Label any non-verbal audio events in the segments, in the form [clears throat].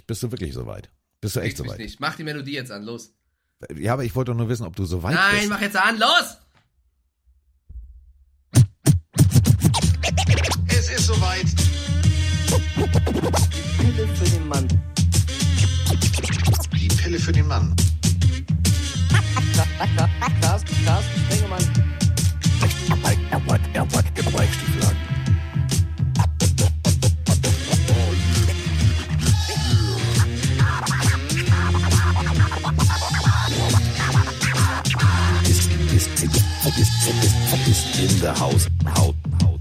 nicht. Bist du wirklich soweit? Bist du echt soweit? nicht. Mach die Melodie jetzt an, los. Ja, aber ich wollte doch nur wissen, ob du soweit Nein, bist. mach jetzt an, los! Es ist soweit. Pille für den Mann. Die Pille für den Mann. Carsten, Carsten Spengemann. Er ist, ist, ist, in der Haus. Haut, haut.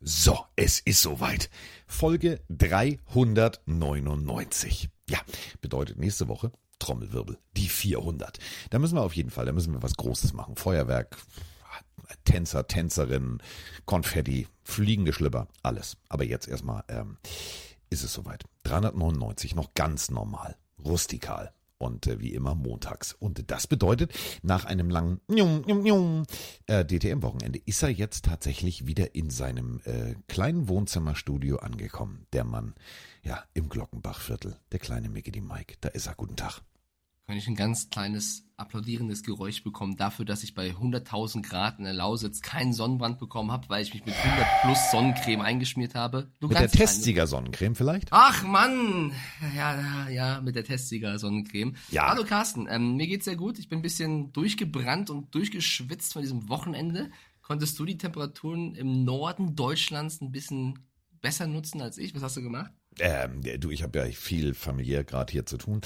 So, es ist soweit. Folge 399. Ja, bedeutet nächste Woche Trommelwirbel, die 400. Da müssen wir auf jeden Fall, da müssen wir was Großes machen. Feuerwerk, Tänzer, Tänzerinnen, Konfetti, fliegende Schlipper, alles. Aber jetzt erstmal ähm, ist es soweit. 399, noch ganz normal, rustikal. Und äh, wie immer montags. Und das bedeutet, nach einem langen äh, DTM-Wochenende ist er jetzt tatsächlich wieder in seinem äh, kleinen Wohnzimmerstudio angekommen. Der Mann, ja, im Glockenbachviertel. Der kleine Mickey die Mike. Da ist er. Guten Tag. Kann ich ein ganz kleines applaudierendes Geräusch bekommen dafür, dass ich bei 100.000 Grad in der Lausitz keinen Sonnenbrand bekommen habe, weil ich mich mit 100 plus Sonnencreme eingeschmiert habe? Nur Mit der ganz klein. Testsieger-Sonnencreme vielleicht? Ach Mann, ja, ja, mit der Testsieger Sonnencreme. Ja. Hallo Carsten, ähm, mir geht's sehr gut. Ich bin ein bisschen durchgebrannt und durchgeschwitzt von diesem Wochenende. Konntest du die Temperaturen im Norden Deutschlands ein bisschen besser nutzen als ich? Was hast du gemacht? Ähm, du, ich habe ja viel familiär gerade hier zu tun.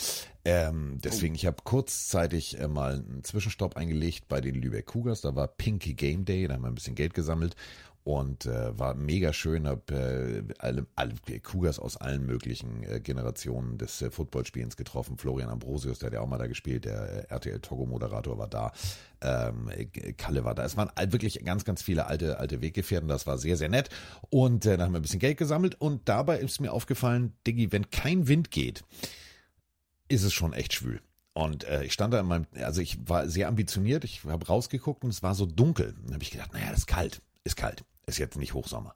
Ähm, deswegen, ich habe kurzzeitig äh, mal einen Zwischenstopp eingelegt bei den Lübeck Cougars. Da war Pinky Game Day, da haben wir ein bisschen Geld gesammelt und äh, war mega schön. Hab äh, alle, alle Cougars aus allen möglichen äh, Generationen des äh, Footballspielens getroffen. Florian Ambrosius, der hat ja auch mal da gespielt. Der äh, RTL Togo Moderator war da. Ähm, äh, Kalle war da. Es waren wirklich ganz, ganz viele alte, alte Weggefährten. Das war sehr, sehr nett. Und äh, dann haben wir ein bisschen Geld gesammelt. Und dabei ist mir aufgefallen, Diggi, wenn kein Wind geht, ist es schon echt schwül. Und äh, ich stand da in meinem, also ich war sehr ambitioniert, ich habe rausgeguckt und es war so dunkel. Dann habe ich gedacht, naja, das ist kalt, ist kalt, ist jetzt nicht Hochsommer.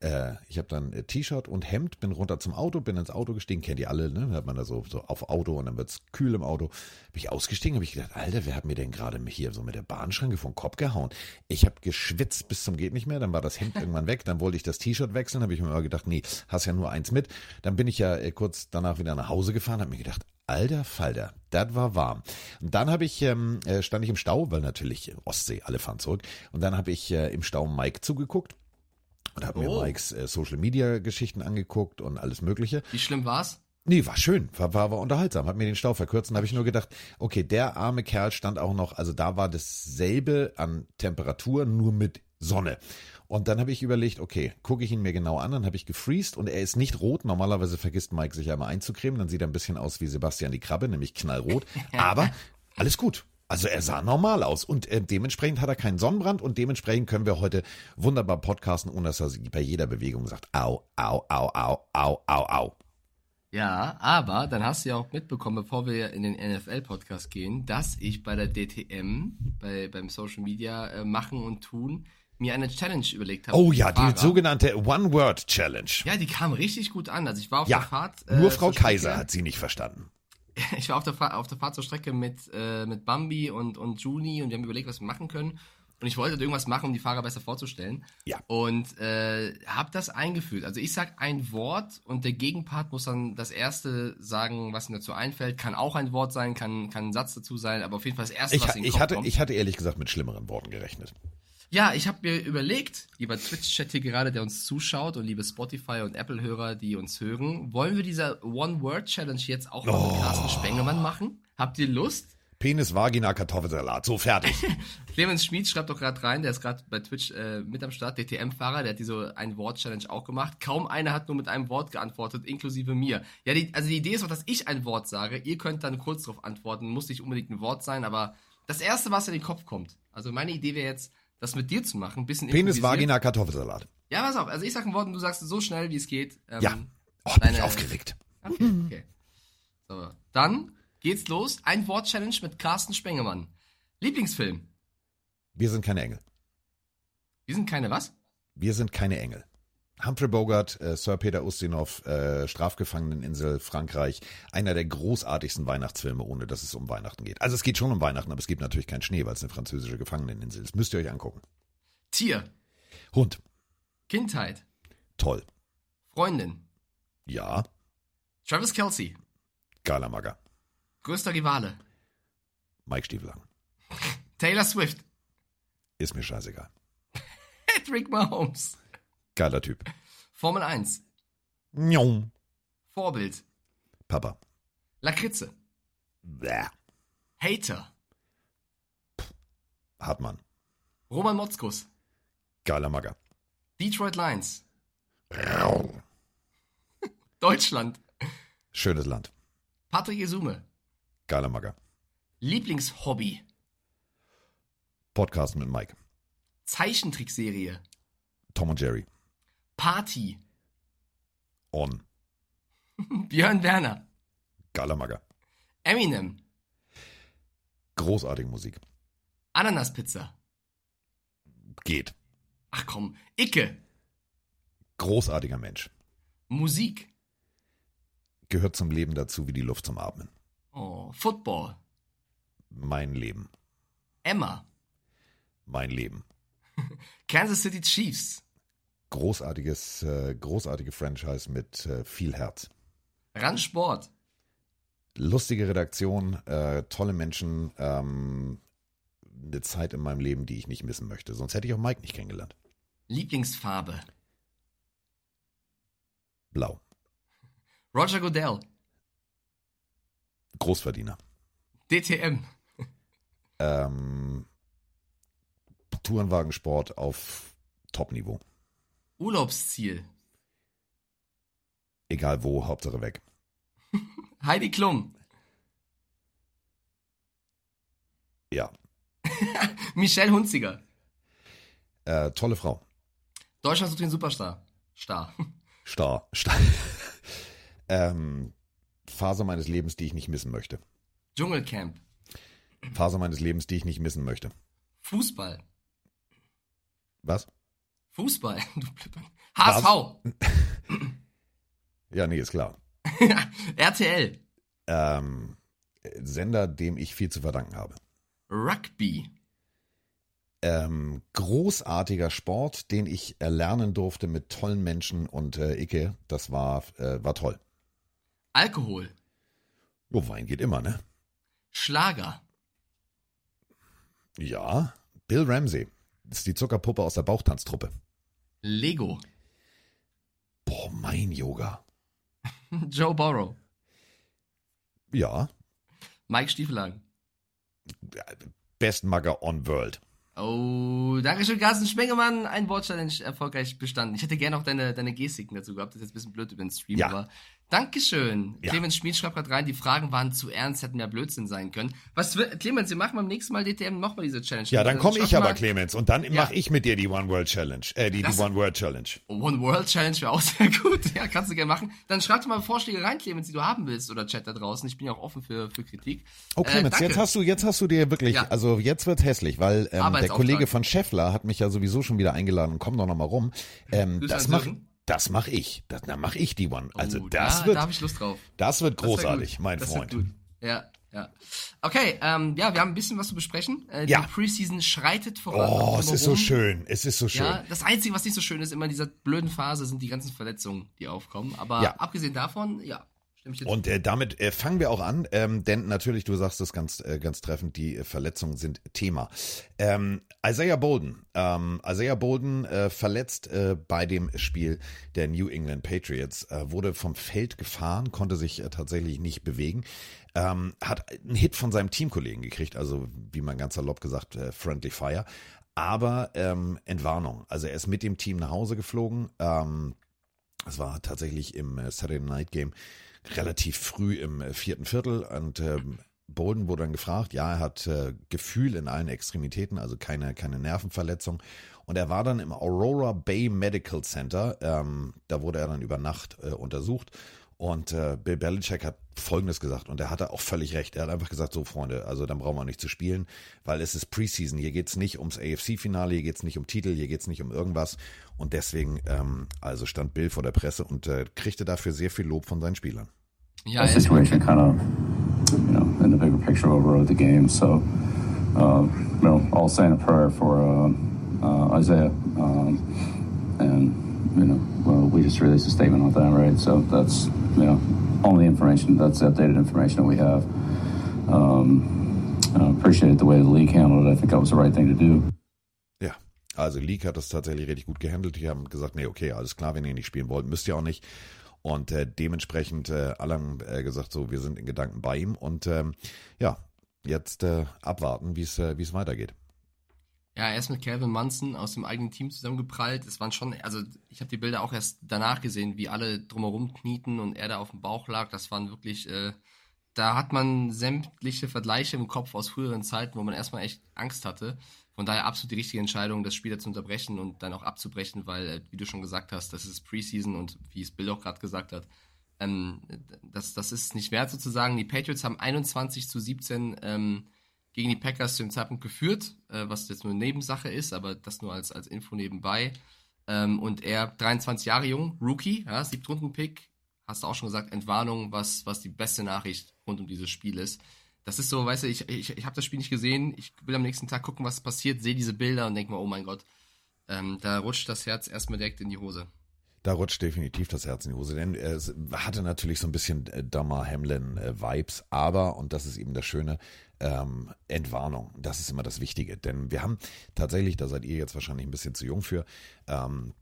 Äh, ich habe dann äh, T-Shirt und Hemd, bin runter zum Auto, bin ins Auto gestiegen, kennt ihr alle, ne? Hat man da so, so auf Auto und dann wird's kühl im Auto. Bin ich ausgestiegen, habe ich gedacht, Alter, wer hat mir denn gerade hier so mit der Bahnschranke vom Kopf gehauen? Ich habe geschwitzt bis zum geht nicht mehr, dann war das Hemd irgendwann weg, dann wollte ich das T-Shirt wechseln, habe ich mir mal gedacht, nee, hast ja nur eins mit. Dann bin ich ja äh, kurz danach wieder nach Hause gefahren, habe mir gedacht, Alter Falter, das war warm. Und dann habe ich, ähm, äh, stand ich im Stau, weil natürlich Ostsee, alle fahren zurück. Und dann habe ich äh, im Stau Mike zugeguckt und habe mir Oh. Mikes äh, Social Media Geschichten angeguckt und alles Mögliche. Wie schlimm war's? Nee, war schön, war, war, war unterhaltsam, hat mir den Stau verkürzt und habe ich nur gedacht, okay, der arme Kerl stand auch noch, also da war dasselbe an Temperatur, nur mit Sonne. Und dann habe ich überlegt, okay, gucke ich ihn mir genau an, dann habe ich gefreezed und er ist nicht rot. Normalerweise vergisst Mike sich einmal einzucremen, dann sieht er ein bisschen aus wie Sebastian die Krabbe, nämlich knallrot. [laughs] Aber alles gut. Also er sah normal aus und äh, dementsprechend hat er keinen Sonnenbrand und dementsprechend können wir heute wunderbar podcasten, ohne dass er bei jeder Bewegung sagt, au, au, au, au, au, au, au. Ja, aber dann hast du ja auch mitbekommen, bevor wir in den NFL-Podcast gehen, dass ich bei der DTM, bei, beim Social Media äh, machen und tun, mir eine Challenge überlegt habe. Oh ja, die sogenannte One-Word-Challenge. Ja, die kam richtig gut an. Also ich war auf Ja, der Fahrt. nur äh, Frau zur Strecke- Kaiser hat sie nicht verstanden. [laughs] Ich war auf der, Fahr auf der Fahrt zur Strecke mit, äh, mit Bambi und, und Juni und wir haben überlegt, was wir machen können. Und ich wollte irgendwas machen, um die Fahrer besser vorzustellen. Ja. Und äh, habe das eingeführt. Also ich sag ein Wort und der Gegenpart muss dann das erste sagen, was ihm dazu einfällt. Kann auch ein Wort sein, kann, kann ein Satz dazu sein, aber auf jeden Fall das erste, Ich, was den ich, Kopf hatte, kommt. ich hatte ehrlich gesagt mit schlimmeren Worten gerechnet. Ja, ich habe mir überlegt, lieber Twitch-Chat hier gerade, der uns zuschaut und liebe Spotify- und Apple-Hörer, die uns hören, wollen wir diese One-Word-Challenge jetzt auch Oh. mit Carsten Spengemann machen? Habt ihr Lust? Penis, Vagina, Kartoffelsalat. So, fertig. [laughs] Clemens Schmid schreibt doch gerade rein, der ist gerade bei Twitch äh, mit am Start, DTM-Fahrer, der hat diese Ein-Wort-Challenge auch gemacht. Kaum einer hat nur mit einem Wort geantwortet, inklusive mir. Ja, die, also die Idee ist doch, dass ich ein Wort sage. Ihr könnt dann kurz darauf antworten, muss nicht unbedingt ein Wort sein, aber das Erste, was in den Kopf kommt. Also meine Idee wäre jetzt, das mit dir zu machen, ein bisschen Penis. Vagina, Kartoffelsalat. Ja, pass auf. Also ich sag ein Wort und du sagst es so schnell, wie es geht. Ähm, Ja. Oh, bin ich deine- aufgeregt. Okay, okay. So, dann geht's los. Ein Wort-Challenge mit Carsten Spengemann. Lieblingsfilm. Wir sind keine Engel. Wir sind keine was? Wir sind keine Engel. Humphrey Bogart, äh, Sir Peter Ustinov, äh, Strafgefangeneninsel, Frankreich. Einer der großartigsten Weihnachtsfilme, ohne dass es um Weihnachten geht. Also es geht schon um Weihnachten, aber es gibt natürlich keinen Schnee, weil es eine französische Gefangeneninsel ist. Müsst ihr euch angucken. Tier, Hund, Kindheit, toll. Freundin, Ja, Travis Kelsey, geiler Magger. größter Rivale, Mike Stiefelang. [laughs] Taylor Swift, Ist mir scheißegal. [laughs] Patrick Mahomes, Geiler Typ. Formel 1, Njom. Vorbild, Papa. Lakritze, Bäh. Hater, Hartmann. Roman Motzkus, Geiler Magger. Detroit Lions, [laughs] Deutschland, Schönes Land. Patrick Isume, Geiler Magger. Lieblingshobby, Podcast mit Mike. Zeichentrickserie, Tom und Jerry. Party, On. [laughs] Björn Werner, Geiler Magger. Eminem, Großartige Musik. Ananaspizza, Geht. ach komm, Icke, Großartiger Mensch. Musik, Gehört zum Leben dazu wie die Luft zum Atmen. oh, Football, Mein Leben. Emma, Mein Leben. [laughs] Kansas City Chiefs, Großartiges, äh, großartige Franchise mit äh, viel Herz. Randsport, Lustige Redaktion, äh, tolle Menschen, ähm, eine Zeit in meinem Leben, die ich nicht missen möchte. Sonst hätte ich auch Mike nicht kennengelernt. Lieblingsfarbe, Blau. Roger Goodell, Großverdiener. DTM, Ähm, Tourenwagensport auf Top-Niveau. Urlaubsziel, Egal wo, Hauptsache weg. [laughs] Heidi Klum, Ja. [laughs] Michelle Hunziger, Äh, tolle Frau. Deutschland sucht den Superstar, Star, [laughs] Star. Star. ähm, Phase meines Lebens, die ich nicht missen möchte. Dschungelcamp, Phase meines Lebens, die ich nicht missen möchte. Fußball, Was? Fußball, [laughs] du Blödmann. HSV, Ja, nee, ist klar. [laughs] RTL, Ähm, Sender, dem ich viel zu verdanken habe. Rugby, Ähm, großartiger Sport, den ich erlernen durfte mit tollen Menschen und äh, Icke, das war, äh, war toll. Alkohol, Oh, Wein geht immer, ne? Schlager, Ja, Bill Ramsey. Das ist die Zuckerpuppe aus der Bauchtanztruppe. Lego, Boah, mein Yoga. [laughs] Joe Borrow, Ja, Mike Stiefelhagen. Best Mugger on World. Oh, Dankeschön, Carsten Spengemann. Ein Wortchallenge erfolgreich bestanden. Ich hätte gerne auch deine, deine Gestiken dazu gehabt. Das ist jetzt ein bisschen blöd über den Stream, Ja. aber Dankeschön. Ja. Clemens Schmid schreibt gerade rein, die Fragen waren zu ernst, hätten mehr Blödsinn sein können. Was wird, Clemens, wir machen beim nächsten Mal DTM nochmal diese Challenge. Ja, dann komme ich aber, Clemens, und dann mache ich mit dir die One World Challenge. Äh, die, die One World Challenge. One World Challenge wäre auch [laughs] sehr gut. Ja, kannst du gerne machen. Dann schreib doch mal Vorschläge rein, Clemens, die du haben willst oder Chat da draußen. Ich bin ja auch offen für, für Kritik. Oh, Clemens, äh, jetzt hast du, jetzt hast du dir wirklich, Ja. also jetzt wird's hässlich, weil ähm, der. Kollege von Scheffler hat mich ja sowieso schon wieder eingeladen. Komm doch noch mal rum. Ähm, Grüße das an mach, Sören. Das mach ich. Das, dann mach ich die One. Also Oh, das da, wird, Da habe ich Lust drauf. das wird Das großartig, gut. mein das Freund. Wird gut. Ja, ja. Okay, ähm, ja, wir haben ein bisschen was zu besprechen. Äh, Ja. Die Preseason schreitet voran. Oh, es ist so Drumherum. schön. Es ist so schön. Ja, das Einzige, was nicht so schön ist, immer in dieser blöden Phase, sind die ganzen Verletzungen, die aufkommen. Aber Ja. abgesehen davon, ja, Und äh, damit äh, fangen wir auch an, ähm, denn natürlich, du sagst es ganz, äh, ganz treffend, die äh, Verletzungen sind Thema. Ähm, Isaiah Bolden, ähm, Isaiah Bolden äh, verletzt äh, bei dem Spiel der New England Patriots, äh, wurde vom Feld gefahren, konnte sich äh, tatsächlich nicht bewegen, ähm, hat einen Hit von seinem Teamkollegen gekriegt, also wie man ganz salopp gesagt, äh, Friendly Fire. Aber ähm, Entwarnung, also er ist mit dem Team nach Hause geflogen. Ähm, es war tatsächlich im äh, Saturday Night Game relativ früh im äh, vierten Viertel und ähm, Bolden wurde dann gefragt, ja, er hat äh, Gefühl in allen Extremitäten, also keine, keine Nervenverletzung. Und er war dann im Aurora Bay Medical Center, ähm, da wurde er dann über Nacht äh, untersucht Und äh, Bill Belichick hat Folgendes gesagt und er hatte auch völlig recht. Er hat einfach gesagt, so Freunde, also dann brauchen wir nicht zu spielen, weil es ist Preseason. Hier geht's nicht ums AFC-Finale, hier geht's nicht um Titel, hier geht's nicht um irgendwas. Und deswegen, ähm, also stand Bill vor der Presse und äh, kriegte dafür sehr viel Lob von seinen Spielern. Ja, the situation kind of, you know, in the bigger picture overrode the game. So, uh, you know, all saying a prayer for uh, uh, Isaiah, um, and you know, well, we just released a statement on that, right? So that's you know, only information that's updated information that we have. Um, I appreciate the way the league handled it. I think that was the right thing to do. Ja, also League hat das tatsächlich richtig gut gehandelt. Die haben gesagt, nee, okay, alles klar, wenn ihr nicht spielen wollt, müsst ihr auch nicht. Und äh, dementsprechend äh, alle haben äh, gesagt, so, wir sind in Gedanken bei ihm. Und ähm, ja, jetzt äh, abwarten, wie äh, wie es weitergeht. Ja, er ist mit Calvin Munson aus dem eigenen Team zusammengeprallt. Es waren schon, also ich habe die Bilder auch erst danach gesehen, wie alle drumherum knieten und er da auf dem Bauch lag. Das waren wirklich, äh, da hat man sämtliche Vergleiche im Kopf aus früheren Zeiten, wo man erstmal echt Angst hatte. Von daher absolut die richtige Entscheidung, das Spiel zu unterbrechen und dann auch abzubrechen, weil, äh, wie du schon gesagt hast, das ist Preseason und wie es Bill auch gerade gesagt hat, ähm, das, das ist nicht wert sozusagen. Die Patriots haben 21 zu 17 ähm, gegen die Packers zu dem Zeitpunkt geführt, äh, was jetzt nur eine Nebensache ist, aber das nur als, als Info nebenbei. Ähm, und er, 23 Jahre jung, Rookie, ja, Siebtrunden-Pick, hast du auch schon gesagt, Entwarnung, was, was die beste Nachricht rund um dieses Spiel ist. Das ist so, weißt du, ich, ich, ich habe das Spiel nicht gesehen, ich will am nächsten Tag gucken, was passiert, sehe diese Bilder und denke mir, oh mein Gott, ähm, da rutscht das Herz erstmal direkt in die Hose. Da rutscht definitiv das Herz in die Hose, denn es hatte natürlich so ein bisschen äh, Dummer Hamlin-Vibes, aber, und das ist eben das Schöne, ähm, Entwarnung. Das ist immer das Wichtige, denn wir haben tatsächlich, da seid ihr jetzt wahrscheinlich ein bisschen zu jung für, ähm,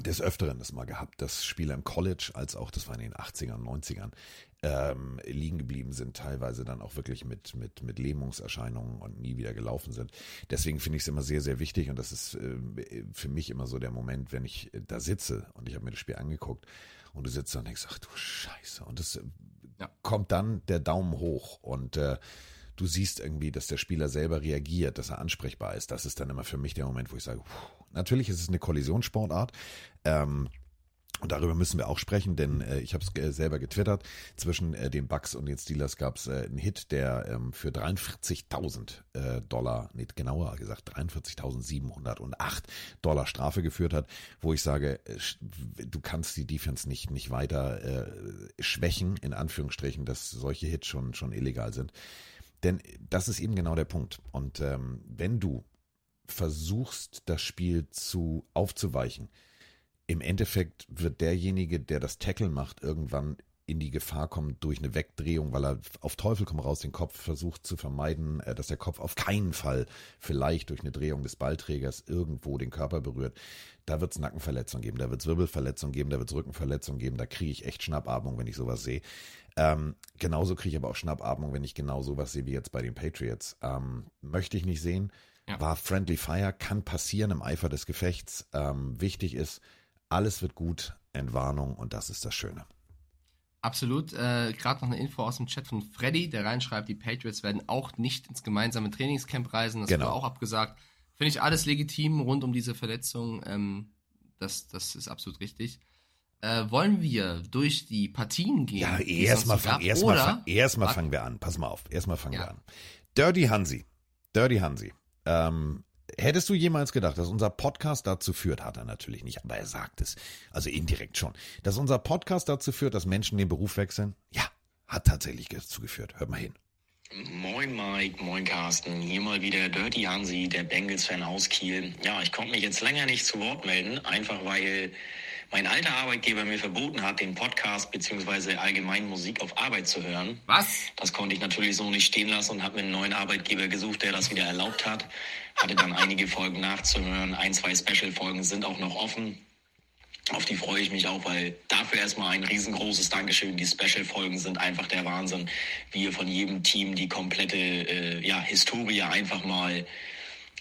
des Öfteren das mal gehabt, dass Spieler im College, als auch, das war in den 80ern, 90ern, ähm, liegen geblieben sind, teilweise dann auch wirklich mit, mit, mit Lähmungserscheinungen und nie wieder gelaufen sind. Deswegen finde ich es immer sehr, sehr wichtig und das ist äh, für mich immer so der Moment, wenn ich da sitze und ich habe mir das Spiel angeguckt und du sitzt da und denkst, ach du Scheiße. Und es Ja. kommt dann der Daumen hoch und äh, du siehst irgendwie, dass der Spieler selber reagiert, dass er ansprechbar ist. Das ist dann immer für mich der Moment, wo ich sage, puh, natürlich ist es eine Kollisionssportart. Ähm, und darüber müssen wir auch sprechen, denn äh, ich habe es äh, selber getwittert. Zwischen äh, den Bucks und den Steelers gab es äh, einen Hit, der ähm, für 43.000 äh, Dollar, nicht genauer gesagt 43.708 Dollar Strafe geführt hat, wo ich sage, äh, du kannst die Defense nicht nicht weiter schwächen in Anführungsstrichen, dass solche Hits schon schon illegal sind. Denn das ist eben genau der Punkt. Und ähm, wenn du versuchst, das Spiel zu aufzuweichen, im Endeffekt wird derjenige, der das Tackle macht, irgendwann in die Gefahr kommen durch eine Wegdrehung, weil er auf Teufel komm raus den Kopf versucht zu vermeiden, äh, dass der Kopf auf keinen Fall vielleicht durch eine Drehung des Ballträgers irgendwo den Körper berührt. Da wird es Nackenverletzungen geben, da wird es Wirbelverletzungen geben, da wird es Rückenverletzungen geben, da kriege ich echt Schnappatmung, wenn ich sowas sehe. Ähm, genauso kriege ich aber auch Schnappatmung, wenn ich genau sowas sehe wie jetzt bei den Patriots. Ähm, möchte ich nicht sehen. Ja. War Friendly Fire, kann passieren im Eifer des Gefechts. Ähm, wichtig ist, alles wird gut, Entwarnung und das ist das Schöne. Absolut. Äh, Gerade noch eine Info aus dem Chat von Freddy, der reinschreibt, die Patriots werden auch nicht ins gemeinsame Trainingscamp reisen. Das Genau. wurde auch abgesagt. Finde ich alles legitim rund um diese Verletzung. Ähm, das, das ist absolut richtig. Äh, wollen wir durch die Partien gehen? Ja, erstmal fang, Oder- fang, Warte. fangen wir an. Pass mal auf, erstmal fangen Ja. wir an. Dirty Hansi. Dirty Hansi. Ähm, hättest du jemals gedacht, dass unser Podcast dazu führt, hat er natürlich nicht, aber er sagt es, also indirekt schon, dass unser Podcast dazu führt, dass Menschen den Beruf wechseln? Ja, hat tatsächlich dazu geführt. Hört mal hin. Moin Mike, moin Carsten. Hier mal wieder Dirty Hansi, der Bengals-Fan aus Kiel. Ja, ich konnte mich jetzt länger nicht zu Wort melden, einfach weil mein alter Arbeitgeber mir verboten hat, den Podcast bzw. allgemein Musik auf Arbeit zu hören. Was? Das konnte ich natürlich so nicht stehen lassen und habe mir einen neuen Arbeitgeber gesucht, der das wieder erlaubt hat. Hatte dann einige Folgen nachzuhören. Ein, zwei Special-Folgen sind auch noch offen. Auf die freue ich mich auch, weil dafür erstmal ein riesengroßes Dankeschön. Die Special-Folgen sind einfach der Wahnsinn, wie ihr von jedem Team die komplette äh, ja, Historie einfach mal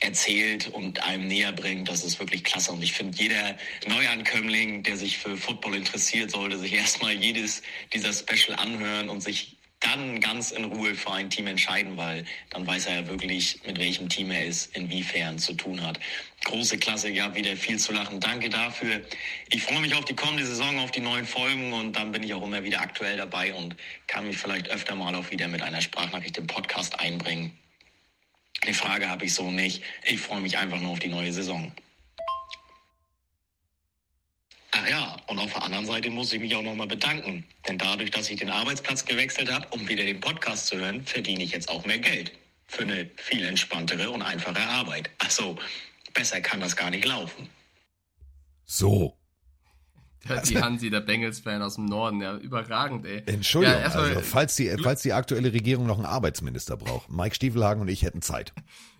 erzählt und einem näher bringt. Das ist wirklich klasse. Und ich finde, jeder Neuankömmling, der sich für Football interessiert, sollte sich erstmal jedes dieser Special anhören und sich da dann ganz in Ruhe für ein Team entscheiden, weil dann weiß er ja wirklich, mit welchem Team er ist, inwiefern zu tun hat. Große Klasse gehabt, wieder viel zu lachen. Danke dafür. Ich freue mich auf die kommende Saison, auf die neuen Folgen und dann bin ich auch immer wieder aktuell dabei und kann mich vielleicht öfter mal auch wieder mit einer Sprachnachricht im Podcast einbringen. Die Frage habe ich so nicht. Ich freue mich einfach nur auf die neue Saison. Ach ja, und auf der anderen Seite muss ich mich auch nochmal bedanken. Denn dadurch, dass ich den Arbeitsplatz gewechselt habe, um wieder den Podcast zu hören, verdiene ich jetzt auch mehr Geld. Für eine viel entspanntere und einfache Arbeit. Also, besser kann das gar nicht laufen. So. Die Hansi, der Bengals-Fan aus dem Norden, ja, überragend, ey. Entschuldigung, Ja, erstmal- also, falls, die, falls die aktuelle Regierung noch einen Arbeitsminister braucht, Mike Stiefelhagen und ich hätten Zeit.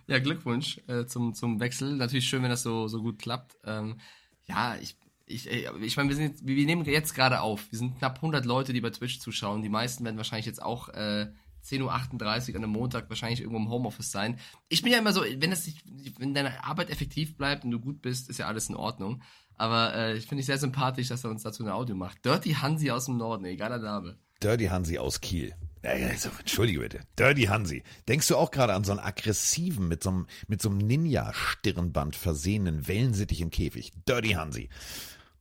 Ja, Glückwunsch äh, zum, zum Wechsel. Natürlich schön, wenn das so, so gut klappt. Ähm, ja, ich, ich, ich meine, wir, sind jetzt, wir wir nehmen jetzt gerade auf. Wir sind knapp 100 Leute, die bei Twitch zuschauen. Die meisten werden wahrscheinlich jetzt auch äh, 10.38 Uhr an einem Montag wahrscheinlich irgendwo im Homeoffice sein. Ich bin ja immer so, wenn, das nicht, wenn deine Arbeit effektiv bleibt und du gut bist, ist ja alles in Ordnung. Aber äh, ich finde ich sehr sympathisch, dass er uns dazu ein Audio macht. Dirty Hansi aus dem Norden, egaler Name. Dirty Hansi aus Kiel. Also, Entschuldige bitte. Dirty Hansi. Denkst du auch gerade an so einen aggressiven, mit so einem, mit so einem Ninja-Stirnband versehenen Wellensittich im Käfig? Dirty Hansi.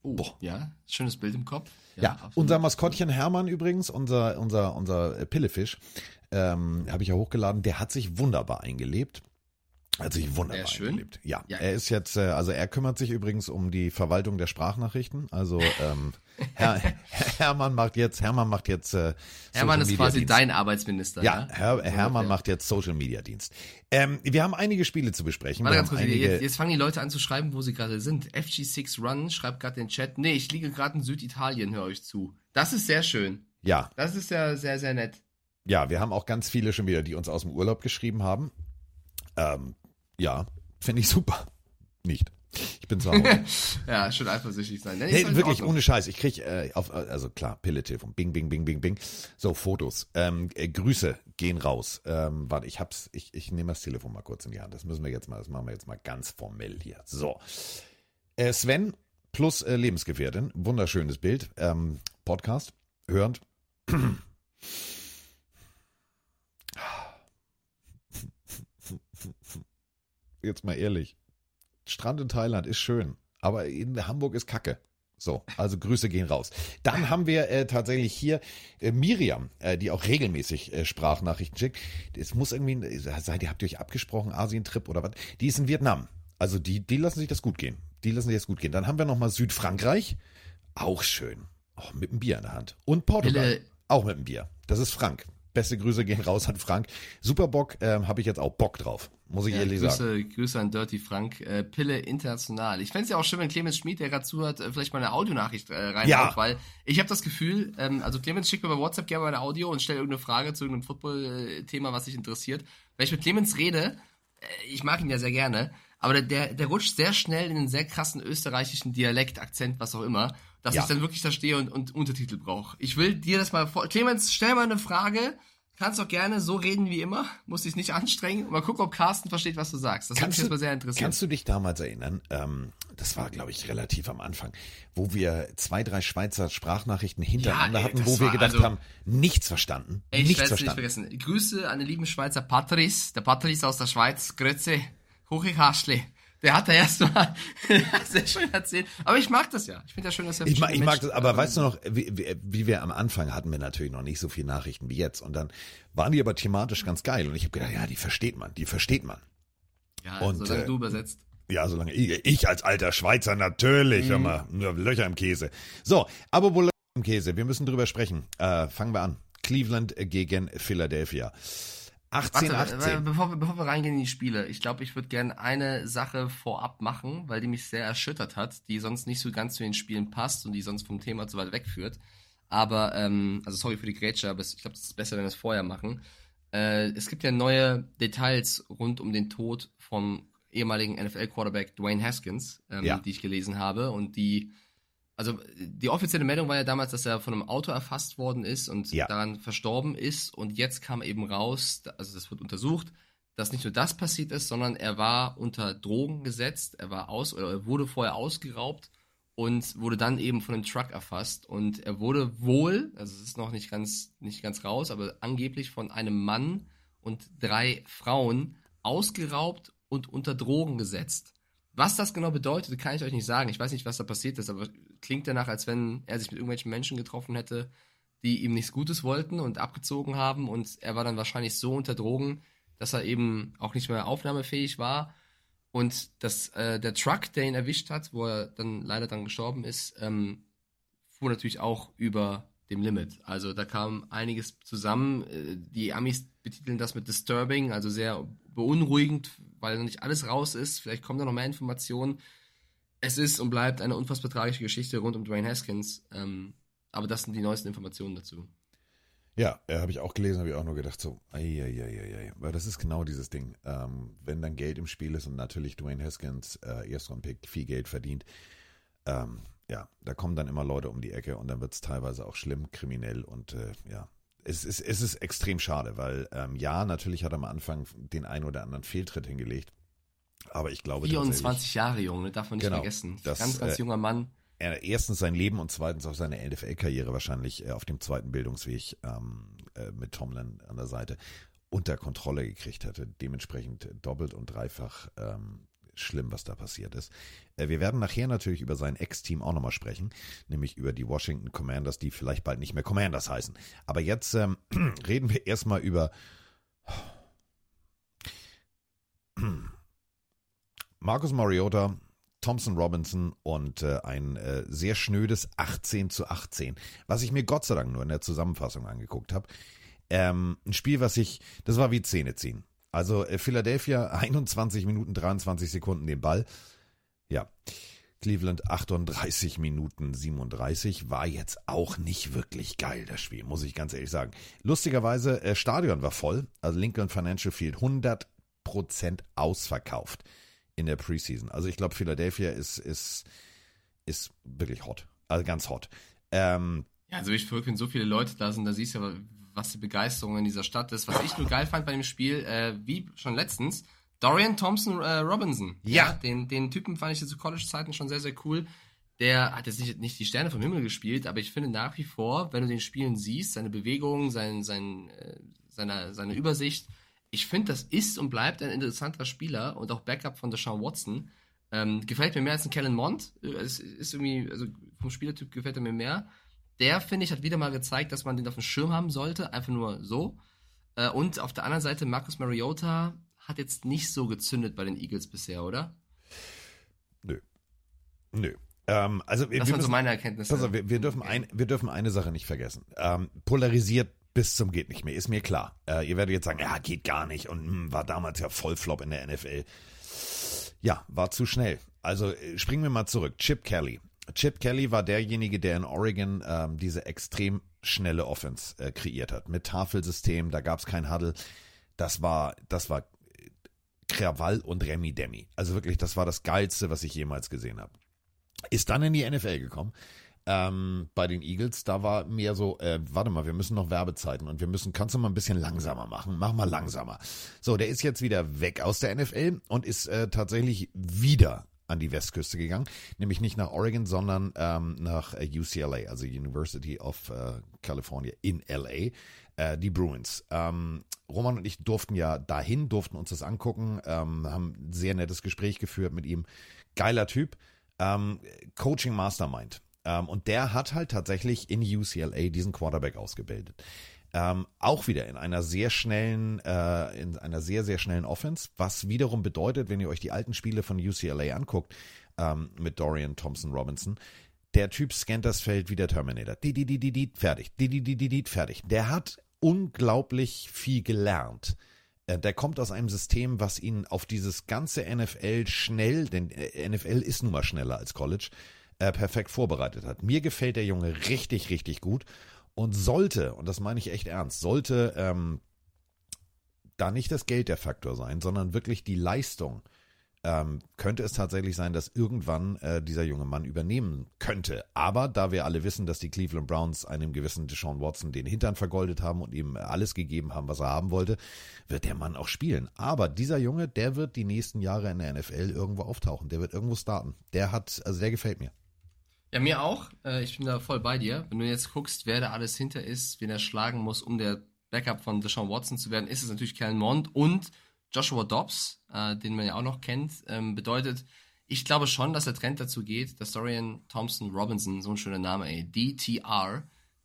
Oh, ja, schönes Bild im Kopf. Ja, absolut. unser Maskottchen Hermann übrigens, unser, unser, unser Pillefisch, ähm, habe ich ja hochgeladen, der hat sich wunderbar eingelebt. Hat sich wunderbar schön. eingelebt. Ja, Ja. er ist jetzt, äh, also er kümmert sich übrigens um die Verwaltung der Sprachnachrichten. Also ähm, [laughs] Herr, Hermann macht jetzt, Hermann macht jetzt äh, Hermann ist quasi dein Arbeitsminister. Ja, Herr, So Hermann macht jetzt Social Media Dienst. Ähm, wir haben einige Spiele zu besprechen. Warte ganz kurz, jetzt, jetzt fangen die Leute an zu schreiben, wo sie gerade sind. FG6 Run schreibt gerade den Chat. Nee, ich liege gerade in Süditalien, höre euch zu. Das ist sehr schön. ja, Das ist ja sehr, sehr nett. Ja, wir haben auch ganz viele schon wieder, die uns aus dem Urlaub geschrieben haben. Ähm, ja, finde ich super. Nicht. Ich bin Hause. [laughs] Ja, schon eifersüchtig sein. Nee, in wirklich, ohne Scheiß. Ich krieg äh, auf, also klar, Pille-Telefon, bing, bing, bing, bing, bing. So, Fotos. Ähm, äh, Grüße gehen raus. Ähm, warte, ich hab's, ich, ich nehme das Telefon mal kurz in die Hand. Das müssen wir jetzt mal, das machen wir jetzt mal ganz formell hier. So. Äh, Sven plus äh, Lebensgefährtin, wunderschönes Bild. Ähm, Podcast, hörend. [clears throat] Jetzt mal ehrlich. Strand in Thailand ist schön, aber in Hamburg ist Kacke. So, also Grüße gehen raus. Dann haben wir äh, tatsächlich hier äh, Miriam, äh, die auch regelmäßig äh, Sprachnachrichten schickt. Es muss irgendwie, äh, seid ihr, habt ihr euch abgesprochen, Asientrip oder was? Die ist in Vietnam. Also die, die lassen sich das gut gehen. Die lassen sich das gut gehen. Dann haben wir nochmal Südfrankreich. Auch schön. Auch mit einem Bier in der Hand. Und Portugal. Wille- Auch mit einem Bier. Das ist Frank. Beste Grüße gehen raus an Frank. Super Bock, ähm, habe ich jetzt auch Bock drauf. Muss ich Ja, ehrlich sagen. Grüße, Grüße an Dirty Frank. Äh, Pille international. Ich fände es ja auch schön, wenn Clemens Schmid, der gerade zuhört, äh, vielleicht mal eine Audionachricht äh, reinhaut, Ja. weil ich habe das Gefühl, ähm, also Clemens schickt mir bei WhatsApp gerne mal eine Audio und stellt irgendeine Frage zu irgendeinem Football-Thema, was dich interessiert. Wenn ich mit Clemens rede, äh, ich mag ihn ja sehr gerne, aber der, der, der rutscht sehr schnell in einen sehr krassen österreichischen Dialekt, Akzent, was auch immer, dass Ja. ich dann wirklich da stehe und, und Untertitel brauche. Ich will dir das mal vor. Clemens, stell mal eine Frage. Kannst doch gerne so reden wie immer, muss dich nicht anstrengen mal gucken, ob Carsten versteht, was du sagst. Das würde mich jetzt mal sehr interessieren. Kannst du dich damals erinnern? Ähm, das war, glaube ich, relativ am Anfang, wo wir zwei, drei Schweizer Sprachnachrichten hintereinander ey, hatten, wo wir gedacht also- haben, nichts verstanden. Ey, ich nichts es nicht verstanden. vergessen. Grüße an den lieben Schweizer Patrice, der Patrice aus der Schweiz, Grüße, Kuchikastle. Der hat da erstmal [laughs] sehr schön erzählt. Aber ich mag das ja. Ich finde ja schön, dass er Ich mag, ich mag das, aber weißt du noch, wie, wie, wir am Anfang hatten wir natürlich noch nicht so viele Nachrichten wie jetzt. Und dann waren die aber thematisch ganz geil. Und ich habe gedacht, ja, die versteht man, die versteht man. Ja, und, solange äh, du übersetzt. Ja, solange ich, ich als alter Schweizer natürlich, hör mal, nur Löcher im Käse. So, aber wohl Löcher im Käse, wir müssen drüber sprechen. Äh, fangen wir an. Cleveland gegen Philadelphia. 18, Warte, 18. äh, bevor, wir- bevor wir reingehen in die Spiele, ich glaube, ich würde gerne eine Sache vorab machen, weil die mich sehr erschüttert hat, die sonst nicht so ganz zu den Spielen passt und die sonst vom Thema zu weit wegführt. Aber, ähm, also sorry für die Grätsche, aber ich glaube, es ist besser, wenn wir es vorher machen. Äh, es gibt ja neue Details rund um den Tod vom ehemaligen NFL-Quarterback Dwayne Haskins, ähm, Ja. die ich gelesen habe und die also die offizielle Meldung war ja damals, dass er von einem Auto erfasst worden ist und Ja. daran verstorben ist. Und jetzt kam eben raus, also das wird untersucht, dass nicht nur das passiert ist, sondern er war unter Drogen gesetzt, er war aus oder er wurde vorher ausgeraubt und wurde dann eben von einem Truck erfasst und er wurde wohl, also es ist noch nicht ganz, nicht ganz raus, aber angeblich von einem Mann und drei Frauen ausgeraubt und unter Drogen gesetzt. Was das genau bedeutet, kann ich euch nicht sagen. Ich weiß nicht, was da passiert ist, aber klingt danach, als wenn er sich mit irgendwelchen Menschen getroffen hätte, die ihm nichts Gutes wollten und abgezogen haben und er war dann wahrscheinlich so unter Drogen, dass er eben auch nicht mehr aufnahmefähig war und das, äh, der Truck, der ihn erwischt hat, wo er dann leider dann gestorben ist, ähm, fuhr natürlich auch über dem Limit. Also da kam einiges zusammen. Äh, Die Amis betiteln das mit disturbing, also sehr beunruhigend, weil noch nicht alles raus ist. Vielleicht kommen da noch mehr Informationen. Es ist und bleibt eine unfassbar tragische Geschichte rund um Dwayne Haskins. Ähm, aber das sind die neuesten Informationen dazu. Ja, äh, habe ich auch gelesen, habe ich auch nur gedacht, so, ei, ei, ei, ei, ei. weil das ist genau dieses Ding. Ähm, wenn dann Geld im Spiel ist und natürlich Dwayne Haskins, äh, Erstrundpick, viel Geld verdient, ähm, ja, da kommen dann immer Leute um die Ecke und dann wird es teilweise auch schlimm, kriminell und äh, ja, es ist, es ist extrem schade, weil ähm, ja, natürlich hat er am Anfang den einen oder anderen Fehltritt hingelegt, aber ich glaube 24 Jahre jung, ne? darf man nicht Genau, vergessen. das, ganz, ganz äh, junger Mann. er erstens sein Leben und zweitens auch seine NFL-Karriere wahrscheinlich äh, auf dem zweiten Bildungsweg ähm, äh, mit Tomlin an der Seite unter Kontrolle gekriegt hatte. Dementsprechend doppelt und dreifach ähm, schlimm, was da passiert ist. Äh, wir werden nachher natürlich über sein Ex-Team auch nochmal sprechen, nämlich über die Washington Commanders, die vielleicht bald nicht mehr Commanders heißen. Aber jetzt ähm, [clears throat] reden wir erstmal über [clears throat] Marcus Mariota, Thompson Robinson und äh, ein äh, sehr schnödes 18 zu 18, was ich mir Gott sei Dank nur in der Zusammenfassung angeguckt habe. Ähm, ein Spiel, was ich, das war wie Zähne ziehen. Also äh, Philadelphia [laughs] 21 Minuten 23 Sekunden den Ball. Ja. Cleveland 38 Minuten 37 war jetzt auch nicht wirklich geil, das Spiel, muss ich ganz ehrlich sagen. Lustigerweise, äh, Stadion war voll, also Lincoln Financial Field 100% ausverkauft in der Preseason. Also ich glaube, Philadelphia ist, ist, ist wirklich hot, also ganz hot. Ähm, Ja, also ich verrückt, wenn so viele Leute da sind, da siehst du aber, was die Begeisterung in dieser Stadt ist. Was ich nur geil fand bei dem Spiel, äh, wie schon letztens, Dorian Thompson äh, Robinson. Ja. Den, den Typen fand ich zu College-Zeiten schon sehr, sehr cool. Der hat jetzt nicht, nicht die Sterne vom Himmel gespielt, aber ich finde nach wie vor, wenn du den Spielen siehst, seine Bewegungen, sein, sein, äh, seine, seine Übersicht, ich finde, das ist und bleibt ein interessanter Spieler und auch Backup von Deshaun Watson. Ähm, gefällt mir mehr als ein Kellen Mond. Äh, Es ist irgendwie, also vom Spielertyp gefällt er mir mehr. Der, finde ich, hat wieder mal gezeigt, dass man den auf dem Schirm haben sollte, einfach nur so. Äh, und auf der anderen Seite, Marcus Mariota hat jetzt nicht so gezündet bei den Eagles bisher, oder? nö. Ähm, also wir, Das wir waren so müssen, meine Erkenntnisse. auf, wir, wir, dürfen ein, wir dürfen eine Sache nicht vergessen. Ähm, polarisiert bis zum geht nicht mehr, ist mir klar. Äh, ihr werdet jetzt sagen, ja, geht gar nicht und hm, war damals ja Vollflop in der NFL. Ja, war zu schnell. Also äh, springen wir mal zurück. Chip Kelly. Chip Kelly war derjenige, der in Oregon ähm, diese extrem schnelle Offense äh, kreiert hat. Mit Tafelsystem, da gab es kein Huddle. Das war, das war äh, Krawall und Remi Demi. Also wirklich, das war das Geilste, was ich jemals gesehen habe. Ist dann in die NFL gekommen. Ähm, bei den Eagles, da war mehr so, äh, warte mal, wir müssen noch Werbezeiten und wir müssen, kannst du mal ein bisschen langsamer machen? Mach mal langsamer. So, der ist jetzt wieder weg aus der NFL und ist äh, tatsächlich wieder an die Westküste gegangen, nämlich nicht nach Oregon, sondern ähm, nach äh, UCLA, also University of äh, California in LA, äh, die Bruins. Ähm, Roman und ich durften ja dahin, durften uns das angucken, ähm, haben ein sehr nettes Gespräch geführt mit ihm. Geiler Typ, ähm, Coaching Mastermind. Ähm, und der hat halt tatsächlich in UCLA diesen Quarterback ausgebildet. Ähm, auch wieder in einer sehr schnellen, äh, in einer sehr, sehr schnellen Offense, was wiederum bedeutet, wenn ihr euch die alten Spiele von UCLA anguckt, ähm, mit Dorian Thompson Robinson, der Typ scannt das Feld wie der Terminator. Die, die, die, die, die, fertig. Die, die, die, die, die, fertig. Der hat unglaublich viel gelernt. Äh, Der kommt aus einem System, was ihn auf dieses ganze NFL schnell, denn äh, NFL ist nun mal schneller als College, äh, perfekt vorbereitet hat. Mir gefällt der Junge richtig, richtig gut und sollte, und das meine ich echt ernst, sollte ähm, da nicht das Geld der Faktor sein, sondern wirklich die Leistung, ähm, könnte es tatsächlich sein, dass irgendwann äh, dieser junge Mann übernehmen könnte. Aber da wir alle wissen, dass die Cleveland Browns einem gewissen Deshaun Watson den Hintern vergoldet haben und ihm alles gegeben haben, was er haben wollte, wird der Mann auch spielen. Aber dieser Junge, der wird die nächsten Jahre in der NFL irgendwo auftauchen. Der wird irgendwo starten. Der hat, also der gefällt mir. Ja, mir auch. Äh, ich bin da voll bei dir. Wenn du jetzt guckst, wer da alles hinter ist, wen er schlagen muss, um der Backup von Deshaun Watson zu werden, ist es natürlich Kellen Mond und Joshua Dobbs, äh, den man ja auch noch kennt. Ähm, bedeutet, ich glaube schon, dass der Trend dazu geht, dass Dorian Thompson Robinson, so ein schöner Name, ey, DTR,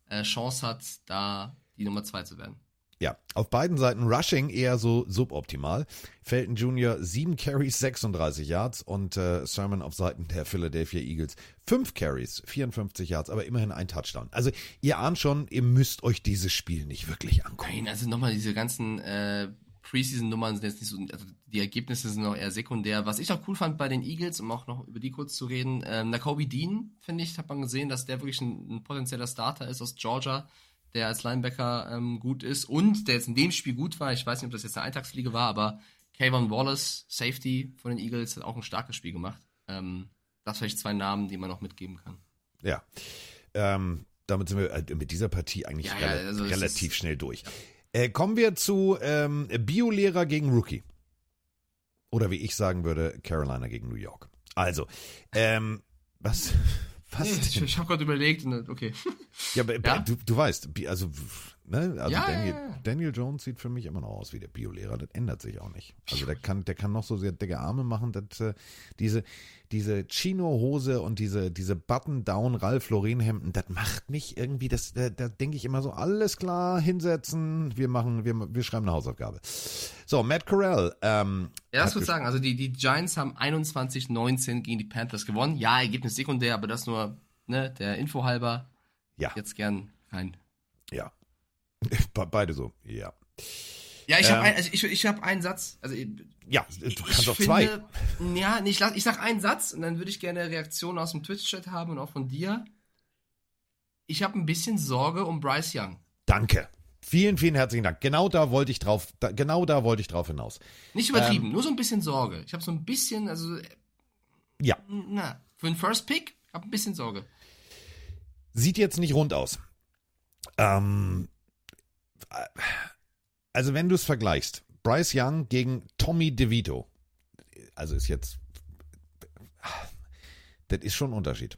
äh, Chance hat, da die Nummer zwei zu werden. Ja, auf beiden Seiten Rushing eher so suboptimal. Felton Jr. 7 Carries, 36 Yards und äh, Sermon auf Seiten der Philadelphia Eagles 5 Carries, 54 Yards, aber immerhin ein Touchdown. Also ihr ahnt schon, ihr müsst euch dieses Spiel nicht wirklich angucken. Nein, also nochmal diese ganzen äh, Preseason-Nummern sind jetzt nicht so, also die Ergebnisse sind noch eher sekundär. Was ich auch cool fand bei den Eagles, um auch noch über die kurz zu reden, ähm, Nakobe Dean, finde ich, hat man gesehen, dass der wirklich ein, ein potenzieller Starter ist aus Georgia der als Linebacker ähm, gut ist und der jetzt in dem Spiel gut war. Ich weiß nicht, ob das jetzt eine Eintagsfliege war, aber Kayvon Wallace, Safety von den Eagles, hat auch ein starkes Spiel gemacht. Ähm, das vielleicht zwei Namen, die man noch mitgeben kann. Ja. Ähm, damit sind wir äh, mit dieser Partie eigentlich Ja, ja, also relativ ist- schnell durch. Äh, kommen wir zu ähm, Biolehrer gegen Rookie. Oder wie ich sagen würde, Carolina gegen New York. Also, ähm, was? Was? Ich, ich habe gerade überlegt okay. Ja, aber, Ja? Du, du weißt, also, ne, also Ja, Daniel, ja, ja. Daniel Jones sieht für mich immer noch aus wie der Biolehrer. Das ändert sich auch nicht. Also der kann, der kann noch so sehr dicke Arme machen. Das, äh, diese, diese Chino-Hose und diese, diese Button-Down Ralph Lauren-Hemden, das macht mich irgendwie, das, da, da denke ich immer so, alles klar, hinsetzen, wir machen, wir, wir schreiben eine Hausaufgabe. So, Matt Corral, ähm, Ja, das würde ich sagen. Also die, die Giants haben 21-19 gegen die Panthers gewonnen. Ja, Ergebnis sekundär, aber das nur ne, der Info halber. Ja. Jetzt gern rein. Ja. [laughs] Be- Beide so, ja. Ja, ich habe Ähm, ein, also ich, ich hab einen Satz. Also Ja, du kannst auch zwei. finde, Ja, nee, ich, ich sag einen Satz und dann würde ich gerne Reaktionen aus dem Twitch-Chat haben und auch von dir. Ich habe ein bisschen Sorge um Bryce Young. Danke. Vielen, vielen herzlichen Dank. Genau da wollte ich drauf, da, genau da wollte ich drauf hinaus. Nicht Ähm. übertrieben, nur so ein bisschen Sorge. Ich habe so ein bisschen, also, Ja, na, für den First Pick habe ein bisschen Sorge. sieht jetzt nicht rund aus. Ähm, äh, also wenn du es vergleichst, Bryce Young gegen Tommy DeVito, also ist jetzt, das ist schon ein Unterschied.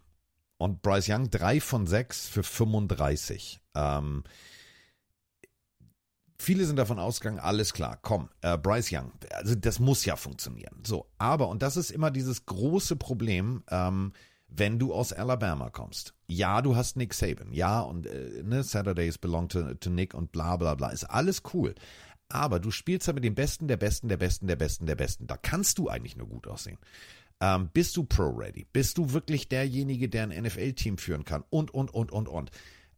Und Bryce Young 3 von 6 für 35. Ähm, viele sind davon ausgegangen, alles klar, komm, äh, Bryce Young, also das muss ja funktionieren. So, aber, und das ist immer dieses große Problem, ähm, wenn du aus Alabama kommst. Ja, du hast Nick Saban, ja, und äh, ne, Saturdays belong to, to Nick und bla bla bla, ist alles cool. Aber du spielst ja mit dem Besten, der Besten, der Besten, der Besten, der Besten. Da kannst du eigentlich nur gut aussehen. Ähm, bist du Pro-Ready? Bist du wirklich derjenige, der ein NFL-Team führen kann? Und, und, und, und, und.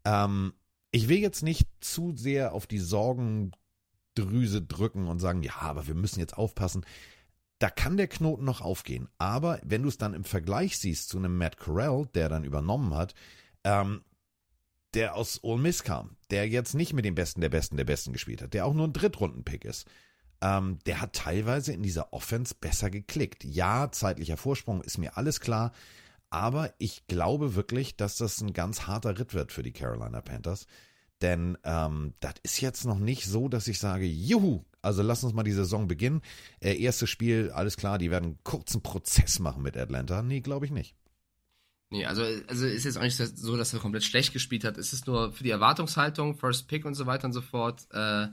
Ähm, ich will jetzt nicht zu sehr auf die Sorgendrüse drücken und sagen, ja, aber wir müssen jetzt aufpassen. Da kann der Knoten noch aufgehen. Aber wenn du es dann im Vergleich siehst zu einem Matt Corral, der dann übernommen hat, ähm, der aus Ole Miss kam, der jetzt nicht mit dem Besten der Besten der Besten gespielt hat, der auch nur ein Drittrunden-Pick ist, ähm, der hat teilweise in dieser Offense besser geklickt. Ja, zeitlicher Vorsprung ist mir alles klar, aber ich glaube wirklich, dass das ein ganz harter Ritt wird für die Carolina Panthers. Denn ähm, das ist jetzt noch nicht so, dass ich sage, juhu, also lass uns mal die Saison beginnen. Äh, erstes Spiel, alles klar, die werden einen kurzen Prozess machen mit Atlanta. Nee, glaube ich nicht. Nee, also, also ist jetzt auch nicht so, dass er komplett schlecht gespielt hat. Es ist nur für die Erwartungshaltung, First Pick und so weiter und so fort, äh,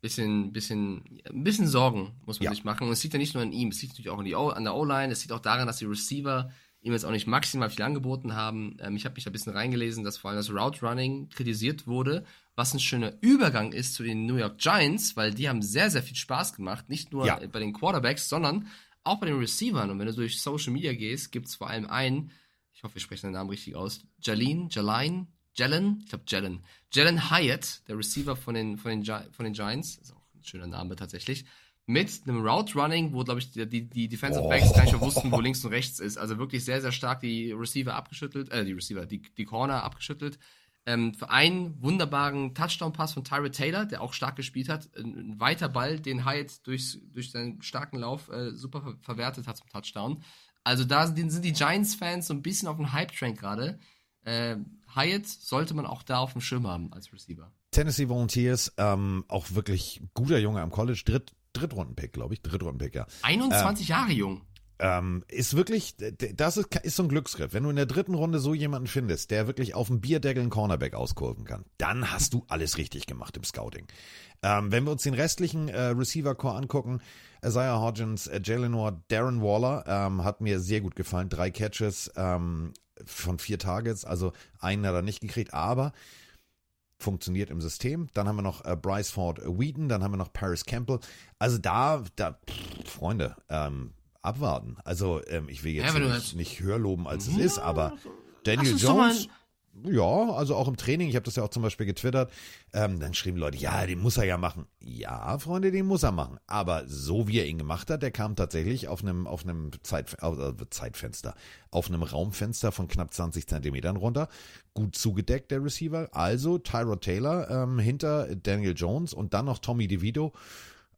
bisschen, bisschen, ein bisschen Sorgen muss man Ja. sich machen. Und es liegt ja nicht nur an ihm, es liegt natürlich auch an, die o an der O-Line, es liegt auch daran, dass die Receiver ihm jetzt auch nicht maximal viel angeboten haben. Ähm, ich habe mich da ein bisschen reingelesen, dass vor allem das Route Running kritisiert wurde, was ein schöner Übergang ist zu den New York Giants, weil die haben sehr, sehr viel Spaß gemacht. Nicht nur Ja. bei den Quarterbacks, sondern auch bei den Receivern. Und wenn du durch Social Media gehst, gibt es vor allem einen, ich hoffe, wir sprechen den Namen richtig aus, Jalene, Jaline, Jalen, ich glaube Jalen, Jalen Hyatt, der Receiver von den, von den, Gi von den Giants, ist auch ein schöner Name tatsächlich, mit einem Route Running, wo, glaube ich, die, die, die Defensive Backs gar nicht mehr wussten, wo links und rechts ist. Also wirklich sehr, sehr stark die Receiver abgeschüttelt, äh, die Receiver, die, die Corner abgeschüttelt. Ähm, für einen wunderbaren Touchdown-Pass von Tyrod Taylor, der auch stark gespielt hat. Ein, ein weiter Ball, den Hyatt durch, durch seinen starken Lauf äh, super ver verwertet hat zum Touchdown. Also da sind, sind die Giants-Fans so ein bisschen auf dem Hype-Train gerade. Äh, Hyatt sollte man auch da auf dem Schirm haben als Receiver. Tennessee Volunteers, ähm, auch wirklich guter Junge am College, Dritt, Drittrunden-Pick, glaube ich. Drittrunden-Pick, ja. 21 Jahre jung. ähm, ist wirklich, das ist, ist so ein Glücksgriff. Wenn du in der dritten Runde so jemanden findest, der wirklich auf dem Bierdeckel einen Cornerback auskurven kann, dann hast du alles richtig gemacht im Scouting. Ähm, wenn wir uns den restlichen äh, Receiver-Core angucken, Isaiah Hodgins, äh, Jalen Ward, Darren Waller, ähm, hat mir sehr gut gefallen. Drei Catches ähm, von vier Targets, also einen hat er nicht gekriegt, aber funktioniert im System. Dann haben wir noch äh, Bryce Ford Wheaton, dann haben wir noch Paris Campbell. Also da, da, pff, Freunde, ähm, abwarten. Also ähm, ich will jetzt Ja, nicht, nicht höher loben, als es ist, aber Daniel Jones, ja, also auch im Training, ich habe das ja auch zum Beispiel getwittert, ähm, dann schrieben Leute, ja, den muss er ja machen. Ja, Freunde, den muss er machen. Aber so wie er ihn gemacht hat, der kam tatsächlich auf einem, auf einem Zeit, äh, Zeitfenster, auf einem Raumfenster von knapp 20 Zentimetern runter. Gut zugedeckt, der Receiver. Also Tyrod Taylor ähm, hinter Daniel Jones und dann noch Tommy DeVito.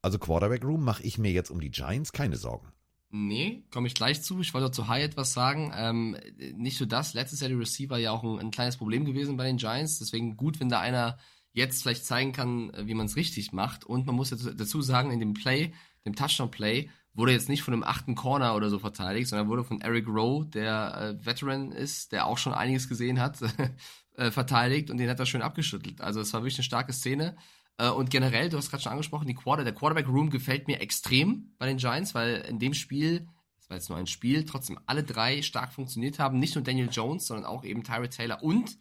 Also Quarterback Room mache ich mir jetzt um die Giants keine Sorgen. Nee, komme ich gleich zu. Ich wollte zu High etwas sagen. Ähm, nicht nur das, letztes Jahr die Receiver ja auch ein, ein kleines Problem gewesen bei den Giants. Deswegen gut, wenn da einer jetzt vielleicht zeigen kann, äh, wie man es richtig macht. Und man muss dazu sagen, in dem Play, dem Touchdown-Play, wurde jetzt nicht von einem achten Corner oder so verteidigt, sondern wurde von Eric Rowe, der äh, Veteran ist, der auch schon einiges gesehen hat, [laughs] äh, verteidigt und den hat er schön abgeschüttelt. Also es war wirklich eine starke Szene. Äh, Und generell, du hast gerade schon angesprochen, die Quarter, der Quarterback Room gefällt mir extrem bei den Giants, weil in dem Spiel, das war jetzt nur ein Spiel, trotzdem alle drei stark funktioniert haben. Nicht nur Daniel Jones, sondern auch eben Tyrod Taylor und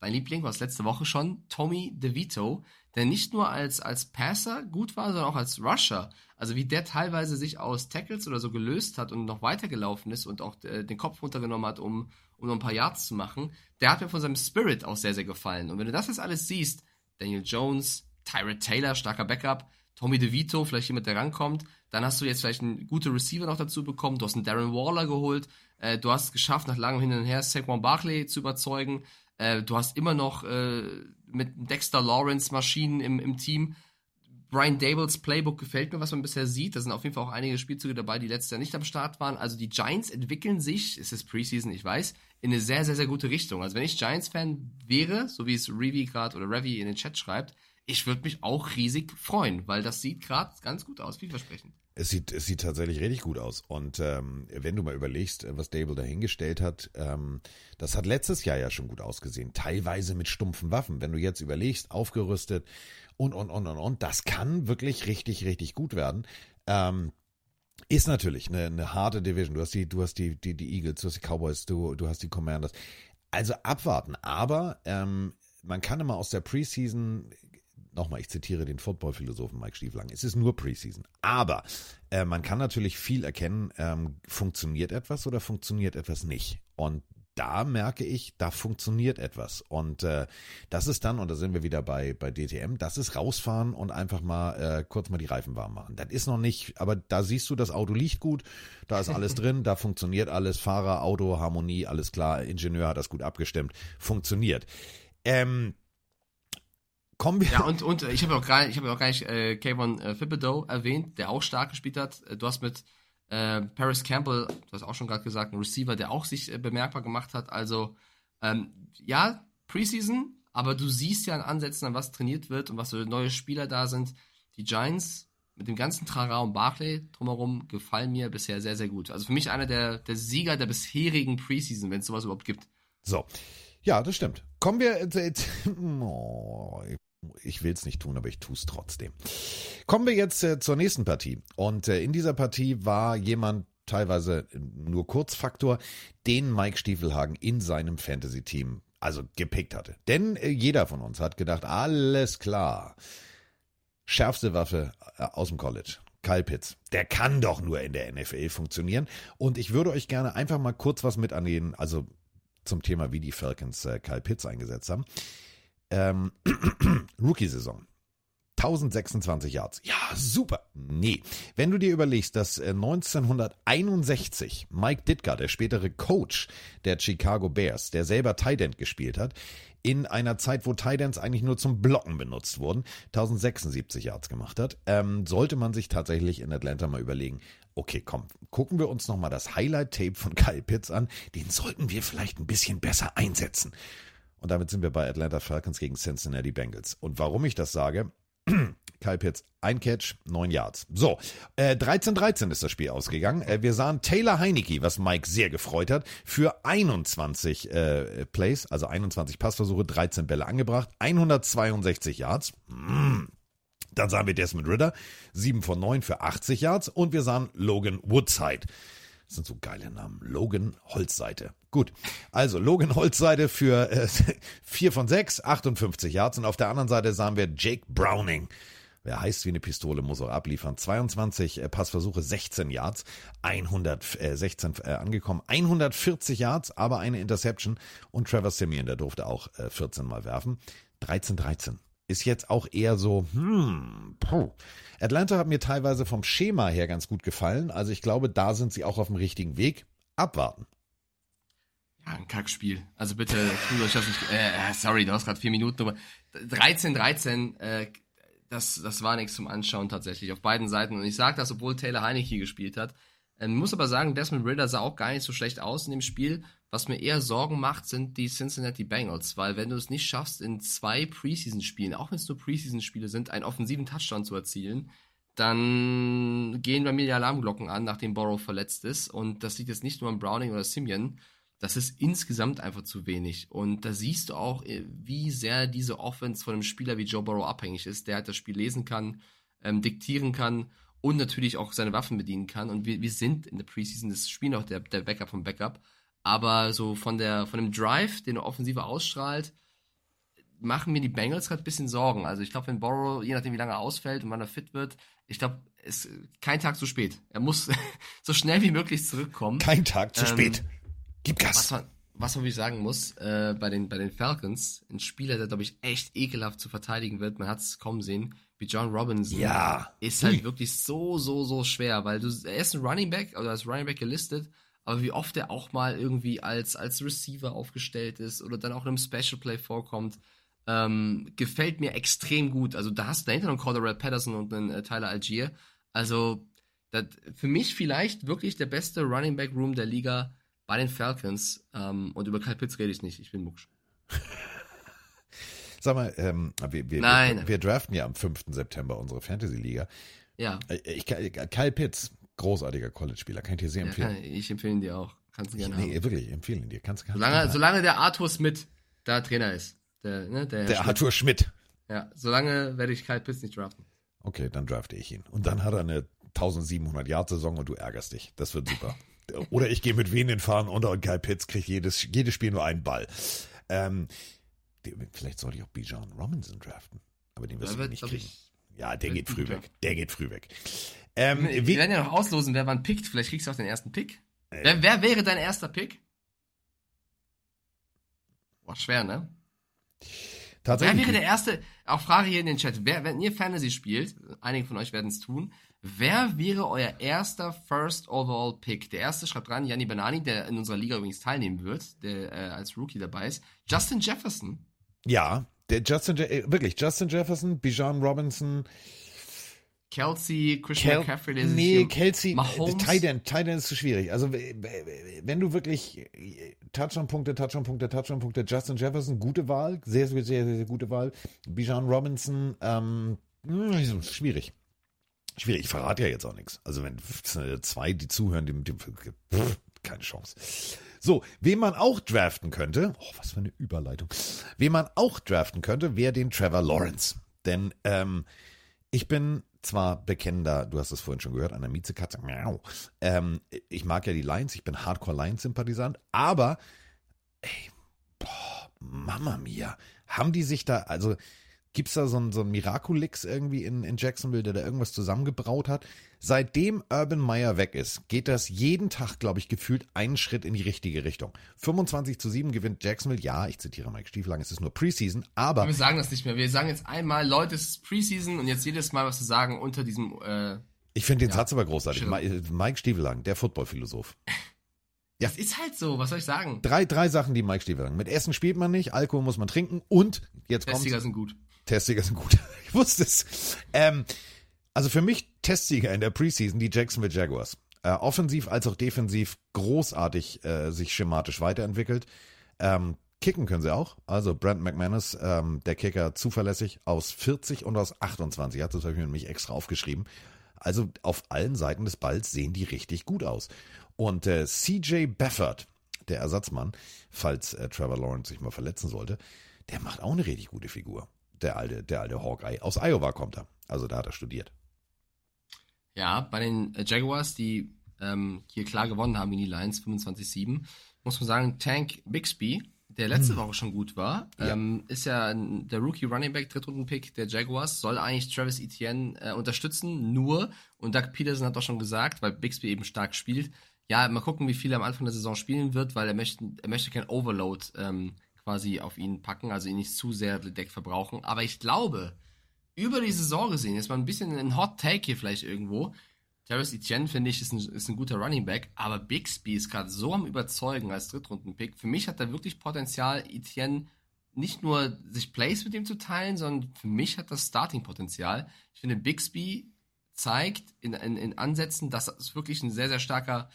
dein Liebling war es letzte Woche schon, Tommy DeVito, der nicht nur als, als Passer gut war, sondern auch als Rusher. Also wie der teilweise sich aus Tackles oder so gelöst hat und noch weitergelaufen ist und auch äh, den Kopf runtergenommen hat, um, um noch ein paar Yards zu machen, der hat mir von seinem Spirit auch sehr, sehr gefallen. Und wenn du das jetzt alles siehst, Daniel Jones, Tyrod Taylor, starker Backup, Tommy DeVito, vielleicht jemand, der rankommt. Dann hast du jetzt vielleicht einen guten Receiver noch dazu bekommen. Du hast einen Darren Waller geholt. Äh, du hast es geschafft, nach langem Hin und Her Saquon Barkley zu überzeugen. Äh, du hast immer noch äh, mit Dexter Lawrence Maschinen im, im Team. Brian Dables Playbook gefällt mir, was man bisher sieht. Da sind auf jeden Fall auch einige Spielzüge dabei, die letztes Jahr nicht am Start waren. Also die Giants entwickeln sich, es ist Preseason, ich weiß, in eine sehr, sehr, sehr gute Richtung. Also wenn ich Giants-Fan wäre, so wie es Revi gerade oder Revi in den Chat schreibt, ich würde mich auch riesig freuen, weil das sieht gerade ganz gut aus, vielversprechend. Es sieht, es sieht tatsächlich richtig gut aus. Und ähm, wenn du mal überlegst, was Dable dahingestellt hat, ähm, das hat letztes Jahr ja schon gut ausgesehen. Teilweise mit stumpfen Waffen. Wenn du jetzt überlegst, aufgerüstet und, und, und, und, und, das kann wirklich richtig, richtig gut werden. Ähm, ist natürlich eine, eine harte Division. Du hast die, du hast die, die, die Eagles, du hast die Cowboys, du, du hast die Commanders. Also abwarten. Aber ähm, man kann immer aus der Preseason nochmal, ich zitiere den Football-Philosophen Mike Stieflang, es ist nur Preseason. Aber äh, man kann natürlich viel erkennen, ähm, funktioniert etwas oder funktioniert etwas nicht. Und da merke ich, da funktioniert etwas. Und äh, das ist dann, und da sind wir wieder bei, bei DTM, das ist rausfahren und einfach mal äh, kurz mal die Reifen warm machen. Das ist noch nicht, aber da siehst du, das Auto liegt gut, da ist alles [laughs] drin, da funktioniert alles, Fahrer, Auto, Harmonie, alles klar, Ingenieur hat das gut abgestimmt, funktioniert. Ähm, kommen wir. Ja, und, und ich habe auch gar, ich auch gar nicht äh, Kayvon äh, Thibodeau erwähnt, der auch stark gespielt hat. Äh, Du hast mit äh, Paris Campbell, du hast auch schon gerade gesagt, einen Receiver, der auch sich äh, bemerkbar gemacht hat. Also, ähm, ja, Preseason, aber du siehst ja an Ansätzen, an was trainiert wird und was für neue Spieler da sind. Die Giants mit dem ganzen Trara und Barclay drumherum gefallen mir bisher sehr, sehr gut. Also für mich einer der, der Sieger der bisherigen Preseason, wenn es sowas überhaupt gibt. So. Ja, das stimmt. Kommen wir. Äh, [laughs] oh, ich will es nicht tun, aber ich tue es trotzdem. Kommen wir jetzt äh, zur nächsten Partie. Und äh, in dieser Partie war jemand teilweise nur Kurzfaktor, den Mike Stiefelhagen in seinem Fantasy-Team also gepickt hatte. Denn äh, jeder von uns hat gedacht, alles klar. Schärfste Waffe äh, aus dem College. Kyle Pitts. Der kann doch nur in der NFL funktionieren. Und ich würde euch gerne einfach mal kurz was mit angehen, also zum Thema, wie die Falcons äh, Kyle Pitts eingesetzt haben. Ähm, [clears throat] Rookie-Saison. 1026 Yards. Ja, super. Nee. Wenn du dir überlegst, dass äh, 1961 Mike Ditka, der spätere Coach der Chicago Bears, der selber Tight End gespielt hat, in einer Zeit, wo Tight eigentlich nur zum Blocken benutzt wurden, 1076 Yards gemacht hat, ähm, sollte man sich tatsächlich in Atlanta mal überlegen, okay, komm, gucken wir uns nochmal das Highlight-Tape von Kyle Pitts an, den sollten wir vielleicht ein bisschen besser einsetzen. Und damit sind wir bei Atlanta Falcons gegen Cincinnati Bengals. Und warum ich das sage, [clears throat] Kyle Pitts, ein Catch, neun Yards. So, äh, 13-13 ist das Spiel ausgegangen. Äh, wir sahen Taylor Heinecke, was Mike sehr gefreut hat, für 21 äh, Plays, also 21 Passversuche, 13 Bälle angebracht, 162 Yards. Mm. Dann sahen wir Desmond Ritter, 7 von 9 für 80 Yards und wir sahen Logan Woodside. Sind so geile Namen. Logan Holzseite. Gut. Also Logan Holzseite für äh, [laughs] 4 von 6, 58 Yards. Und auf der anderen Seite sahen wir Jake Browning. Wer heißt wie eine Pistole, muss auch abliefern. 22 äh, Passversuche, 16 Yards, 116 äh, angekommen, 140 Yards, aber eine Interception. Und Trevor Simeon, der durfte auch äh, 14 Mal werfen. 13-13 ist jetzt auch eher so, hm, puh. Atlanta hat mir teilweise vom Schema her ganz gut gefallen. Also ich glaube, da sind sie auch auf dem richtigen Weg. Abwarten. Ja, ein Kackspiel. Also bitte, tut nicht. Äh, sorry, du hast gerade vier Minuten, aber 13-13, äh, das, das war nichts zum Anschauen tatsächlich auf beiden Seiten. Und ich sage das, obwohl Taylor Heineke gespielt hat. Ähm, muss aber sagen, Desmond Ritter sah auch gar nicht so schlecht aus in dem Spiel. Was mir eher Sorgen macht, sind die Cincinnati Bengals, weil wenn du es nicht schaffst, in zwei Preseason-Spielen, auch wenn es nur Preseason-Spiele sind, einen offensiven Touchdown zu erzielen, dann gehen bei mir die Alarmglocken an, nachdem Borrow verletzt ist. Und das liegt jetzt nicht nur an Browning oder Simeon. Das ist insgesamt einfach zu wenig. Und da siehst du auch, äh, wie sehr diese Offense von einem Spieler wie Joe Burrow abhängig ist, der halt das Spiel lesen kann, ähm, diktieren kann und natürlich auch seine Waffen bedienen kann. Und wir, wir sind in der Preseason, das spielen auch der, der Backup vom Backup. Aber so von der, von dem Drive, den er offensiver ausstrahlt, machen mir die Bengals gerade ein bisschen Sorgen. Also ich glaube, wenn Borrow, je nachdem wie lange er ausfällt und wann er fit wird, ich glaube, es ist kein Tag zu spät. Er muss [laughs] so schnell wie möglich zurückkommen. Kein Tag zu Ähm, spät. Gib Gas. Was man, was man wirklich sagen muss, äh, bei, den, bei den Falcons, ein Spieler, der, glaube ich, echt ekelhaft zu verteidigen wird, man hat es kommen sehen, wie John Robinson, Ja. ist halt wirklich so, so, so schwer, weil du, er ist ein Running Back, oder als Running Back gelistet, aber wie oft er auch mal irgendwie als, als Receiver aufgestellt ist oder dann auch in einem Special Play vorkommt, ähm, gefällt mir extrem gut. Also da hast du dahinter noch einen Cordell Patterson und einen äh, Tyler Algier. Also das, für mich vielleicht wirklich der beste Running Back Room der Liga bei den Falcons. Ähm, und über Kyle Pitts rede ich nicht. Ich bin mucksch. [laughs] Sag mal, ähm, wir, wir, Nein. wir, wir draften ja am 5. September unsere Fantasy-Liga. Ja, Äh, Ich, Kyle Pitts, großartiger College-Spieler, kann ich dir sehr ja empfehlen. kann, ich empfehle ihn dir auch. Kannst du gerne nee, haben. wirklich, empfehlen dir. Kannst, kannst Solange, solange der Arthur Smith da Trainer ist. Der, ne, der, der Schmidt. Arthur Schmidt. Ja, solange werde ich Kyle Pitts nicht draften. Okay, dann drafte ich ihn. Und dann hat er eine 1700 Yard Saison und du ärgerst dich. Das wird super. [laughs] Oder ich gehe mit Wen in Fahren unter und Kyle Pitts kriegt jedes, jedes Spiel nur einen Ball. Ähm, vielleicht sollte ich auch Bijan Robinson draften. Aber den wirst du nicht kriegen. Ja, der geht früh weg. Der geht früh weg. Ähm, wir wie, werden ja noch auslosen, wer wann pickt. Vielleicht kriegst du auch den ersten Pick. Wer, wer wäre dein erster Pick? Boah, schwer, ne? Wer tatsächlich. wäre der erste, auch Frage hier in den Chat, wer, wenn ihr Fantasy spielt, einige von euch werden es tun, wer wäre euer erster First Overall Pick? Der erste schreibt rein, Gianni Banani, der in unserer Liga übrigens teilnehmen wird, der äh, als Rookie dabei ist. Justin Jefferson. Ja, der Justin, äh, wirklich, Justin Jefferson, Bijan Robinson, Kelsey, Christian Kel McCaffrey, der nee, hier- Kelsey, Mahomes. Titan, Titan ist zu schwierig. Also wenn du wirklich äh, Touchdown-Punkte, Touchdown-Punkte, Touchdown-Punkte, Justin Jefferson, gute Wahl, sehr, sehr, sehr, sehr gute Wahl. Bijan Robinson, ähm, mh, schwierig. Schwierig, ich verrate ja jetzt auch nichts. Also wenn äh, zwei, die zuhören, die, die pff, keine Chance. So, wen man auch draften könnte, oh, was für eine Überleitung. Wen man auch draften könnte, wäre den Trevor Lawrence. Denn ähm, ich bin zwar bekennender, du hast es vorhin schon gehört, einer Miezekatze. Ähm, ich mag ja die Lions, ich bin Hardcore Lions-Sympathisant, aber ey, boah, Mama mia, haben die sich da, also gibt's da so einen, so einen Miraculix irgendwie in, in Jacksonville, der da irgendwas zusammengebraut hat? Seitdem Urban Meyer weg ist, geht das jeden Tag, glaube ich, gefühlt einen Schritt in die richtige Richtung. 25 zu 7 gewinnt Jacksonville. Ja, ich zitiere Mike Stieflang, es ist nur Preseason, aber Wir sagen das nicht mehr. Wir sagen jetzt einmal, Leute, es ist Preseason und jetzt jedes Mal, was wir sagen, unter diesem, äh, ich finde den Satz aber großartig. Mi- Mike Stieflang, der Footballphilosoph. [laughs] Ja. es ist halt so, was soll ich sagen? Drei, drei Sachen, die Mike Stieflang. Mit Essen spielt man nicht, Alkohol muss man trinken und jetzt kommt Testiger sind gut. Testsieger sind gut. [laughs] Ich wusste es. Ähm, also für mich Testsieger in der Preseason die Jacksonville Jaguars. Äh, offensiv als auch defensiv großartig äh, sich schematisch weiterentwickelt. Ähm, kicken können sie auch. Also Brent McManus, ähm, der Kicker, zuverlässig aus 40 und aus 28. Hat das habe ich mir nämlich extra aufgeschrieben. Also auf allen Seiten des Balls sehen die richtig gut aus. Und äh, CJ Baffert, der Ersatzmann, falls äh, Trevor Lawrence sich mal verletzen sollte, der macht auch eine richtig gute Figur. Der alte, der alte Hawkeye. Aus Iowa kommt er. Also da hat er studiert. Ja, bei den Jaguars, die ähm, hier klar gewonnen haben in die Lions 25-7, muss man sagen, Tank Bixby, der letzte Woche schon gut war, Ja. ähm, ist ja der Rookie Running Back, Drittrunden-Pick der Jaguars, soll eigentlich Travis Etienne äh, unterstützen, nur, und Doug Peterson hat doch schon gesagt, weil Bixby eben stark spielt, ja, mal gucken, wie viel er am Anfang der Saison spielen wird, weil er möchte, er möchte kein Overload ähm, quasi auf ihn packen, also ihn nicht zu sehr Deck verbrauchen. Aber ich glaube, über die Saison gesehen, ist mal ein bisschen ein Hot Take hier vielleicht irgendwo. Travis Etienne, finde ich, ist ein, ist ein guter Running Back, aber Bixby ist gerade so am Überzeugen als Drittrunden-Pick. Für mich hat er wirklich Potenzial, Etienne nicht nur sich Plays mit ihm zu teilen, sondern für mich hat das Starting-Potenzial. Ich finde, Bixby zeigt in, in, in Ansätzen, dass es wirklich ein sehr, sehr starker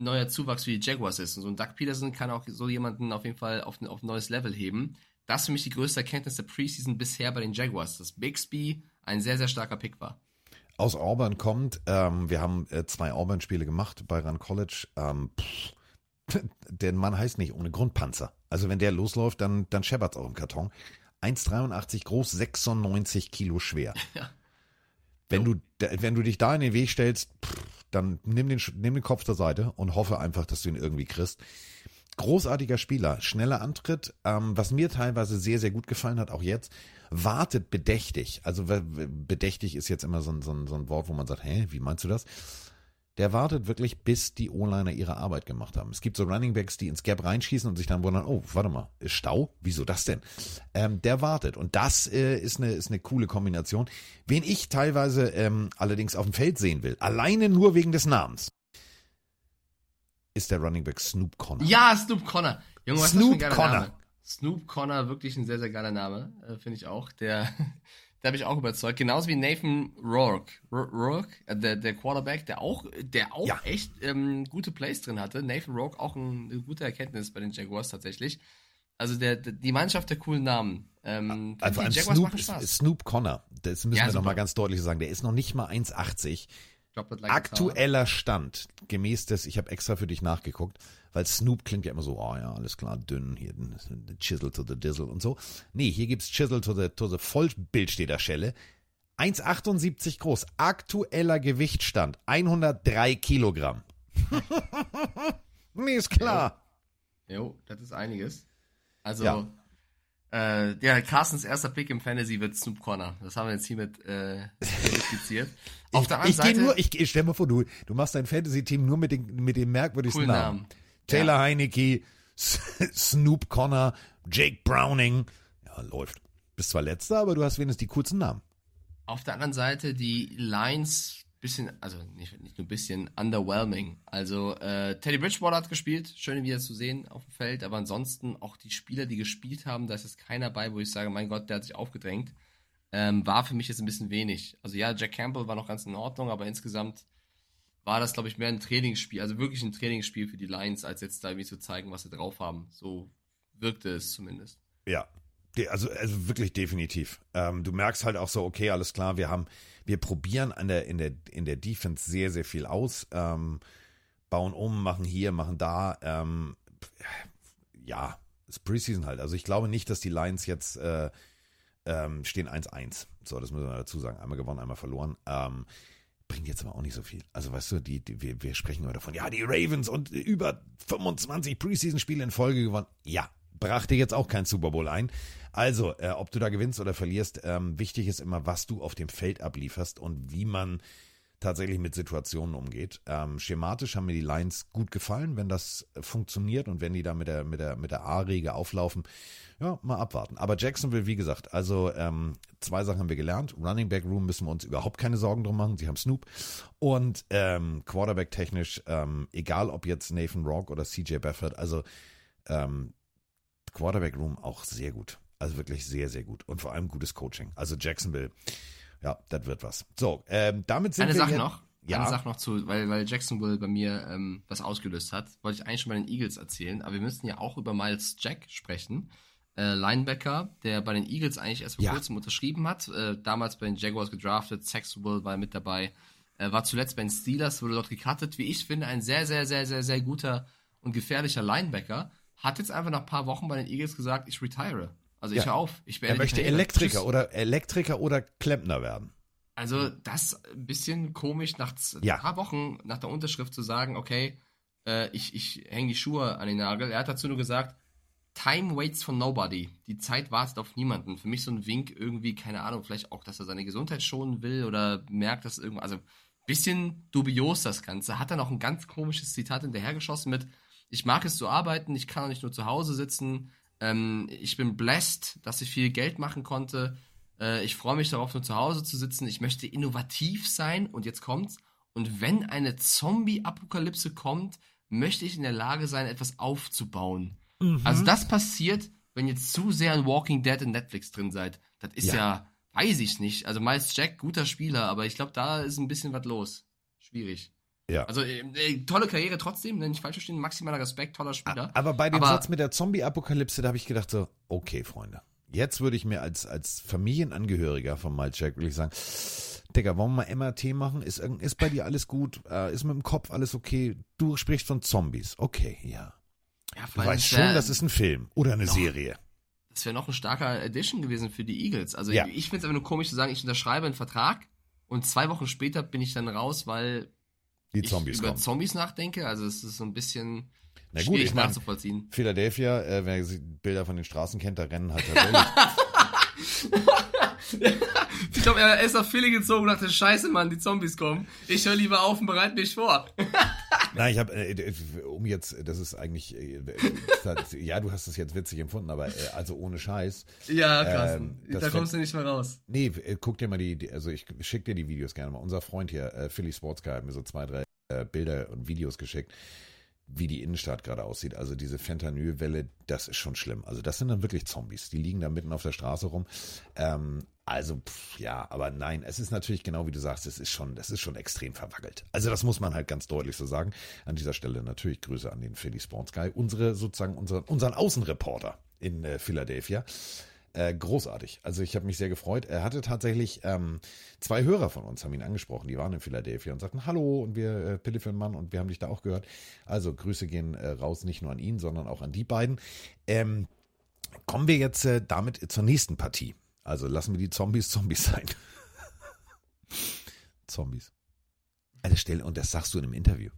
neuer Zuwachs für die Jaguars ist. Und so ein Doug Peterson kann auch so jemanden auf jeden Fall auf ein, auf ein neues Level heben. Das ist für mich die größte Erkenntnis der Preseason bisher bei den Jaguars, dass Bixby ein sehr, sehr starker Pick war. Aus Auburn kommt, ähm, wir haben äh, zwei Auburn-Spiele gemacht bei Run College. Ähm, pff, [laughs] der Mann heißt nicht ohne Grundpanzer. Also wenn der losläuft, dann, dann scheppert's auch im Karton. 1,83 groß, 96 Kilo schwer. [laughs] Ja. Wenn du, wenn du dich da in den Weg stellst, pff, dann nimm den, nimm den Kopf zur Seite und hoffe einfach, dass du ihn irgendwie kriegst. Großartiger Spieler, schneller Antritt, ähm, was mir teilweise sehr, sehr gut gefallen hat, auch jetzt, wartet bedächtig. Also bedächtig ist jetzt immer so ein, so, ein, so ein Wort, wo man sagt, hä, wie meinst du das? Der wartet wirklich, bis die O-Liner ihre Arbeit gemacht haben. Es gibt so Runningbacks, die ins Gap reinschießen und sich dann wundern, oh, warte mal, ist Stau? Wieso das denn? Ähm, der wartet. Und das äh, ist, eine, ist eine coole Kombination. Wen ich teilweise ähm, allerdings auf dem Feld sehen will, alleine nur wegen des Namens, ist der Runningback Snoop Connor. Ja, Snoop Connor. Junge, was Snoop ist das für ein geiler Connor. Name? Snoop Connor, wirklich ein sehr, sehr geiler Name, äh, finde ich auch. Der, der habe ich auch überzeugt. Genauso wie Nathan Rourke. Ro- Rourke, äh, der, der Quarterback, der auch, der auch Ja. echt ähm, gute Plays drin hatte. Nathan Rourke auch ein, eine gute Erkenntnis bei den Jaguars tatsächlich. Also der, der, die Mannschaft der coolen Namen. Ähm, Also die Jaguars Snoop, machen Spaß. Snoop Connor, das müssen Ja, wir noch super. mal ganz deutlich sagen, der ist noch nicht mal 1,80. Drop it like. Aktueller Stand, gemäß des, ich habe extra für dich nachgeguckt, weil Snoop klingt ja immer so, oh ja, alles klar, dünn, hier, Chisel to the Dizzle und so. Nee, hier gibt's Chisel to the, to the Vollbildstederschelle. 1,78 groß, aktueller Gewichtstand, 103 Kilogramm. [laughs] nee, ist klar. Jo, das ist einiges. Also, Ja. äh, ja, Carstens erster Pick im Fantasy wird Snoop Connor. Das haben wir jetzt hiermit äh, verifiziert. [laughs] Auf der anderen ich gehe Seite, nur, ich, ich stell mal vor, du, du machst dein Fantasy-Team nur mit den, mit den merkwürdigsten Namen. Namen. Taylor Heinecke, S- Snoop Connor, Jake Browning. Ja, läuft. Bist zwar letzter, aber du hast wenigstens die kurzen Namen. auf der anderen Seite die Lines bisschen, also nicht, nicht nur ein bisschen, underwhelming. Also äh, Teddy Bridgewater hat gespielt, schön wieder zu sehen auf dem Feld, aber ansonsten auch die Spieler, die gespielt haben, da ist jetzt keiner bei, wo ich sage, mein Gott, der hat sich aufgedrängt. Ähm, war für mich jetzt ein bisschen wenig. Also ja, Jack Campbell war noch ganz in Ordnung, aber insgesamt war das, glaube ich, mehr ein Trainingsspiel, also wirklich ein Trainingsspiel für die Lions, als jetzt da irgendwie zu zeigen, was sie drauf haben. So wirkte es zumindest. Ja. Also, also wirklich definitiv. Ähm, du merkst halt auch so, okay, alles klar, wir haben, wir probieren an der, in der, in der Defense sehr, sehr viel aus, ähm, bauen um, machen hier, machen da, ähm, ja, ist Preseason halt. Also ich glaube nicht, dass die Lions jetzt äh, ähm, stehen 1-1. So, das müssen wir dazu sagen. Einmal gewonnen, einmal verloren. Ähm, bringt jetzt aber auch nicht so viel. Also weißt du, die, die wir, wir sprechen immer davon, ja, die Ravens und über 25 Preseason-Spiele in Folge gewonnen. Ja, brachte jetzt auch kein Super Bowl ein. Also, äh, ob du da gewinnst oder verlierst, ähm, wichtig ist immer, was du auf dem Feld ablieferst und wie man tatsächlich mit Situationen umgeht. Ähm, schematisch haben mir die Lines gut gefallen, wenn das funktioniert und wenn die da mit der, mit der, mit der A-Regel auflaufen. Ja, mal abwarten. Aber Jacksonville, wie gesagt, also ähm, zwei Sachen haben wir gelernt. Running Back Room müssen wir uns überhaupt keine Sorgen drum machen. Sie haben Snoop. Und ähm, Quarterback technisch, ähm, egal ob jetzt Nathan Rock oder CJ Baffert, also ähm, Quarterback Room auch sehr gut. Also wirklich sehr, sehr gut. Und vor allem gutes Coaching. Also Jacksonville, ja, das wird was. So, ähm, damit sind Eine wir Sache jetzt- noch. Ja. Eine Sache noch zu, weil, weil Jacksonville bei mir ähm, was ausgelöst hat, wollte ich eigentlich schon bei den Eagles erzählen, aber wir müssen ja auch über Miles Jack sprechen. Äh, Linebacker, der bei den Eagles eigentlich erst vor Ja. kurzem unterschrieben hat, äh, damals bei den Jaguars gedraftet, Saxonville war mit dabei, äh, war zuletzt bei den Steelers, wurde dort gecuttet, wie ich finde, ein sehr, sehr, sehr, sehr, sehr guter und gefährlicher Linebacker, hat jetzt einfach nach ein paar Wochen bei den Eagles gesagt, ich retire. Also ich Ja. höre auf. Ich Er möchte. Elektriker Tschüss. oder Elektriker oder Klempner werden. Also das ein bisschen komisch nach Ja. ein paar Wochen nach der Unterschrift zu sagen, okay, äh, ich, ich hänge die Schuhe an den Nagel. Er hat dazu nur gesagt, Time waits for nobody. Die Zeit wartet auf niemanden. Für mich so ein Wink irgendwie, keine Ahnung, vielleicht auch, dass er seine Gesundheit schonen will oder merkt, dass irgendwas, also bisschen dubios das Ganze. Hat dann auch ein ganz komisches Zitat hinterhergeschossen mit, ich mag es zu arbeiten, ich kann auch nicht nur zu Hause sitzen, ähm, ich bin blessed, dass ich viel Geld machen konnte, äh, ich freue mich darauf, nur zu Hause zu sitzen, ich möchte innovativ sein und jetzt kommt's. Und wenn eine Zombie-Apokalypse kommt, möchte ich in der Lage sein, etwas aufzubauen. Also das passiert, wenn ihr zu sehr in Walking Dead in Netflix drin seid. Das ist Ja. ja, weiß ich nicht. Also Miles Jack, guter Spieler, aber ich glaube, da ist ein bisschen was los. Schwierig. Ja. Also äh, äh, tolle Karriere trotzdem, ne, nicht falsch verstehen, maximaler Respekt, toller Spieler. Aber bei dem Aber- Satz mit der Zombie-Apokalypse, da habe ich gedacht so, okay, Freunde. Jetzt würde ich mir als, als Familienangehöriger von Mike Jack wirklich sagen, Digga, wollen wir mal MRT machen? Ist, irgend- ist bei dir alles gut? Äh, ist mit dem Kopf alles okay? Du sprichst von Zombies. Okay, ja. Ja, Du weißt schon, das ist ein Film oder eine Doch. Serie. Das wäre noch ein starker Addition gewesen für die Eagles. Also Ja. ich finde es einfach nur komisch zu sagen, ich unterschreibe einen Vertrag und zwei Wochen später bin ich dann raus, weil Die ich Zombies über kommen. Zombies nachdenke. Also es ist so ein bisschen Na gut, schwierig ich meine, nachzuvollziehen. Philadelphia, äh, wer Bilder von den Straßen kennt, da rennen halt tatsächlich. [laughs] Ich glaube, er ist auf Philly gezogen und dachte, scheiße, Mann, die Zombies kommen. Ich höre lieber auf und bereite mich vor. Nein, ich habe, äh, um jetzt, das ist eigentlich, äh, das, [laughs] ja, du hast es jetzt witzig empfunden, aber äh, also ohne Scheiß. Ja, krass. Ähm, da kommst du nicht mehr raus. Nee, äh, guck dir mal die, die also ich schick dir die Videos gerne mal. Unser Freund hier, äh, Philly Sports Guy, hat mir so zwei, drei äh, Bilder und Videos geschickt, wie die Innenstadt gerade aussieht. Also diese Fentanyl-Welle, das ist schon schlimm. Also das sind dann wirklich Zombies. Die liegen da mitten auf der Straße rum. Ähm, also, pff, ja, aber nein, es ist natürlich genau wie du sagst, es ist schon, das ist schon extrem verwackelt. Also das muss man halt ganz deutlich so sagen. An dieser Stelle natürlich Grüße an den Philly Sports Guy, unsere sozusagen unseren, unseren Außenreporter in äh, Philadelphia. Äh, großartig. Also ich habe mich sehr gefreut. Er hatte tatsächlich ähm, zwei Hörer von uns, haben ihn angesprochen, die waren in Philadelphia und sagten Hallo und wir äh, Mann und wir haben dich da auch gehört. Also Grüße gehen äh, raus, nicht nur an ihn, sondern auch an die beiden. Ähm, kommen wir jetzt äh, damit zur nächsten Partie. Also lassen wir die Zombies [laughs] Zombies sein. Zombies. Also stell, und das sagst du in einem Interview.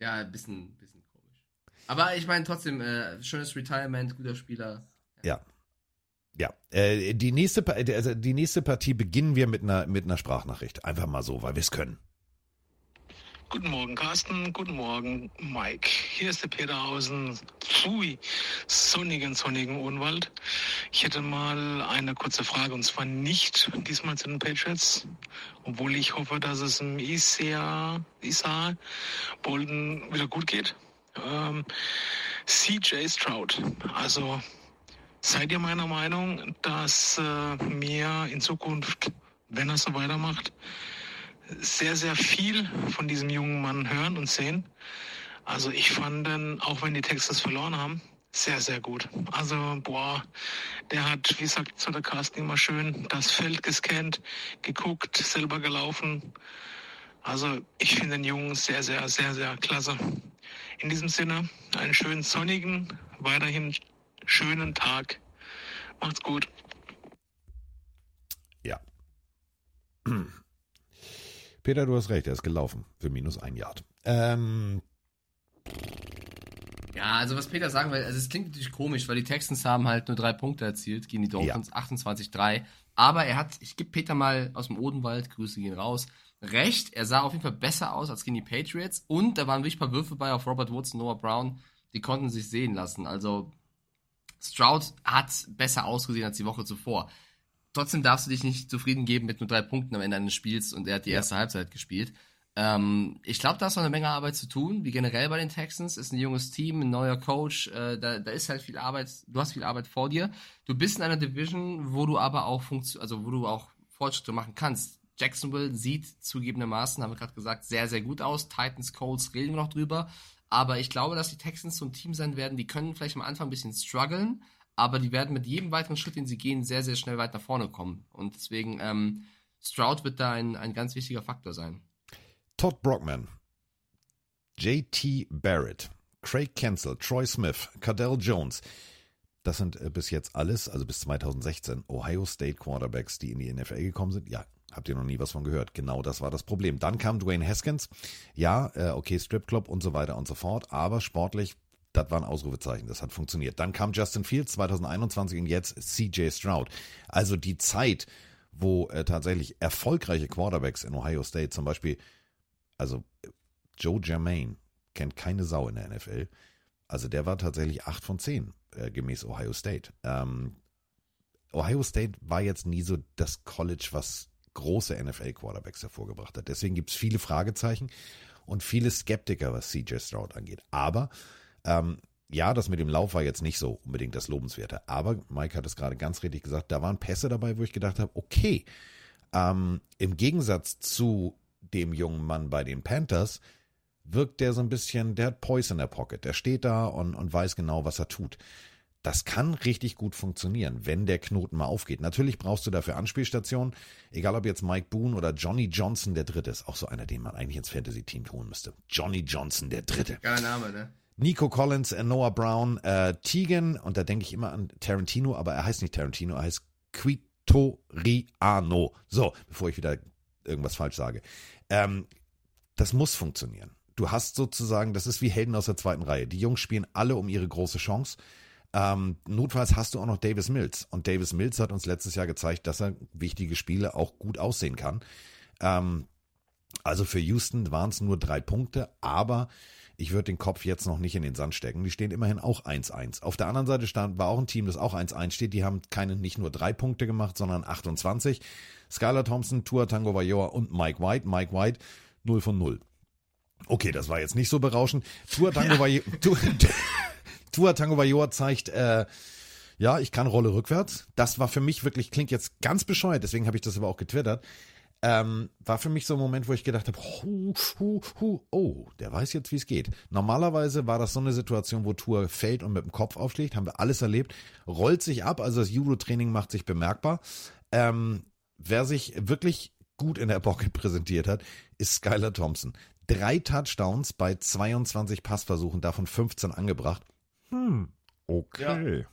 Ja, ein bisschen, bisschen komisch. Aber ich meine trotzdem, äh, schönes Retirement, guter Spieler. Ja. Ja, äh, die nächste, also die nächste Partie beginnen wir mit einer, mit einer Sprachnachricht. Einfach mal so, weil wir es können. Guten Morgen, Carsten. Guten Morgen, Mike. Hier ist der Peter aus dem pfui, sonnigen, sonnigen Unwald. Ich hätte mal eine kurze Frage und zwar nicht diesmal zu den Patriots, obwohl ich hoffe, dass es im Isaiah, Isaiah Bolden wieder gut geht. Ähm, CJ Stroud. Also seid ihr meiner Meinung, dass äh, mir in Zukunft, wenn er so weitermacht, sehr, sehr viel von diesem jungen Mann hören und sehen. Also ich fand den, auch wenn die Texas verloren haben, sehr, sehr gut. Also, boah, der hat, wie sagt so der Carsten immer schön, das Feld gescannt, geguckt, selber gelaufen. Also ich finde den Jungen sehr, sehr, sehr, sehr klasse. In diesem Sinne, einen schönen sonnigen, weiterhin schönen Tag. Macht's gut. Ja. Peter, du hast recht, er ist gelaufen für minus ein Yard. Ähm, Ja, also was Peter sagen will, also es klingt natürlich komisch, weil die Texans haben halt nur drei Punkte erzielt gegen die Dolphins, 28-3. Aber er hat, ich gebe Peter mal aus dem Odenwald, Grüße gehen raus, recht, er sah auf jeden Fall besser aus als gegen die Patriots und da waren wirklich ein paar Würfe bei auf Robert Woods und Noah Brown, die konnten sich sehen lassen. Also Stroud hat besser ausgesehen als die Woche zuvor. Trotzdem darfst du dich nicht zufrieden geben mit nur drei Punkten am Ende eines Spiels und er hat die erste Halbzeit gespielt. Ähm, ich glaube, da ist noch eine Menge Arbeit zu tun, wie generell bei den Texans. Ist ein junges Team, ein neuer Coach, äh, da, da ist halt viel Arbeit, du hast viel Arbeit vor dir. Du bist in einer Division, wo du aber auch funktio- also wo du auch Fortschritte machen kannst. Jacksonville sieht zugegebenermaßen, haben wir gerade gesagt, sehr, sehr gut aus. Titans, Colts reden wir noch drüber. Aber ich glaube, dass die Texans so ein Team sein werden, die können vielleicht am Anfang ein bisschen strugglen, aber die werden mit jedem weiteren Schritt, den sie gehen, sehr, sehr schnell weit nach vorne kommen. Und deswegen, ähm, Stroud wird da ein, ein ganz wichtiger Faktor sein. Todd Brockman, JT Barrett, Craig Kensel, Troy Smith, Cardell Jones. Das sind äh, bis jetzt alles, also bis 2016, Ohio State Quarterbacks, die in die NFL gekommen sind. Ja, habt ihr noch nie was von gehört. Genau das war das Problem. Dann kam Dwayne Haskins. Ja, äh, okay, Strip Club und so weiter und so fort. Aber sportlich, das war ein Ausrufezeichen. Das hat funktioniert. Dann kam Justin Fields 2021 und jetzt CJ Stroud. Also die Zeit, wo äh, tatsächlich erfolgreiche Quarterbacks in Ohio State, zum Beispiel, also Joe Germain, kennt keine Sau in der NFL. Also der war tatsächlich 8 von 10 äh, gemäß Ohio State. Ähm, Ohio State war jetzt nie so das College, was große NFL-Quarterbacks hervorgebracht hat. Deswegen gibt es viele Fragezeichen und viele Skeptiker, was CJ Stroud angeht. Aber ähm, ja, das mit dem Lauf war jetzt nicht so unbedingt das Lobenswerte. Aber Mike hat es gerade ganz richtig gesagt, da waren Pässe dabei, wo ich gedacht habe, okay, ähm, im Gegensatz zu dem jungen Mann bei den Panthers wirkt der so ein bisschen, der hat Poise in der Pocket. Der steht da und, und weiß genau, was er tut. Das kann richtig gut funktionieren, wenn der Knoten mal aufgeht. Natürlich brauchst du dafür Anspielstationen, egal ob jetzt Mike Boone oder Johnny Johnson der Dritte ist. Auch so einer, den man eigentlich ins Fantasy-Team holen müsste. Johnny Johnson der Dritte. Geiler Name, ne? Nico Collins, äh, Noah Brown, äh, Tegan, und da denke ich immer an Tarantino, aber er heißt nicht Tarantino, er heißt Quitoriano. So, bevor ich wieder irgendwas falsch sage. Ähm, das muss funktionieren. Du hast sozusagen, das ist wie Helden aus der zweiten Reihe. Die Jungs spielen alle um ihre große Chance. Ähm, notfalls hast du auch noch Davis Mills. Und Davis Mills hat uns letztes Jahr gezeigt, dass er wichtige Spiele auch gut aussehen kann. Ähm, also für Houston waren es nur drei Punkte, aber ich würde den Kopf jetzt noch nicht in den Sand stecken. Die stehen immerhin auch 1-1. Auf der anderen Seite stand, war auch ein Team, das auch 1-1 steht. Die haben keine, nicht nur drei Punkte gemacht, sondern 28. Skylar Thompson, Tua Tango Vajoa und Mike White. Mike White 0 von 0. Okay, das war jetzt nicht so berauschend. Tua Tango ja. Vajoa, Tua [laughs] Tango Vajoa zeigt, äh, ja, ich kann Rolle rückwärts. Das war für mich wirklich, klingt jetzt ganz bescheuert, deswegen habe ich das aber auch getwittert ähm, war für mich so ein Moment, wo ich gedacht habe, hu, hu, hu, oh, der weiß jetzt, wie es geht. Normalerweise war das so eine Situation, wo Tour fällt und mit dem Kopf aufschlägt, haben wir alles erlebt, rollt sich ab, also das Judo-Training macht sich bemerkbar. Ähm, wer sich wirklich gut in der Pocket [laughs] präsentiert hat, ist Skylar Thompson. Drei Touchdowns bei 22 Passversuchen, davon 15 angebracht. Hm, okay. Ja.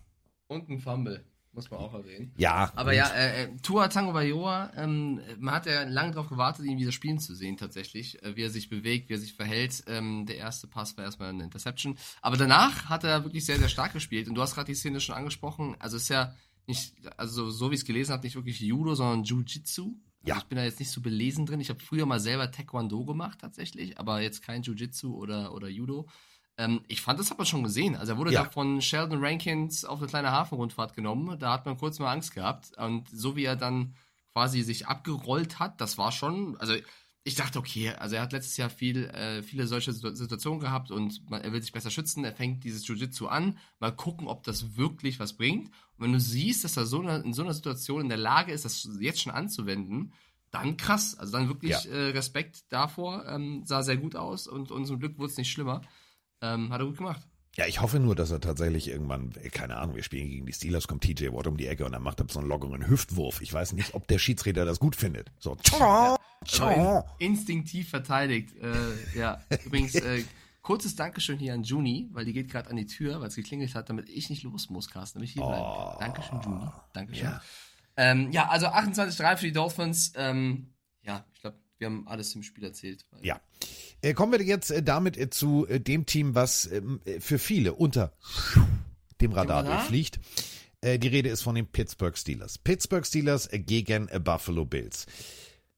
Und ein Fumble. Muss man auch erwähnen. Ja. Aber ja, äh, äh, Tua Tango Bayoa, ähm, man hat ja lange darauf gewartet, ihn wieder spielen zu sehen, tatsächlich. Äh, wie er sich bewegt, wie er sich verhält. Ähm, der erste Pass war erstmal eine Interception. Aber danach hat er wirklich sehr, sehr stark gespielt. Und du hast gerade die Szene schon angesprochen. Also ist ja nicht, also so wie ich es gelesen habe, nicht wirklich Judo, sondern Jiu-Jitsu. Also ja. Ich bin da jetzt nicht so belesen drin. Ich habe früher mal selber Taekwondo gemacht, tatsächlich, aber jetzt kein Jiu-Jitsu oder, oder Judo. Ähm, ich fand, das hat man schon gesehen. Also er wurde ja. da von Sheldon Rankins auf eine kleine Hafenrundfahrt genommen. Da hat man kurz mal Angst gehabt. Und so wie er dann quasi sich abgerollt hat, das war schon, also ich dachte, okay, also er hat letztes Jahr viel, äh, viele solche Situationen gehabt und man, er will sich besser schützen, er fängt dieses Jiu-Jitsu an, mal gucken, ob das wirklich was bringt. Und wenn du siehst, dass er so eine, in so einer Situation in der Lage ist, das jetzt schon anzuwenden, dann krass. Also dann wirklich ja. äh, Respekt davor, ähm, sah sehr gut aus und, und zum Glück wurde es nicht schlimmer. Ähm, hat er gut gemacht. Ja, ich hoffe nur, dass er tatsächlich irgendwann, keine Ahnung, wir spielen gegen die Steelers, kommt TJ Watt um die Ecke und dann macht er so einen lockeren Hüftwurf. Ich weiß nicht, ob der Schiedsrichter das gut findet. So, ja, also instinktiv verteidigt. Äh, ja, übrigens, äh, kurzes Dankeschön hier an Juni, weil die geht gerade an die Tür, weil es geklingelt hat, damit ich nicht los muss, Carsten, damit ich hier oh, bleibe. Dankeschön, Juni. Dankeschön. Ja, ähm, ja also 28-3 für die Dolphins. Ähm, ja, ich glaube, wir haben alles im Spiel erzählt. Ja. Äh, kommen wir jetzt äh, damit äh, zu dem Team, was ähm, für viele unter dem Radar durchfliegt. Die Rede ist von den Pittsburgh Steelers. Pittsburgh Steelers gegen Buffalo Bills.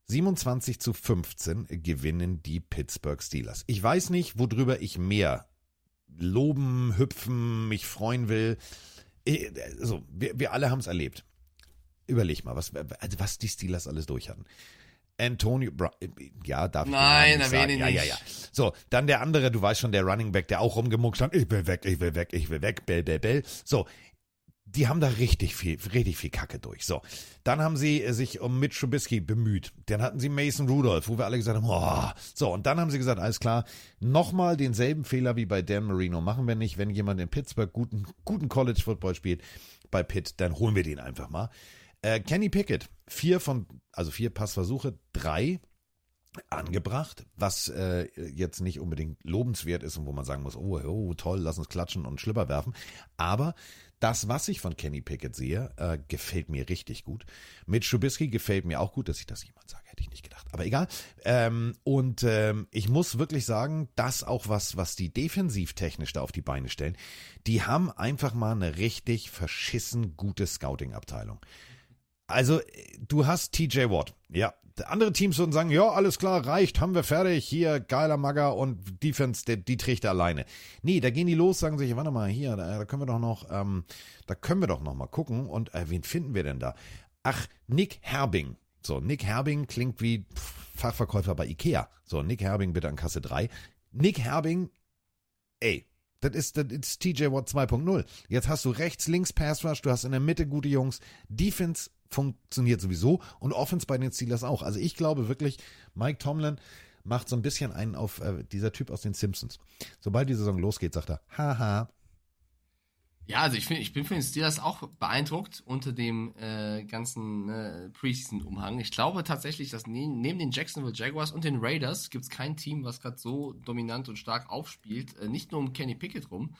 27 zu 15 gewinnen die Pittsburgh Steelers. Ich weiß nicht, worüber ich mehr loben, hüpfen, mich freuen will. Also, wir, wir alle haben es erlebt. Überleg mal, was, also was die Steelers alles durch hatten. Antonio Brown, ja, darf ich Nein, erwähne ich Ja, ja, ja. So, dann der andere, du weißt schon, der Running Back, der auch rumgemuckt hat, ich will weg, ich will weg, ich will weg, bell, bell, bell. So, die haben da richtig viel, richtig viel Kacke durch. So. Dann haben sie äh, sich um Mitch Trubisky bemüht. Dann hatten sie Mason Rudolph, wo wir alle gesagt haben, oh. So. Und dann haben sie gesagt, alles klar, nochmal denselben Fehler wie bei Dan Marino machen wir nicht. Wenn jemand in Pittsburgh guten, guten College Football spielt, bei Pitt, dann holen wir den einfach mal. Äh, Kenny Pickett, vier von, also vier Passversuche, drei angebracht, was äh, jetzt nicht unbedingt lobenswert ist und wo man sagen muss, oh, oh, toll, lass uns klatschen und Schlipper werfen. Aber das, was ich von Kenny Pickett sehe, äh, gefällt mir richtig gut. Mit Schubisky gefällt mir auch gut, dass ich das jemand sage, hätte ich nicht gedacht. Aber egal. Ähm, und ähm, ich muss wirklich sagen, das auch was, was die defensivtechnisch da auf die Beine stellen, die haben einfach mal eine richtig verschissen gute Scouting-Abteilung. Also, du hast TJ Watt. Ja, andere Teams würden sagen, ja, alles klar, reicht, haben wir fertig, hier, geiler Magger und Defense, die, die trägt er alleine. Nee, da gehen die los, sagen sich, warte mal, hier, da, da können wir doch noch, ähm, da können wir doch noch mal gucken und äh, wen finden wir denn da? Ach, Nick Herbing. So, Nick Herbing klingt wie Fachverkäufer bei Ikea. So, Nick Herbing bitte an Kasse 3. Nick Herbing, ey, das ist, das ist TJ Watt 2.0. Jetzt hast du rechts, links Pass Rush, du hast in der Mitte gute Jungs. Defense funktioniert sowieso und Offense bei den Steelers auch. Also ich glaube wirklich, Mike Tomlin macht so ein bisschen einen auf äh, dieser Typ aus den Simpsons. Sobald die Saison losgeht, sagt er, haha. Ja, also ich, find, ich bin für den Steelers auch beeindruckt unter dem äh, ganzen äh, Preseason-Umhang. Ich glaube tatsächlich, dass ne neben den Jacksonville Jaguars und den Raiders gibt es kein Team, was gerade so dominant und stark aufspielt. Äh, nicht nur um Kenny Pickett rum,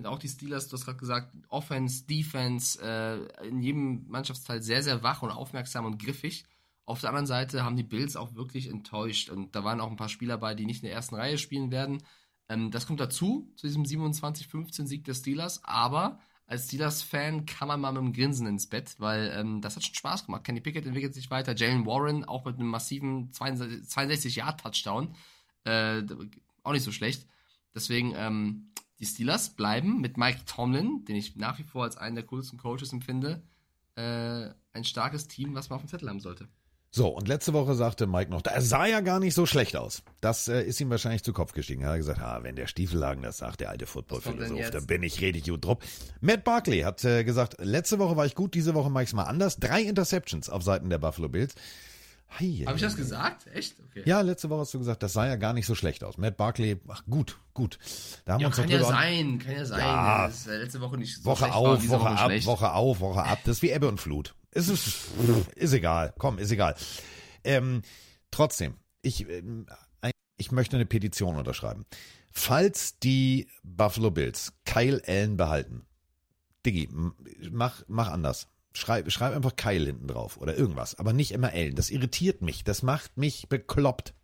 finde auch die Steelers, du hast gerade gesagt, Offense, Defense, äh, in jedem Mannschaftsteil sehr, sehr wach und aufmerksam und griffig. Auf der anderen Seite haben die Bills auch wirklich enttäuscht und da waren auch ein paar Spieler bei, die nicht in der ersten Reihe spielen werden. Ähm, das kommt dazu, zu diesem 27-15 Sieg der Steelers, aber als Steelers-Fan kann man mal mit einem Grinsen ins Bett, weil ähm, das hat schon Spaß gemacht. Kenny Pickett entwickelt sich weiter, Jalen Warren auch mit einem massiven 62-Yard-Touchdown. Äh, auch nicht so schlecht. Deswegen, ähm, die Steelers bleiben mit Mike Tomlin, den ich nach wie vor als einen der coolsten Coaches empfinde, äh, ein starkes Team, was man auf dem Zettel haben sollte. So, und letzte Woche sagte Mike noch, er sah ja gar nicht so schlecht aus. Das äh, ist ihm wahrscheinlich zu Kopf gestiegen. Er hat gesagt, ah, wenn der Stiefellagen das sagt, der alte Football-Philosoph, dann bin ich richtig gut drauf. Matt Barkley hat äh, gesagt, letzte Woche war ich gut, diese Woche mache ich es mal anders. Drei Interceptions auf Seiten der Buffalo Bills. Habe ich das gesagt? Echt? Okay. Ja, letzte Woche hast du gesagt, das sah ja gar nicht so schlecht aus. Matt Barkley, ach gut, gut. Da haben ja, wir uns kann ja sein, kann ja sein. Ja, das ist letzte Woche nicht so Woche auf, Woche, Woche ab, schlecht. Woche auf, Woche ab. Das ist wie Ebbe und Flut. Ist, ist, ist egal. Komm, ist egal. Ähm, trotzdem, ich, ähm, ich möchte eine Petition unterschreiben. Falls die Buffalo Bills Kyle Allen behalten, Diggi, mach, mach anders. Schreib, schreib einfach Kyle hinten drauf oder irgendwas, aber nicht immer Allen. Das irritiert mich. Das macht mich bekloppt.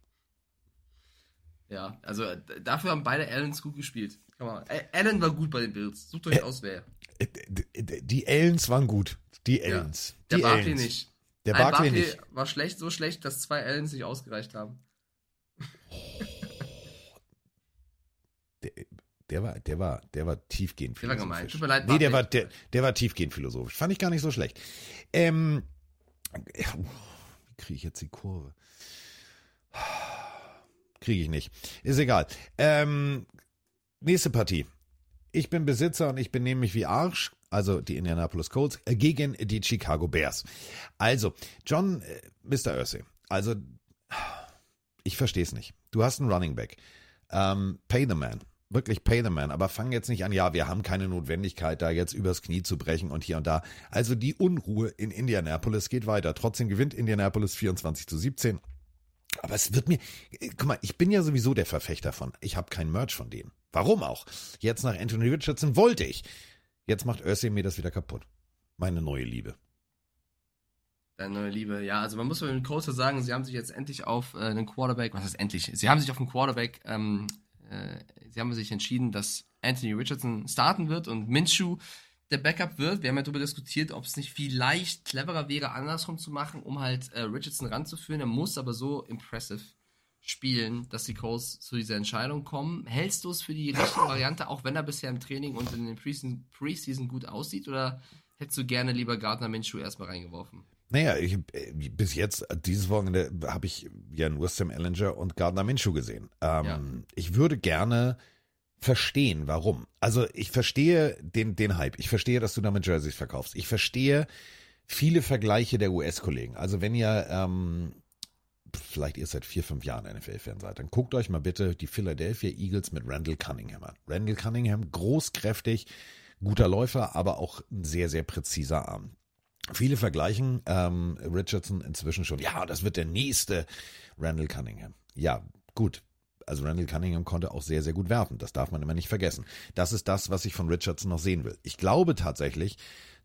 Ja, also dafür haben beide Allens gut gespielt. Allen war gut bei den Bills. Sucht euch äh, aus, wer. Äh, die Allens waren gut. Die Allens. Ja, der Barkley nicht. Der Barkley, Barkley nicht. war schlecht, so schlecht, dass zwei Allens nicht ausgereicht haben. Der, war, der war, der war tiefgehend philosophisch. Der war gemein. Tut mir leid, nee, der war, der, der war tiefgehend philosophisch. Fand ich gar nicht so schlecht. Ähm, wie kriege ich jetzt die Kurve? Kriege ich nicht. Ist egal. Ähm, nächste Partie. Ich bin Besitzer und ich benehme mich wie Arsch, also die Indianapolis Colts, gegen die Chicago Bears. Also, John, äh, Mr. Ursay, also, ich verstehe es nicht. Du hast einen Running Back. Ähm, pay the man wirklich pay the man, aber fang jetzt nicht an, ja, wir haben keine Notwendigkeit, da jetzt übers Knie zu brechen und hier und da. Also die Unruhe in Indianapolis geht weiter. Trotzdem gewinnt Indianapolis 24 zu 17. Aber es wird mir, guck mal, ich bin ja sowieso der Verfechter von, ich habe kein Merch von denen. Warum auch? Jetzt nach Anthony Richardson wollte ich. Jetzt macht Ursay mir das wieder kaputt. Meine neue Liebe. Deine neue Liebe, ja, also man muss mit Coaster sagen, sie haben sich jetzt endlich auf äh, einen Quarterback, was heißt endlich? Sie haben sich auf einen Quarterback ähm, äh, sie haben sich entschieden, dass Anthony Richardson starten wird und Minshew der Backup wird. Wir haben ja darüber diskutiert, ob es nicht vielleicht cleverer wäre, andersrum zu machen, um halt äh, Richardson ranzuführen. Er muss aber so impressive spielen, dass die Colts zu dieser Entscheidung kommen. Hältst du es für die richtige Variante, auch wenn er bisher im Training und in den Preseason, Preseason gut aussieht, oder hättest du gerne lieber Gardner Minshew erstmal reingeworfen? Naja, ich, äh, bis jetzt, dieses Wochenende, habe ich ja nur Sam Ellinger und Gardner Minshew gesehen. Ähm, ja. Ich würde gerne verstehen, warum. Also ich verstehe den, den Hype. Ich verstehe, dass du damit Jerseys verkaufst. Ich verstehe viele Vergleiche der US-Kollegen. Also wenn ihr ähm, vielleicht ihr seit vier, fünf Jahren NFL-Fan seid, dann guckt euch mal bitte die Philadelphia Eagles mit Randall Cunningham an. Randall Cunningham, großkräftig, guter Läufer, aber auch ein sehr, sehr präziser Arm. Viele vergleichen ähm, Richardson inzwischen schon, ja, das wird der nächste Randall Cunningham. Ja, gut. Also Randall Cunningham konnte auch sehr, sehr gut werfen. Das darf man immer nicht vergessen. Das ist das, was ich von Richardson noch sehen will. Ich glaube tatsächlich,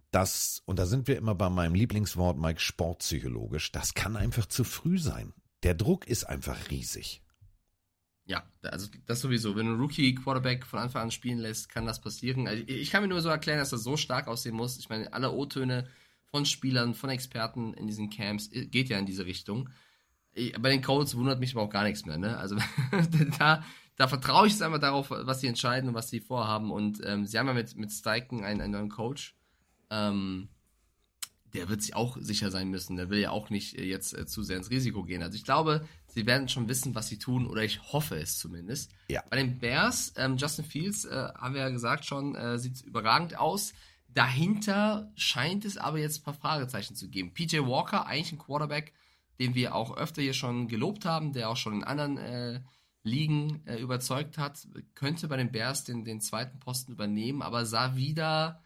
dass, und da sind wir immer bei meinem Lieblingswort, Mike, sportpsychologisch, das kann einfach zu früh sein. Der Druck ist einfach riesig. Ja, also das sowieso. Wenn du einen Rookie-Quarterback von Anfang an spielen lässt, kann das passieren. Also ich kann mir nur so erklären, dass das so stark aussehen muss. Ich meine, alle O-Töne von Spielern, von Experten in diesen Camps geht ja in diese Richtung. Bei den Colts wundert mich aber auch gar nichts mehr. Ne? Also [laughs] da, da vertraue ich es einfach darauf, was sie entscheiden und was sie vorhaben. Und ähm, sie haben ja mit, mit Steichen einen, einen neuen Coach. Ähm, der wird sich auch sicher sein müssen. Der will ja auch nicht äh, jetzt äh, zu sehr ins Risiko gehen. Also ich glaube, sie werden schon wissen, was sie tun, oder ich hoffe es zumindest. Ja. Bei den Bears, ähm, Justin Fields, äh, haben wir ja gesagt schon, äh, sieht überragend aus. Dahinter scheint es aber jetzt ein paar Fragezeichen zu geben. PJ Walker, eigentlich ein Quarterback, den wir auch öfter hier schon gelobt haben, der auch schon in anderen äh, Ligen äh, überzeugt hat, könnte bei den Bears den, den zweiten Posten übernehmen, aber sah wieder,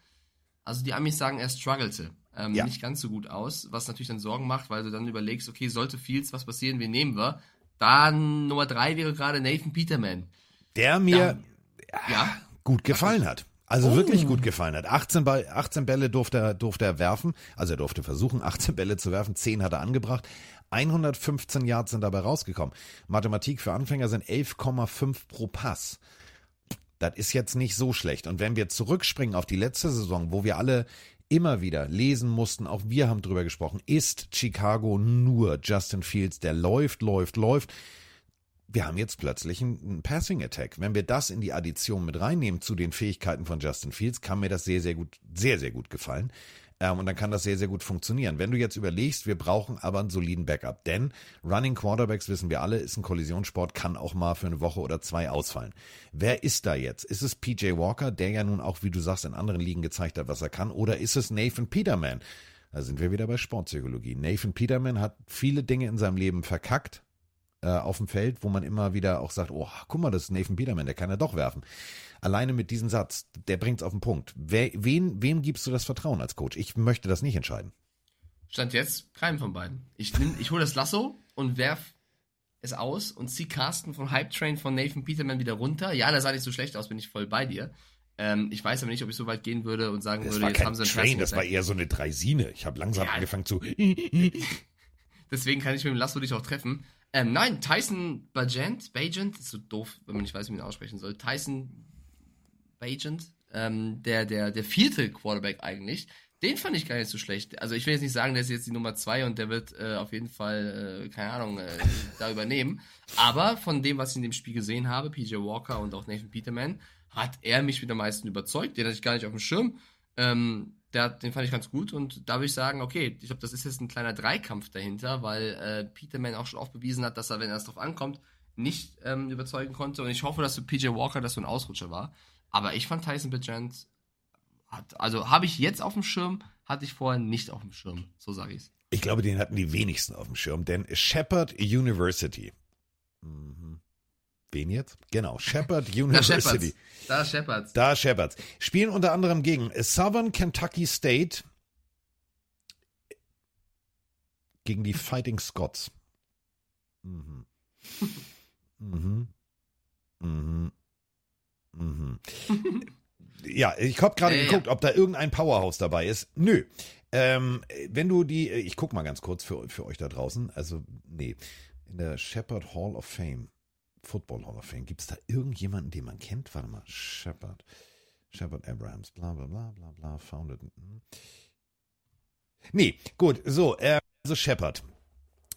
also die Amis sagen, er struggelte ähm, Ja. nicht ganz so gut aus, was natürlich dann Sorgen macht, weil du dann überlegst, okay, sollte Fields was passieren, wen nehmen wir? Dann Nummer drei wäre gerade Nathan Peterman. Der mir Ja, gut gefallen hat. Also Oh. wirklich gut gefallen hat. 18, Ball, 18 Bälle durfte er, durfte er werfen. Also er durfte versuchen, [laughs] 18 Bälle zu werfen. 10 hat er angebracht. 115 Yards sind dabei rausgekommen. Mathematik für Anfänger sind 11,5 pro Pass. Das ist jetzt nicht so schlecht. Und wenn wir zurückspringen auf die letzte Saison, wo wir alle immer wieder lesen mussten, auch wir haben drüber gesprochen, ist Chicago nur Justin Fields, der läuft, läuft, läuft wir haben jetzt plötzlich einen Passing Attack. Wenn wir das in die Addition mit reinnehmen zu den Fähigkeiten von Justin Fields, kann mir das sehr, sehr gut, sehr, sehr gut gefallen. Ähm, und dann kann das sehr, sehr gut funktionieren. Wenn du jetzt überlegst, wir brauchen aber einen soliden Backup, denn Running Quarterbacks, wissen wir alle, ist ein Kollisionssport, kann auch mal für eine Woche oder zwei ausfallen. Wer ist da jetzt? Ist es PJ Walker, der ja nun auch, wie du sagst, in anderen Ligen gezeigt hat, was er kann, oder ist es Nathan Peterman? Da sind wir wieder bei Sportpsychologie. Nathan Peterman hat viele Dinge in seinem Leben verkackt, äh, auf dem Feld, wo man immer wieder auch sagt, oh, guck mal, das ist Nathan Peterman, der kann ja doch werfen. Alleine mit diesem Satz, der bringt's auf den Punkt. Wer, wen, wem gibst du das Vertrauen als Coach? Ich möchte das nicht entscheiden. Stand jetzt keinem von beiden. Ich, nehm, ich hole das Lasso und werf es aus und zieh Carsten vom Hype Train von Nathan Peterman wieder runter. Ja, das sah nicht so schlecht aus, bin ich voll bei dir. Ähm, ich weiß aber nicht, ob ich so weit gehen würde und sagen Das würde, war jetzt kein haben sie einen Train, das war eher so eine Dreisine. Ich habe langsam Ja. angefangen zu. [laughs] [laughs] Deswegen kann ich mit dem Lasso dich auch treffen. Ähm, nein, Tyson Bajent, Bajent, ist so doof, wenn man nicht weiß, wie man ihn aussprechen soll. Tyson Bajent, ähm, der, der, der vierte Quarterback eigentlich, den fand ich gar nicht so schlecht. Also ich will jetzt nicht sagen, der ist jetzt die Nummer zwei und der wird äh, auf jeden Fall, äh, keine Ahnung, äh, da übernehmen. Aber von dem, was ich in dem Spiel gesehen habe, PJ Walker und auch Nathan Peterman, hat er mich mit am meisten überzeugt. Den hatte ich gar nicht auf dem Schirm. Ähm, der, den fand ich ganz gut und da würde ich sagen, okay, ich glaube, das ist jetzt ein kleiner Dreikampf dahinter, weil äh, Peterman auch schon oft bewiesen hat, dass er, wenn er es drauf ankommt, nicht ähm, überzeugen konnte. Und ich hoffe, dass PJ Walker das so ein Ausrutscher war. Aber ich fand Tyson Bajent hat, also habe ich jetzt auf dem Schirm, hatte ich vorher nicht auf dem Schirm. So sage ich es. Ich glaube, den hatten die wenigsten auf dem Schirm, denn Shepherd University. Mhm. Wen jetzt? Genau, [laughs] Shepherd Da University. Da Shepherds. Da Shepherds. Spielen unter anderem gegen Southern Kentucky State, gegen die Fighting Scots. Mhm. Mhm. Mhm. Mhm. [laughs] Ja, ich habe gerade Ja, ja. geguckt, ob da irgendein Powerhouse dabei ist. Nö. Ähm, wenn du die, ich guck mal ganz kurz für, für euch da draußen. Also, nee. In der Shepherd Hall of Fame, Football Hall of Fame, gibt es da irgendjemanden, den man kennt? Warte mal, Shepherd. Shepherd Abrahams, bla bla bla bla bla, founded. hm. Nee, gut, so, äh, also Shepherd.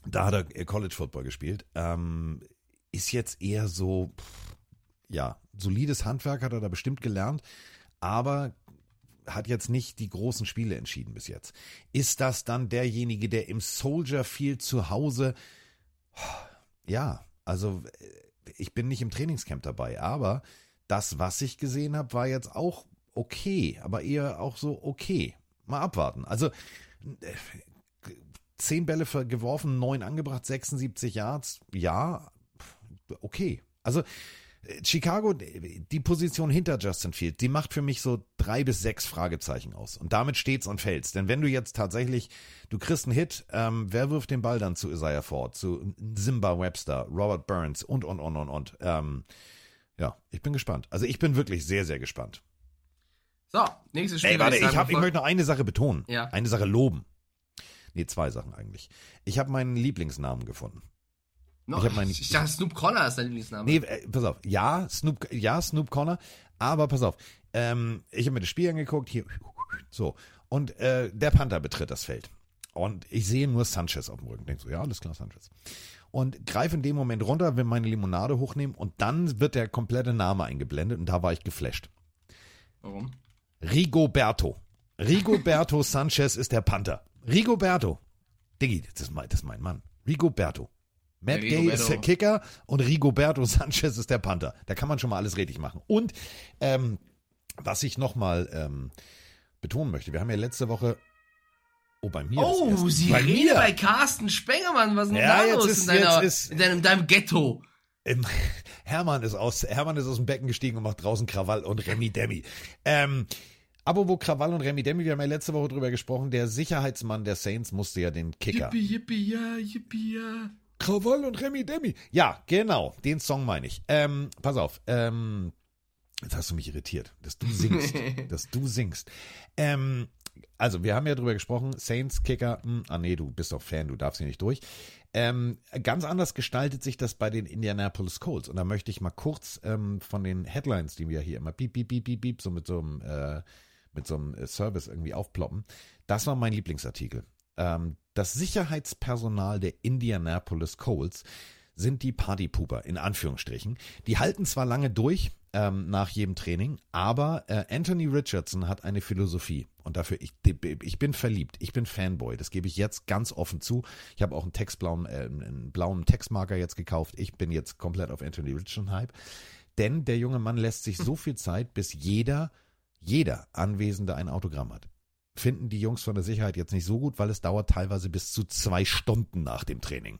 Da hat er äh, College Football gespielt. Ähm, ist jetzt eher so, ja, solides Handwerk hat er da bestimmt gelernt, aber hat jetzt nicht die großen Spiele entschieden bis jetzt. Ist das dann derjenige, der im Soldier Field zu Hause, ja, also äh, ich bin nicht im Trainingscamp dabei, aber das, was ich gesehen habe, war jetzt auch okay, aber eher auch so okay. Mal abwarten. Also äh, zehn Bälle geworfen, neun angebracht, 76 Yards, ja, okay. Also Chicago, die Position hinter Justin Fields, die macht für mich so drei bis sechs Fragezeichen aus. Und damit steht's und fällt's. Denn wenn du jetzt tatsächlich, du kriegst einen Hit, ähm, wer wirft den Ball dann zu Isaiah Ford, zu Simba Webster, Robert Burns und, und, und, und, und. Ähm, ja, ich bin gespannt. Also ich bin wirklich sehr, sehr gespannt. So, nächstes Spiel. Ey, warte, ich, sagen, hab, ich möchte noch eine Sache betonen. Ja. Eine Sache loben. Nee, zwei Sachen eigentlich. Ich habe meinen Lieblingsnamen gefunden. No, ich meinen- ich dachte, Snoop Connor ist dein Lieblingsname. Nee, äh, pass auf. Ja, Snoop, ja, Snoop Connor, aber pass auf. Ähm, ich habe mir das Spiel angeguckt, hier, so. Und äh, der Panther betritt das Feld. Und ich sehe nur Sanchez auf dem Rücken. Denk so, ja, alles klar, Sanchez. Und greife in dem Moment runter, will meine Limonade hochnehmen und dann wird der komplette Name eingeblendet und da war ich geflasht. Warum? Rigoberto. Rigoberto [laughs] Sanchez ist der Panther. Rigoberto. Diggi, das ist mein, das ist mein Mann. Rigoberto. Matt Gay ist der Kicker und Rigoberto Sanchez ist der Panther. Da kann man schon mal alles richtig machen. Und ähm, was ich nochmal ähm, betonen möchte, wir haben ja letzte Woche. Oh, bei mir. Oh, sie bei reden mir. bei Carsten Spengemann. Was ist denn Ja, da los ist- in, deiner, ist- in deinem, deinem Ghetto? Ähm, Hermann ist aus, Hermann ist aus dem Becken gestiegen und macht draußen Krawall und Remi Demi. Ähm, apropos Krawall und Remi Demi, wir haben ja letzte Woche drüber gesprochen, der Sicherheitsmann der Saints musste ja den Kicker. Yippie, yippie, ja, yippie, ja. Krawall und Remi Demi. Ja, genau, den Song meine ich. Ähm, pass auf, ähm, jetzt hast du mich irritiert, dass du singst, [laughs] dass du singst. Ähm, also, wir haben ja drüber gesprochen, Saints, Kicker, hm, ah nee, du bist doch Fan, du darfst hier nicht durch. Ähm, ganz anders gestaltet sich das bei den Indianapolis Colts. Und da möchte ich mal kurz ähm, von den Headlines, die wir hier immer piep, piep, piep, piep, piep, so mit so einem, äh, mit so einem äh, Service irgendwie aufploppen. Das war mein Lieblingsartikel. Ähm, das Sicherheitspersonal der Indianapolis Colts sind die Partypooper, in Anführungsstrichen. Die halten zwar lange durch ähm, nach jedem Training, aber äh, Anthony Richardson hat eine Philosophie. Und dafür, ich, ich bin verliebt, ich bin Fanboy, das gebe ich jetzt ganz offen zu. Ich habe auch einen textblauen, äh, einen blauen Textmarker jetzt gekauft. Ich bin jetzt komplett auf Anthony Richardson-Hype. Denn der junge Mann lässt sich so viel Zeit, bis jeder, jeder Anwesende ein Autogramm hat. Finden die Jungs von der Sicherheit jetzt nicht so gut, weil es dauert teilweise bis zu zwei Stunden nach dem Training.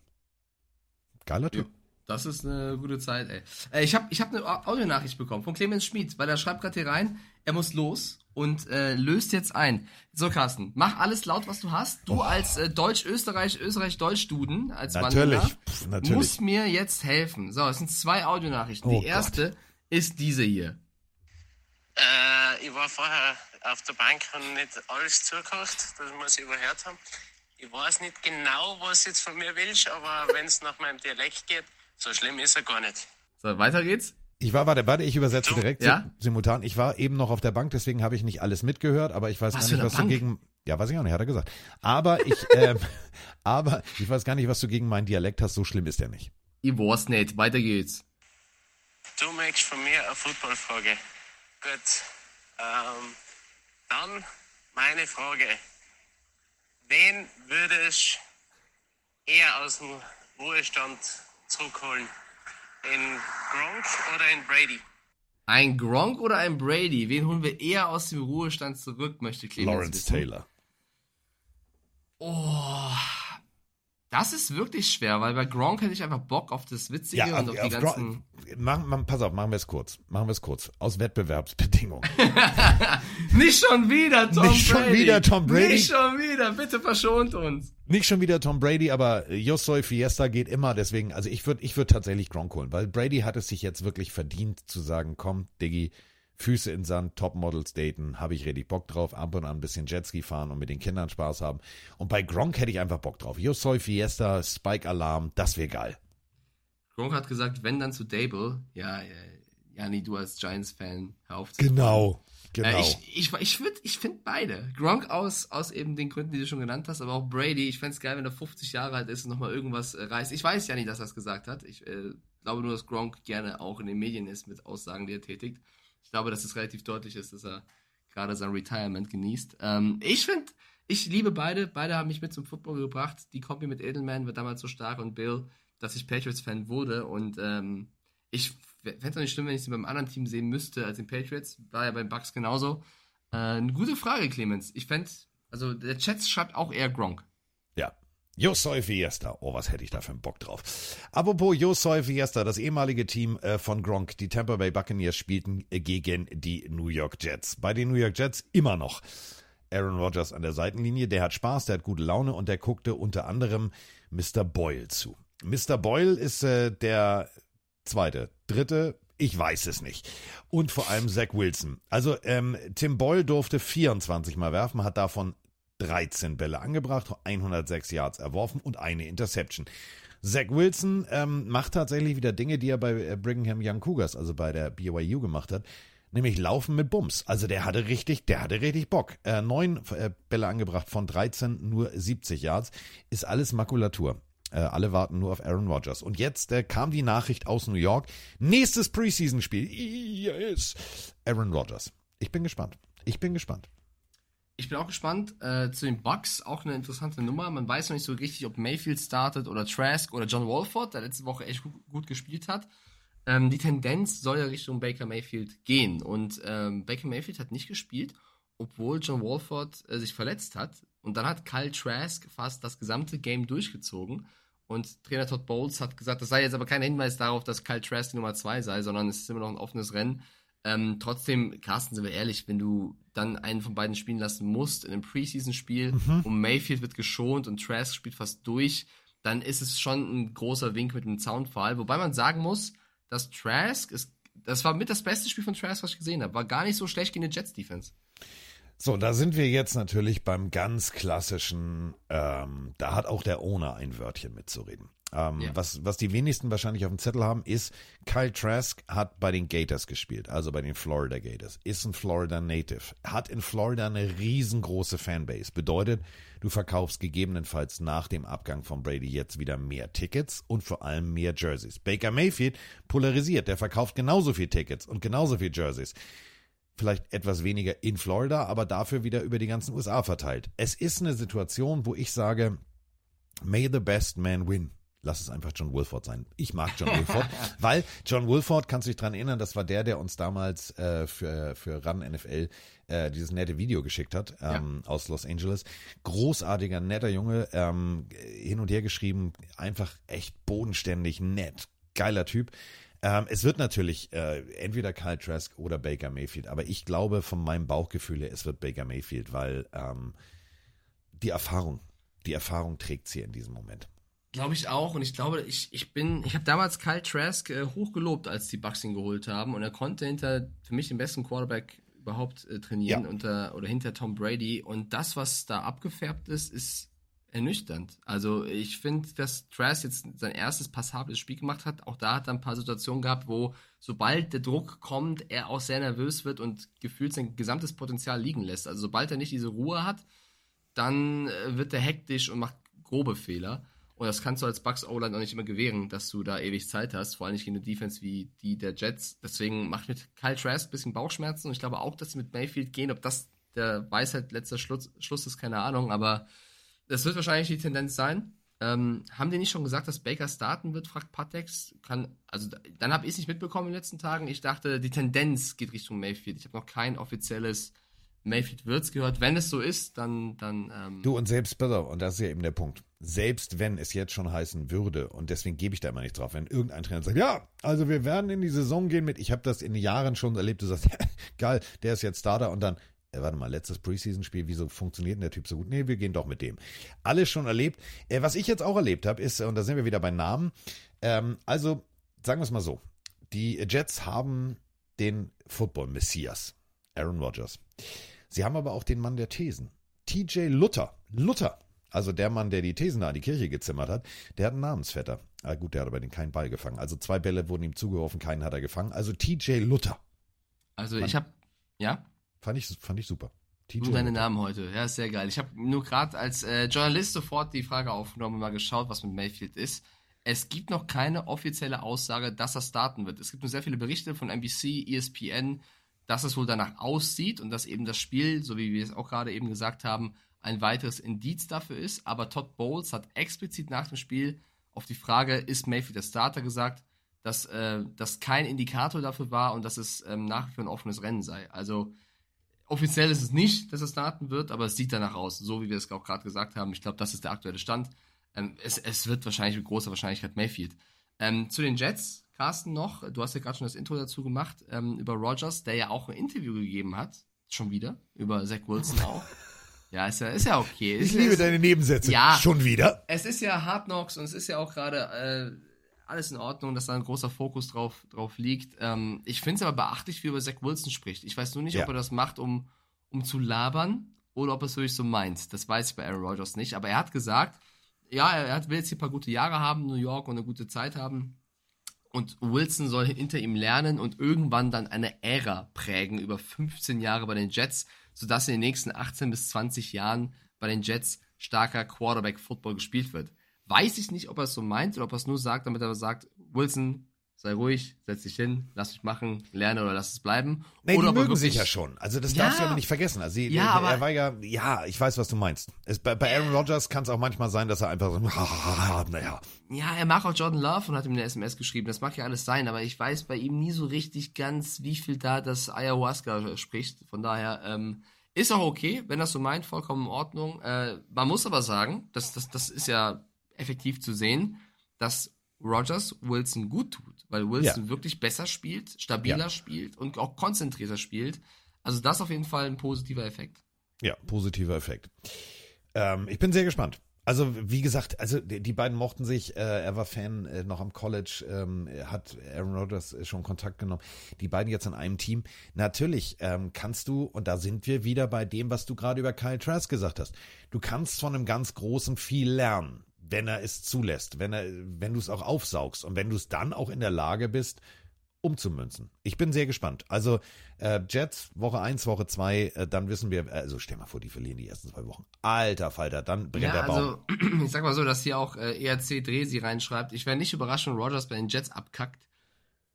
Geiler Typ. Das ist eine gute Zeit, ey. Äh, ich habe ich hab eine Au- Audionachricht bekommen von Clemens Schmid, weil er schreibt gerade hier rein, er muss los und äh, löst jetzt ein. So, Carsten, mach alles laut, was du hast. Du als äh, Deutsch-Österreich, Österreich-Deutsch-Duden, als Natürlich, Wanderer, pf, natürlich. musst mir jetzt helfen. So, es sind zwei Audionachrichten. Oh Die erste ist diese hier. Äh, ich war vorher auf der Bank und nicht alles zugehört, das muss ich überhört haben. Ich weiß nicht genau, was du jetzt von mir willst, aber wenn es nach meinem Dialekt geht, so schlimm ist er gar nicht. So, weiter geht's. Ich war, warte, warte, ich übersetze direkt Ja? sim- simultan. Ich war eben noch auf der Bank, deswegen habe ich nicht alles mitgehört, aber ich weiß Was gar nicht, was Bank? du gegen. Ja, weiß ich auch nicht, hat er gesagt. Aber ich, [laughs] ähm, aber ich weiß gar nicht, was du gegen meinen Dialekt hast. So schlimm ist er nicht. Ich weiß nicht. Weiter geht's. Du möchtest von mir eine Footballfrage. Gut. Ähm, dann meine Frage. Wen würdest du eher aus dem Ruhestand zurückholen? In Gronk oder in Brady? Ein Gronk oder ein Brady? Wen holen wir eher aus dem Ruhestand zurück, möchte Clemens Lawrence wissen. Taylor. Oh, das ist wirklich schwer, weil bei Gronk hätte ich einfach Bock auf das Witzige Ja, und auf auf, die auf, ganzen. mach, mach, pass auf, machen wir es kurz. Machen wir es kurz. Aus Wettbewerbsbedingungen. [laughs] Nicht schon wieder Tom Nicht schon Brady. wieder Tom Brady. Nicht schon wieder. Bitte verschont uns. Nicht schon wieder Tom Brady, aber Josoi Fiesta geht immer. Deswegen, also ich würde ich würd tatsächlich Gronk holen, weil Brady hat es sich jetzt wirklich verdient zu sagen, komm, Diggi, Füße in Sand, Topmodels daten, habe ich richtig Bock drauf, ab und an ein bisschen Jetski fahren und mit den Kindern Spaß haben. Und bei Gronk hätte ich einfach Bock drauf. Josoi Fiesta, Spike Alarm, das wäre geil. Gronk hat gesagt, wenn dann zu Dable. Ja, äh, Jani, du als Giants-Fan, hör auf zu Genau, genau. Äh, ich ich, ich, würd- ich finde beide. Gronk aus, aus eben den Gründen, die du schon genannt hast, aber auch Brady. Ich fände es geil, wenn er 50 Jahre alt ist und nochmal irgendwas äh, reißt. Ich weiß ja nicht, dass er es gesagt hat. Ich äh, glaube nur, dass Gronk gerne auch in den Medien ist mit Aussagen, die er tätigt. Ich glaube, dass es relativ deutlich ist, dass er gerade sein Retirement genießt. Ähm, ich finde, ich liebe beide. Beide haben mich mit zum Football gebracht. Die Kombi mit Edelman war damals so stark und Bill, dass ich Patriots-Fan wurde. Und ähm, Ich fände es auch nicht schlimm, wenn ich sie beim anderen Team sehen müsste als den Patriots. War ja beim Bucks genauso. Äh, eine gute Frage, Clemens. Ich fände, also der Chat schreibt auch eher Gronk. Ja. Josoi Fiesta. Oh, was hätte ich da für einen Bock drauf. Apropos Josoi Fiesta, das ehemalige Team äh, von Gronk, die Tampa Bay Buccaneers spielten äh, gegen die New York Jets. Bei den New York Jets immer noch Aaron Rodgers an der Seitenlinie. Der hat Spaß, der hat gute Laune und der guckte unter anderem Mr. Boyle zu. Mr. Boyle ist äh, der zweite, dritte, ich weiß es nicht. Und vor allem Zach Wilson. Also ähm, Tim Boyle durfte 24 Mal werfen, hat davon 13 Bälle angebracht, 106 Yards erworfen und eine Interception. Zach Wilson ähm, macht tatsächlich wieder Dinge, die er bei äh, Brigham Young Cougars, also bei der BYU gemacht hat, nämlich Laufen mit Bums. Also der hatte richtig, der hatte richtig Bock. Äh, neun äh, Bälle angebracht von 13, nur 70 Yards, ist alles Makulatur. Äh, alle warten nur auf Aaron Rodgers. Und jetzt äh, kam die Nachricht aus New York. Nächstes Preseason-Spiel. Yes. Aaron Rodgers. Ich bin gespannt. Ich bin gespannt. Ich bin auch gespannt. Äh, zu den Bucks auch eine interessante Nummer. Man weiß noch nicht so richtig, ob Mayfield startet oder Trask oder John Walford, der letzte Woche echt gut, gut gespielt hat. Ähm, die Tendenz soll ja Richtung Baker Mayfield gehen. Und ähm, Baker Mayfield hat nicht gespielt, obwohl John Walford äh, sich verletzt hat. Und dann hat Kyle Trask fast das gesamte Game durchgezogen. Und Trainer Todd Bowles hat gesagt, das sei jetzt aber kein Hinweis darauf, dass Kyle Trask die Nummer 2 sei, sondern es ist immer noch ein offenes Rennen. Ähm, trotzdem, Carsten, sind wir ehrlich, wenn du dann einen von beiden spielen lassen musst in einem Preseason-Spiel mhm. und Mayfield wird geschont und Trask spielt fast durch, dann ist es schon ein großer Wink mit dem Zaunfall. Wobei man sagen muss, dass Trask, ist, das war mit das beste Spiel von Trask, was ich gesehen habe, war gar nicht so schlecht gegen die Jets-Defense. So, da sind wir jetzt natürlich beim ganz klassischen, ähm, da hat auch der Owner ein Wörtchen mitzureden. Ähm, ja. was, was die wenigsten wahrscheinlich auf dem Zettel haben, ist, Kyle Trask hat bei den Gators gespielt, also bei den Florida Gators, ist ein Florida Native, hat in Florida eine riesengroße Fanbase. Bedeutet, du verkaufst gegebenenfalls nach dem Abgang von Brady jetzt wieder mehr Tickets und vor allem mehr Jerseys. Baker Mayfield polarisiert, der verkauft genauso viel Tickets und genauso viel Jerseys vielleicht etwas weniger in Florida, aber dafür wieder über die ganzen USA verteilt. Es ist eine Situation, wo ich sage, may the best man win. Lass es einfach John Wilford sein. Ich mag John [laughs] Wilford, weil John Wilford, kannst du dich dran erinnern, das war der, der uns damals äh, für, für Run NFL äh, dieses nette Video geschickt hat ähm, ja. aus Los Angeles. Großartiger, netter Junge, ähm, hin und her geschrieben, einfach echt bodenständig, nett, geiler Typ. Ähm, es wird natürlich äh, entweder Kyle Trask oder Baker Mayfield, aber ich glaube von meinem Bauchgefühl her, es wird Baker Mayfield, weil ähm, die Erfahrung, die Erfahrung trägt sie in diesem Moment. Glaube ich auch. Und ich glaube, ich, ich bin, ich habe damals Kyle Trask äh, hochgelobt, als die Bucks ihn geholt haben. Und er konnte hinter für mich den besten Quarterback überhaupt äh, trainieren ja. unter oder hinter Tom Brady. Und das, was da abgefärbt ist, ist ernüchternd. Also ich finde, dass Trask jetzt sein erstes passables Spiel gemacht hat. Auch da hat er ein paar Situationen gehabt, wo sobald der Druck kommt, er auch sehr nervös wird und gefühlt sein gesamtes Potenzial liegen lässt. Also sobald er nicht diese Ruhe hat, dann äh, wird er hektisch und macht grobe Fehler. Und das kannst du als Bucks O-Line auch nicht immer gewähren, dass du da ewig Zeit hast, vor allem nicht gegen eine Defense wie die der Jets. Deswegen macht mit Kyle Trask ein bisschen Bauchschmerzen und ich glaube auch, dass sie mit Mayfield gehen. Ob das der Weisheit letzter Schluss, Schluss ist, keine Ahnung, aber das wird wahrscheinlich die Tendenz sein. Ähm, haben die nicht schon gesagt, dass Baker starten wird, fragt Patex. Kann, also dann habe ich es nicht mitbekommen in den letzten Tagen. Ich dachte, die Tendenz geht Richtung Mayfield. Ich habe noch kein offizielles Mayfield wird's gehört. Wenn es so ist, dann. dann ähm du und selbst, besser, und das ist ja eben der Punkt. Selbst wenn es jetzt schon heißen würde, und deswegen gebe ich da immer nicht drauf, wenn irgendein Trainer sagt, ja, also wir werden in die Saison gehen mit, ich habe das in Jahren schon erlebt, du sagst, [laughs] geil, der ist jetzt Starter und dann, äh, warte mal, letztes Preseason-Spiel, wieso funktioniert denn der Typ so gut? Nee, wir gehen doch mit dem. Alles schon erlebt. Äh, was ich jetzt auch erlebt habe, ist, und da sind wir wieder bei Namen, ähm, also sagen wir es mal so, die Jets haben den Football-Messias, Aaron Rodgers. Sie haben aber auch den Mann der Thesen, TJ Luther. Luther, also der Mann, der die Thesen da an die Kirche gezimmert hat, der hat einen Namensvetter. Ah, gut, der hat aber den keinen Ball gefangen. Also zwei Bälle wurden ihm zugeworfen, keinen hat er gefangen. Also TJ Luther. Also Mann. ich habe, ja? Fand ich, fand ich super. TJ nur deine Namen heute. Ja, ist sehr geil. Ich habe nur gerade als äh, Journalist sofort die Frage aufgenommen und mal geschaut, was mit Mayfield ist. Es gibt noch keine offizielle Aussage, dass er starten wird. Es gibt nur sehr viele Berichte von NBC, ESPN, dass es wohl danach aussieht und dass eben das Spiel, so wie wir es auch gerade eben gesagt haben, ein weiteres Indiz dafür ist. Aber Todd Bowles hat explizit nach dem Spiel auf die Frage, ist Mayfield der Starter, gesagt, dass äh, das kein Indikator dafür war und dass es ähm, nach wie vor ein offenes Rennen sei. Also offiziell ist es nicht, dass es starten wird, aber es sieht danach aus, so wie wir es auch gerade gesagt haben. Ich glaube, das ist der aktuelle Stand. Ähm, es, es wird wahrscheinlich mit großer Wahrscheinlichkeit Mayfield. Ähm, zu den Jets, Carsten noch, du hast ja gerade schon das Intro dazu gemacht, ähm, über Rogers, der ja auch ein Interview gegeben hat, schon wieder, über Zach Wilson [laughs] auch. Ja, ist ja, ist ja okay. Ich Ist- liebe ist- deine Nebensätze. Ja. Schon wieder. es ist ja Hard Knocks und es ist ja auch gerade äh, alles in Ordnung, dass da ein großer Fokus drauf, drauf liegt. Ähm, ich finde es aber beachtlich, wie er über Zach Wilson spricht. Ich weiß nur nicht, Ja. ob er das macht, um, um zu labern oder ob er es wirklich so meint. Das weiß ich bei Aaron Rodgers nicht. Aber er hat gesagt, ja, er hat, will jetzt hier ein paar gute Jahre haben in New York und eine gute Zeit haben. Und Wilson soll hinter ihm lernen und irgendwann dann eine Ära prägen über 15 Jahre bei den Jets, sodass in den nächsten 18 bis 20 Jahren bei den Jets starker Quarterback-Football gespielt wird. Weiß ich nicht, ob er es so meint oder ob er es nur sagt, damit er sagt, Wilson, sei ruhig, setz dich hin, lass mich machen, lerne oder lass es bleiben. Nee, oder die mögen sich ja schon. Also das Ja. darfst du aber nicht vergessen. Also die, Ja, er war ja, ja, ich weiß, was du meinst. Es, bei, bei Aaron Rodgers kann es auch manchmal sein, dass er einfach so, [laughs] naja. Ja, er mag auch Jordan Love und hat ihm eine SMS geschrieben. Das mag ja alles sein, aber ich weiß bei ihm nie so richtig ganz, wie viel da das Ayahuasca spricht. Von daher ähm, ist auch okay, wenn das so meint, vollkommen in Ordnung. Äh, man muss aber sagen, das, das, das ist ja effektiv zu sehen, dass Rogers Wilson gut tut, weil Wilson wirklich besser spielt, stabiler Ja. spielt und auch konzentrierter spielt. Also das auf jeden Fall ein positiver Effekt. Ja, positiver Effekt. Ähm, ich bin sehr gespannt. Also, wie gesagt, also die, beiden mochten sich. Äh, er war Fan äh, noch am College, ähm, hat Aaron Rodgers äh, schon Kontakt genommen. Die beiden jetzt in einem Team. Natürlich ähm, kannst du, und da sind wir wieder bei dem, was du gerade über Kyle Trask gesagt hast. Du kannst von einem ganz Großen viel lernen, wenn er es zulässt, wenn er, wenn du es auch aufsaugst und wenn du es dann auch in der Lage bist, umzumünzen. Ich bin sehr gespannt. Also äh, Jets, Woche 1, Woche 2, äh, dann wissen wir, also stell mal vor, die verlieren die ersten zwei Wochen. Alter Falter, dann brennt Ja, der Baum. also [clears throat] ich sag mal so, dass hier auch äh, ERC Dresi reinschreibt, ich wäre nicht überrascht, wenn Rogers bei den Jets abkackt.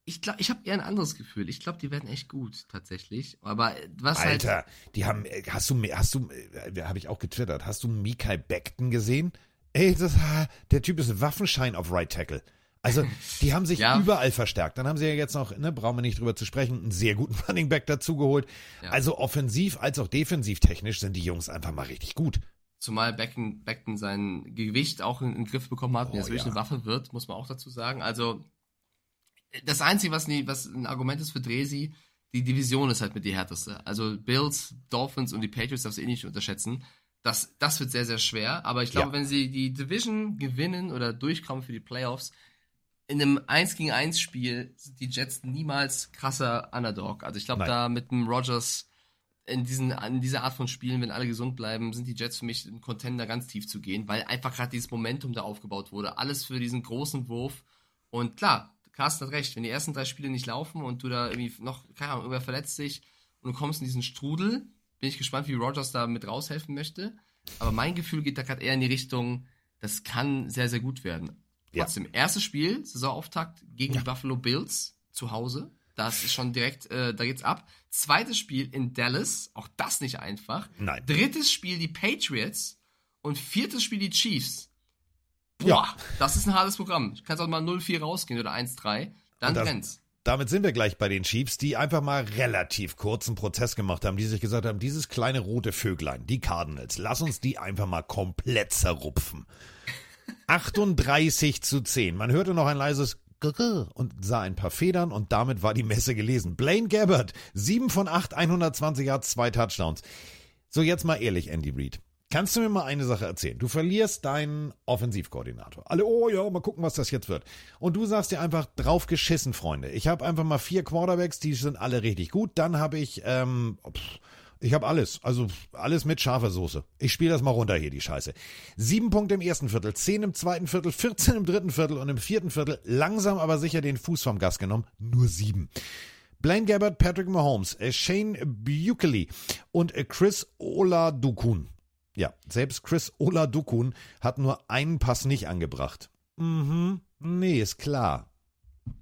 Ich glaube, ich habe eher ein anderes Gefühl. Ich glaube, die werden echt gut, tatsächlich. Aber äh, was halt. Alter, die haben, äh, hast du, hast du, äh, habe ich auch getwittert, hast du Mikai Beckton gesehen? Ey, das, äh, der Typ ist ein Waffenschein auf Right Tackle. Also, die haben sich [laughs] Ja. überall verstärkt. Dann haben sie ja jetzt noch, ne, brauchen wir nicht drüber zu sprechen, einen sehr guten [laughs] Running Back dazugeholt. Ja. Also offensiv als auch defensiv technisch sind die Jungs einfach mal richtig gut. Zumal Beckton, Beckton sein Gewicht auch in, den Griff bekommen hat und Oh, jetzt wirklich ja. eine Waffe wird, muss man auch dazu sagen. Also, das Einzige, was, nie, was ein Argument ist für Dresi, die Division ist halt mit die härteste. Also Bills, Dolphins und die Patriots darfst du eh nicht unterschätzen. Das, das wird sehr, sehr schwer. Aber ich glaube, Ja. wenn sie die Division gewinnen oder durchkommen für die Playoffs, in einem 1 gegen 1 Spiel sind die Jets niemals krasser Underdog. Also ich glaube, da mit dem Rogers in, diesen, in dieser Art von Spielen, wenn alle gesund bleiben, sind die Jets für mich ein Contender ganz tief zu gehen, weil einfach gerade dieses Momentum da aufgebaut wurde. Alles für diesen großen Wurf. Und klar, Carsten hat recht, wenn die ersten drei Spiele nicht laufen und du da irgendwie noch, keine Ahnung, irgendwer verletzt sich und du kommst in diesen Strudel, bin ich gespannt, wie Rogers da mit raushelfen möchte. Aber mein Gefühl geht da gerade eher in die Richtung, das kann sehr, sehr gut werden. Ja. Trotzdem, erstes Spiel, Saisonauftakt gegen die Buffalo Bills zu Hause. Das ist schon direkt, äh, da geht's ab. Zweites Spiel in Dallas, auch das nicht einfach. Nein. Drittes Spiel die Patriots und viertes Spiel die Chiefs. Boah, Ja. das ist ein hartes Programm. Du kannst auch mal 0-4 rausgehen oder 1-3. Dann brennt's. Damit sind wir gleich bei den Chiefs, die einfach mal relativ kurzen Prozess gemacht haben, die sich gesagt haben, dieses kleine rote Vöglein, die Cardinals, lass uns die einfach mal komplett zerrupfen. 38 zu 10. Man hörte noch ein leises und sah ein paar Federn und damit war die Messe gelesen. Blaine Gabbert, 7 von 8, 120 Yards, zwei Touchdowns. So, jetzt mal ehrlich, Andy Reid. Kannst du mir mal eine Sache erzählen? Du verlierst deinen Offensivkoordinator. Alle, oh ja, mal gucken, was das jetzt wird. Und du sagst dir einfach drauf geschissen, Freunde. Ich habe einfach mal vier Quarterbacks, die sind alle richtig gut. Dann habe ich, ähm, ich habe alles. Also alles mit scharfer Soße. Ich spiele das mal runter hier, die Scheiße. Sieben Punkte im ersten Viertel, zehn im zweiten Viertel, 14 im dritten Viertel und im vierten Viertel langsam aber sicher den Fuß vom Gas genommen. Nur sieben. Blaine Gabbert, Patrick Mahomes, Shane Bukely und Chris Oladukun. Ja, selbst Chris Oladukun hat nur einen Pass nicht angebracht. Mhm, nee, ist klar.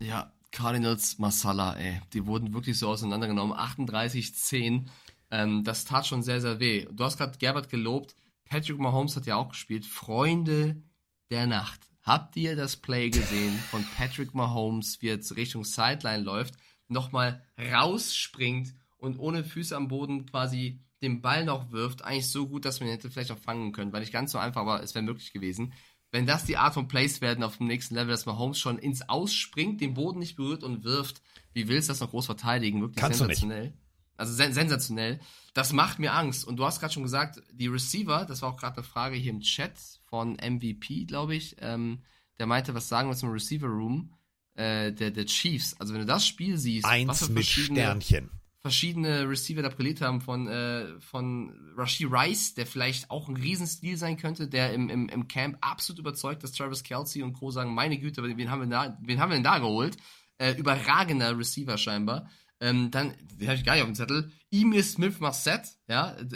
Ja, Cardinals Masala, ey. Die wurden wirklich so auseinandergenommen. 38-10. Ähm, das tat schon sehr, sehr weh. Du hast gerade Gerbert gelobt. Patrick Mahomes hat ja auch gespielt. Freunde der Nacht. Habt ihr das Play gesehen von Patrick Mahomes, wie er jetzt Richtung Sideline läuft, nochmal rausspringt und ohne Füße am Boden quasi den Ball noch wirft? Eigentlich so gut, dass man ihn hätte vielleicht noch fangen können. War nicht ganz so einfach, aber es wäre möglich gewesen. Wenn das die Art von Plays werden auf dem nächsten Level, dass Mahomes schon ins Ausspringt, den Boden nicht berührt und wirft, wie willst du das noch groß verteidigen? Wirklich Kannst du nicht. sensationell. Also sen sensationell. Das macht mir Angst. Und du hast gerade schon gesagt, die Receiver, das war auch gerade eine Frage hier im Chat von MVP, glaube ich, ähm, der meinte, was sagen wir zum Receiver Room äh, der, der Chiefs. Also wenn du das Spiel siehst, Eins mit Sternchen. Verschiedene Receiver da brilliert haben, von, äh, von Rashi Rice, der vielleicht auch ein Riesenstil sein könnte, der im, im, im Camp absolut überzeugt, dass Travis Kelsey und Co. sagen, meine Güte, wen haben wir, da, wen haben wir denn da geholt? Äh, überragender Receiver scheinbar. Ähm, dann, den habe ich gar nicht auf dem Zettel, Emil Smith Marset, ja, äh,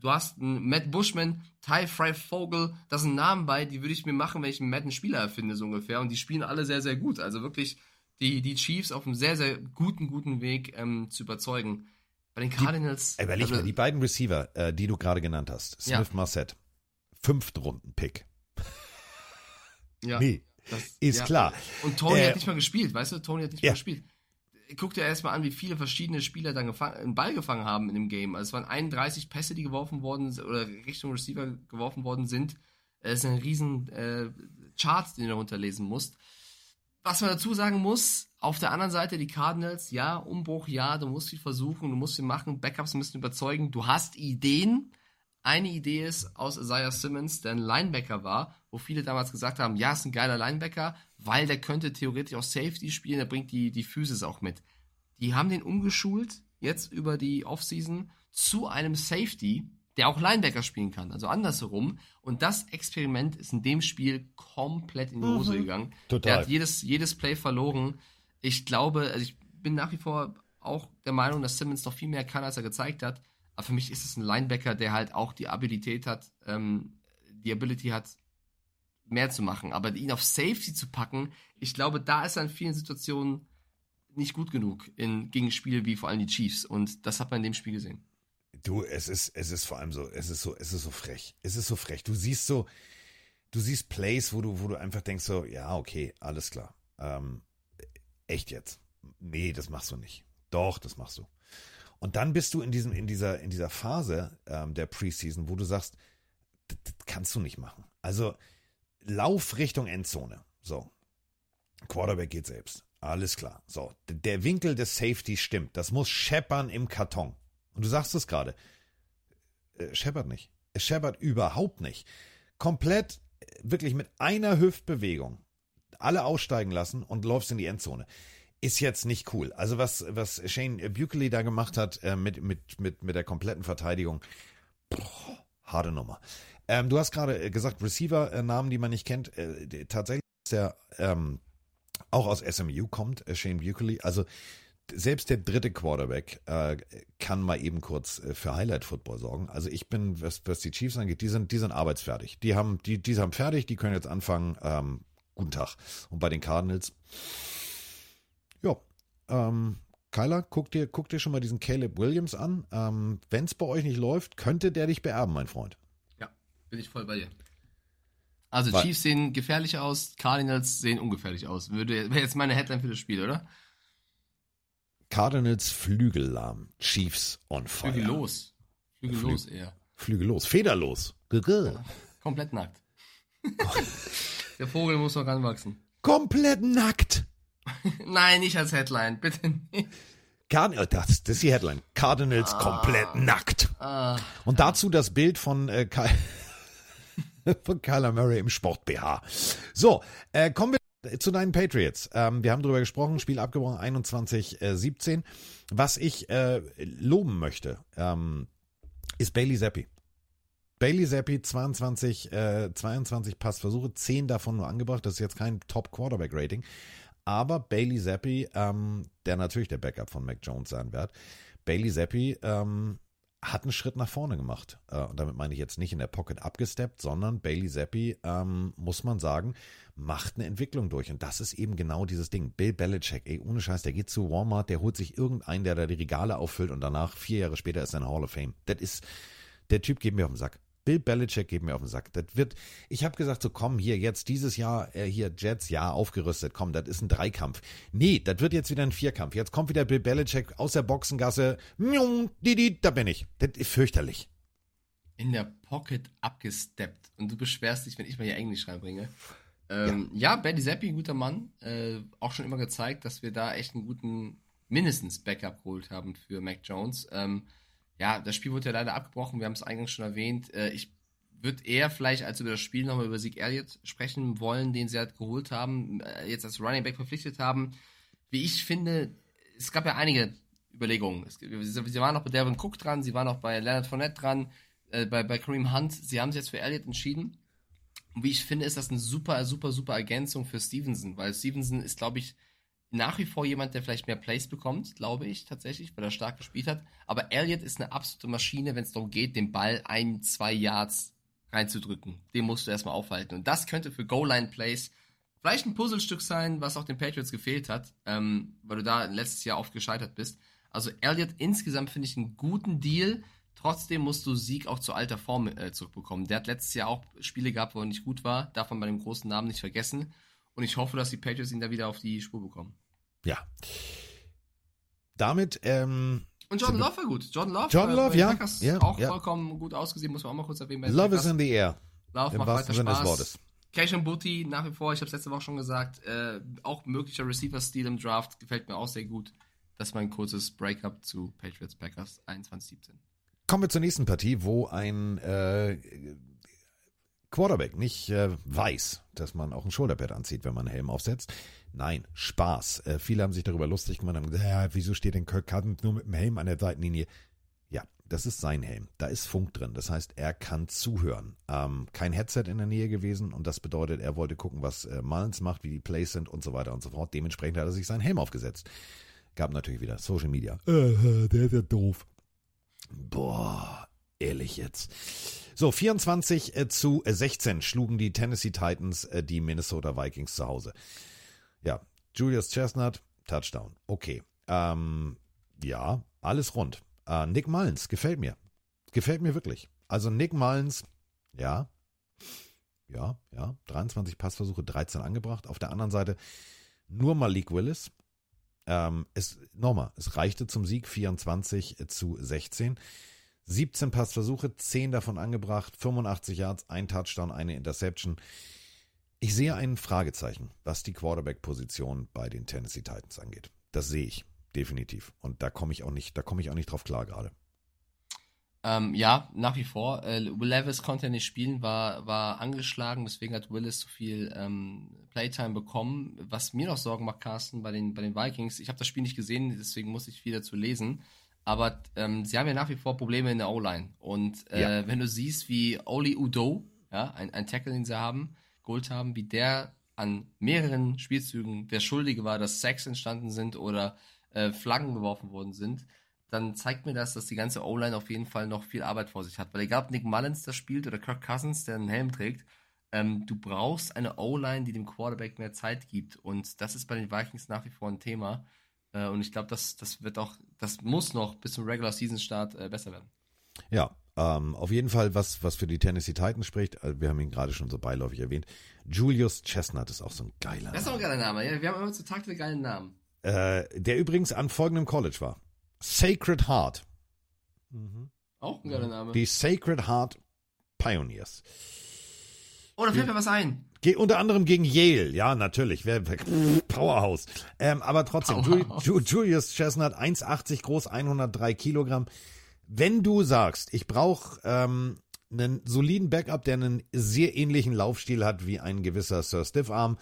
du hast einen Matt Bushman, Ty Fry Vogel, da sind Namen bei, die würde ich mir machen, wenn ich einen Madden Spieler erfinde, so ungefähr, und die spielen alle sehr, sehr gut, also wirklich die, die Chiefs auf einem sehr, sehr guten, guten Weg ähm, zu überzeugen. Bei den Cardinals. Ey, Überleg also, mal, die beiden Receiver, äh, die du gerade genannt hast, Ja. Smith Marset, Fünftrunden-Pick. ja, Nee, das- ist ja. klar. Und Tony Äh, hat nicht mal gespielt, weißt du? Tony hat nicht Ja. mal gespielt. Guck dir erstmal an, wie viele verschiedene Spieler dann einen Ball gefangen haben in dem Game. Also es waren 31 Pässe, die geworfen worden sind, oder Richtung Receiver geworfen worden sind. Es ist ein riesen äh, Chart, den du runterlesen musst. Was man dazu sagen muss, auf der anderen Seite die Cardinals, ja, Umbruch, ja, du musst viel versuchen, du musst viel machen, Backups müssen überzeugen, du hast Ideen. Eine Idee ist aus Isaiah Simmons, der ein Linebacker war, wo viele damals gesagt haben, ja, ist ein geiler Linebacker, weil der könnte theoretisch auch Safety spielen, der bringt die, die Physis auch mit. Die haben den umgeschult, jetzt über die Offseason, zu einem Safety, der auch Linebacker spielen kann, also andersherum. Und das Experiment ist in dem Spiel komplett in die Hose gegangen. Total. Der hat jedes, jedes Play verloren. Ich glaube, also ich bin nach wie vor auch der Meinung, dass Simmons noch viel mehr kann, als er gezeigt hat. Aber für mich ist es ein Linebacker, der halt auch die Abilität hat, ähm, die Ability hat, mehr zu machen. Aber ihn auf Safety zu packen, ich glaube, da ist er in vielen Situationen nicht gut genug in, gegen Spiele wie vor allem die Chiefs. Und das hat man in dem Spiel gesehen. Du, es ist, es ist vor allem so, es ist so, es ist so frech. Es ist so frech. Du siehst so, du siehst Plays, wo du, wo du einfach denkst so, ja, okay, alles klar. Ähm, echt jetzt? Nee, das machst du nicht. Doch, das machst du. Und dann bist du in diesem, in dieser, in dieser Phase ähm, der Preseason, wo du sagst, das, kannst du nicht machen. Also Lauf Richtung Endzone. So. Quarterback geht selbst. Alles klar. So. Der Winkel des Safety stimmt. Das muss scheppern im Karton. Und du sagst es gerade. Äh, scheppert nicht. Es scheppert überhaupt nicht. Komplett, äh, wirklich mit einer Hüftbewegung alle aussteigen lassen und läufst in die Endzone. Ist jetzt nicht cool. Also was, was Shane Buckley da gemacht hat äh, mit, mit, mit, mit der kompletten Verteidigung, boah, harte Nummer. Ähm, du hast gerade äh, gesagt, Receiver-Namen, die man nicht kennt. Äh, tatsächlich ist der ähm, auch aus SMU kommt, äh, Shane Buckley. Also selbst der dritte Quarterback äh, kann mal eben kurz äh, für Highlight-Football sorgen. Also ich bin, was, was die Chiefs angeht, die sind, die sind arbeitsfertig. Die haben, die, die haben fertig, die können jetzt anfangen. Ähm, guten Tag. Und bei den Cardinals, ja, ähm, Kyler, guck dir, guck dir schon mal diesen Caleb Williams an. Ähm, Wenn es bei euch nicht läuft, könnte der dich beerben, mein Freund. Ja, bin ich voll bei dir. Also Weil- Chiefs sehen gefährlich aus, Cardinals sehen ungefährlich aus. Würde wäre jetzt meine Headline für das Spiel, oder? Cardinals Flügellahm, Chiefs on fire. Flügel los. Flügel Flü- eher. Flügellos, federlos. Gugge. Komplett nackt. [laughs] Der Vogel muss noch ranwachsen. Komplett nackt. [laughs] Nein, nicht als Headline, bitte nicht. Card oh, das, das ist die Headline. Cardinals komplett nackt. Ah, Und dazu das Bild von, äh, Ky [laughs] von Kyler Murray im Sport-BH. So, äh, kommen wir zu deinen Patriots. Ähm, wir haben darüber gesprochen, Spiel abgebrochen 21-17. Was ich äh, loben möchte, ähm, ist Bailey Zappi. Bailey Zappi, 22, äh, 22 Passversuche, 10 davon nur angebracht. Das ist jetzt kein Top-Quarterback-Rating. Aber Bailey Zappi, ähm, der natürlich der Backup von Mac Jones sein wird, Bailey Zappi ähm, hat einen Schritt nach vorne gemacht. Äh, und damit meine ich jetzt nicht in der Pocket abgesteppt, sondern Bailey Zappi, ähm, muss man sagen, macht eine Entwicklung durch. Und das ist eben genau dieses Ding. Bill Belichick, ey, ohne Scheiß, der geht zu Walmart, der holt sich irgendeinen, der da die Regale auffüllt und danach, vier Jahre später, ist er in Hall of Fame. Das ist, der Typ geht mir auf den Sack. Bill Belichick geht mir auf den Sack. Das wird, ich habe gesagt, so komm hier jetzt dieses Jahr äh, hier Jets, ja aufgerüstet, komm, das ist ein Dreikampf. Nee, das wird jetzt wieder ein Vierkampf. Jetzt kommt wieder Bill Belichick aus der Boxengasse. Da bin ich. Das ist fürchterlich. In der Pocket abgesteppt. Und du beschwerst dich, wenn ich mal hier Englisch reinbringe. Ähm, ja. ja, Benny Zappi, ein guter Mann. Äh, auch schon immer gezeigt, dass wir da echt einen guten, mindestens Backup geholt haben für Mac Jones. Ähm, ja, das Spiel wurde ja leider abgebrochen, wir haben es eingangs schon erwähnt. Äh, ich würde eher vielleicht als über das Spiel nochmal über Sieg Elliott sprechen wollen, den sie halt geholt haben, äh, jetzt als Running Back verpflichtet haben. Wie ich finde, es gab ja einige Überlegungen. Es, sie waren noch bei Devin Cook dran, sie waren noch bei Leonard Fournette dran, äh, bei, bei Kareem Hunt. Sie haben sich jetzt für Elliott entschieden. Und wie ich finde, ist das eine super, super, super Ergänzung für Stevenson, weil Stevenson ist, glaube ich, nach wie vor jemand, der vielleicht mehr Plays bekommt, glaube ich tatsächlich, weil er stark gespielt hat. Aber Elliott ist eine absolute Maschine, wenn es darum geht, den Ball ein, zwei Yards reinzudrücken. Den musst du erstmal aufhalten. Und das könnte für Goal-Line-Plays vielleicht ein Puzzlestück sein, was auch den Patriots gefehlt hat, ähm, weil du da letztes Jahr oft gescheitert bist. Also Elliott insgesamt finde ich einen guten Deal. Trotzdem musst du Sieg auch zu alter Form äh, zurückbekommen. Der hat letztes Jahr auch Spiele gehabt, wo er nicht gut war. Darf man bei dem großen Namen nicht vergessen. Und ich hoffe, dass die Patriots ihn da wieder auf die Spur bekommen. Ja. Damit, ähm, und Jordan Love war gut. Jordan Love, Jordan Love, ja, ja, auch ja. vollkommen gut ausgesehen, muss man auch mal kurz erwähnen. Love is in the air. Love macht weiter Spaß. Cash and Booty nach wie vor, ich habe es letzte Woche schon gesagt, äh, auch möglicher Receiver-Stil im Draft gefällt mir auch sehr gut. Das war ein kurzes Breakup zu Patriots Packers 21-17. Kommen wir zur nächsten Partie, wo ein äh, Quarterback nicht äh, weiß, dass man auch ein Shoulderpad anzieht, wenn man einen Helm aufsetzt. Nein, Spaß. Äh, viele haben sich darüber lustig gemacht und haben gesagt, ja, wieso steht denn Kirk Cousins nur mit dem Helm an der Seitenlinie? Ja, das ist sein Helm. Da ist Funk drin. Das heißt, er kann zuhören. Ähm, kein Headset in der Nähe gewesen und das bedeutet, er wollte gucken, was äh, Mullins macht, wie die Plays sind und so weiter und so fort. Dementsprechend hat er sich seinen Helm aufgesetzt. Gab natürlich wieder Social Media. Äh, der ist ja doof. Boah, ehrlich jetzt. So, 24 äh, zu 16 schlugen die Tennessee Titans äh, die Minnesota Vikings zu Hause. Ja, Julius Chestnut, Touchdown. Okay. Ähm, ja, alles rund. Äh, Nick Mullins, gefällt mir. Gefällt mir wirklich. Also Nick Mullins, ja, ja, ja, 23 Passversuche, 13 angebracht. Auf der anderen Seite nur Malik Willis. Ähm, es, nochmal, es reichte zum Sieg 24 zu 16. 17 Passversuche, 10 davon angebracht, 85 Yards, ein Touchdown, eine Interception. Ich sehe ein Fragezeichen, was die Quarterback-Position bei den Tennessee Titans angeht. Das sehe ich definitiv. Und da komme ich auch nicht, da komme ich auch nicht drauf klar gerade. Ähm, ja, nach wie vor. Äh, Will Levis konnte nicht spielen, war, war angeschlagen, deswegen hat Willis so viel ähm, Playtime bekommen. Was mir noch Sorgen macht, Carsten, bei den, bei den Vikings, ich habe das Spiel nicht gesehen, deswegen muss ich viel dazu lesen. Aber ähm, sie haben ja nach wie vor Probleme in der O-Line. Und äh, ja. wenn du siehst, wie Oli Udo, ja, ein, ein Tackle, den sie haben, geholt haben, wie der an mehreren Spielzügen der Schuldige war, dass Sacks entstanden sind oder äh, Flaggen geworfen worden sind, dann zeigt mir das, dass die ganze O-Line auf jeden Fall noch viel Arbeit vor sich hat. Weil egal ob Nick Mullins das spielt oder Kirk Cousins, der einen Helm trägt, ähm, du brauchst eine O-Line, die dem Quarterback mehr Zeit gibt. Und das ist bei den Vikings nach wie vor ein Thema. Äh, und ich glaube, das, das wird auch, das muss noch bis zum Regular Season Start äh, besser werden. Ja, ähm, auf jeden Fall, was, was für die Tennessee Titans spricht, äh, wir haben ihn gerade schon so beiläufig erwähnt. Julius Chestnut ist auch so ein geiler Name. Das ist auch ein geiler Name. Ja, wir haben immer zu Tag den geilen Namen. Äh, der übrigens an folgendem College war. Sacred Heart. Mhm. Auch ein geiler Name. Die Sacred Heart Pioneers. Oh, da fällt mir was ein. Ge unter anderem gegen Yale, ja, natürlich. Powerhouse. Ähm, aber trotzdem, Powerhouse. Julius Chestnut, 1,80 groß, 103 Kilogramm wenn du sagst, ich brauche ähm, einen soliden Backup, der einen sehr ähnlichen Laufstil hat wie ein gewisser Sir Stiffarm,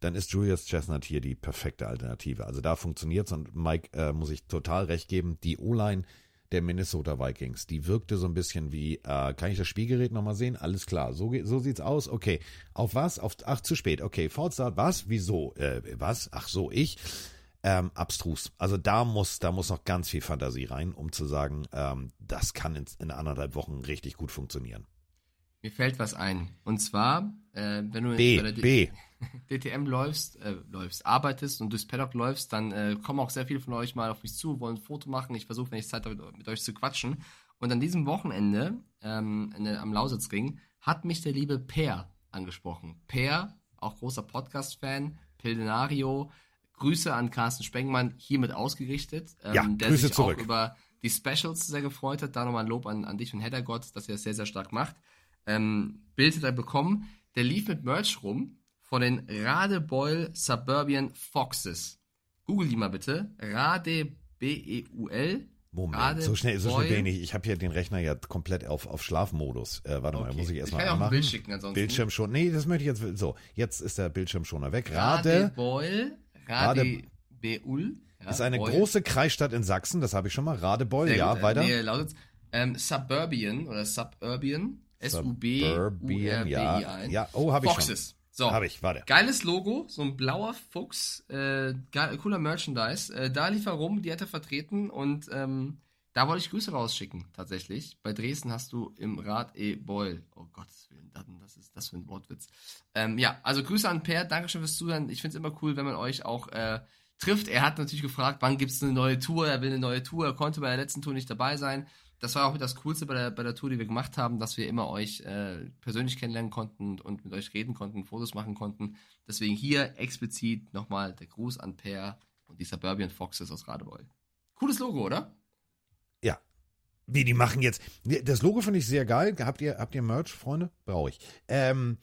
dann ist Julius Chestnut hier die perfekte Alternative. Also da funktioniert's und Mike äh, muss ich total recht geben. Die O-Line der Minnesota Vikings, die wirkte so ein bisschen wie, äh, kann ich das Spielgerät nochmal sehen? Alles klar, so, so sieht's aus. Okay, auf was? Auf, ach, zu spät. Okay, Fortstart, was? Wieso? Äh, was? Ach so, ich ähm, abstrus. Also da muss, da muss noch ganz viel Fantasie rein, um zu sagen, ähm, das kann in, in anderthalb Wochen richtig gut funktionieren. Mir fällt was ein. Und zwar, äh, wenn du B, bei der B. [laughs] DTM läufst, äh, läufst, arbeitest und durchs Paddock läufst, dann äh, kommen auch sehr viele von euch mal auf mich zu, wollen ein Foto machen. Ich versuche, wenn ich Zeit habe, mit, euch zu quatschen. Und an diesem Wochenende ähm, der- am Lausitzring hat mich der liebe Per angesprochen. Per, auch großer Podcast-Fan, Pildenario. Grüße an Carsten Spengmann, hiermit ausgerichtet. Ähm, Ja, der Grüße sich zurück. auch über die Specials sehr gefreut hat. Da nochmal ein Lob an, an dich und Heddergott, dass ihr das sehr, sehr stark macht. Ähm, Bild hat er bekommen. Der lief mit Merch rum von den Radebeul Suburban Foxes. Google die mal bitte. Rade B-E-U-L. Moment, Rade so schnell, so schnell bin ich. Ich habe hier den Rechner ja komplett auf, auf Schlafmodus. Äh, warte mal, Okay. muss ich Ich erstmal kann ja auch ein anmachen. Bild schicken ansonsten. Bildschirm schon. Nee, das möchte ich jetzt. So, jetzt ist der Bildschirmschoner weg. Rade Radebeul. Rade- Radebeul. Ja, ist eine Beul. große Kreisstadt in Sachsen, das habe ich schon mal. Radebeul, Sehr ja, gut, äh, weiter. Nee, Lausitz. Ähm, Suburban oder Suburban. Suburban, ja. Ja, oh, habe ich schon. Foxes. So. Habe ich, warte. Geiles Logo, so ein blauer Fuchs, äh, cooler Merchandise. Äh, da lief er rum, die hat er vertreten und ähm, da wollte ich Grüße rausschicken, tatsächlich. Bei Dresden hast du im Rad E. Beul. Oh Gottes Willen, das- das ist das für ein Wortwitz. Ähm, ja, also Grüße an Per, Dankeschön fürs Zuhören. Ich finde es immer cool, wenn man euch auch äh, trifft. Er hat natürlich gefragt, wann gibt es eine neue Tour? Er will eine neue Tour. Er konnte bei der letzten Tour nicht dabei sein. Das war auch das Coolste bei der, bei der Tour, die wir gemacht haben, dass wir immer euch äh, persönlich kennenlernen konnten und mit euch reden konnten, Fotos machen konnten. Deswegen hier explizit nochmal der Gruß an Per und die Suburban Foxes aus Radebeul. Cooles Logo, oder? Ja. Wie, die machen jetzt. Das Logo finde ich sehr geil. Habt ihr, habt ihr Merch, Freunde? Brauche ich. Ähm,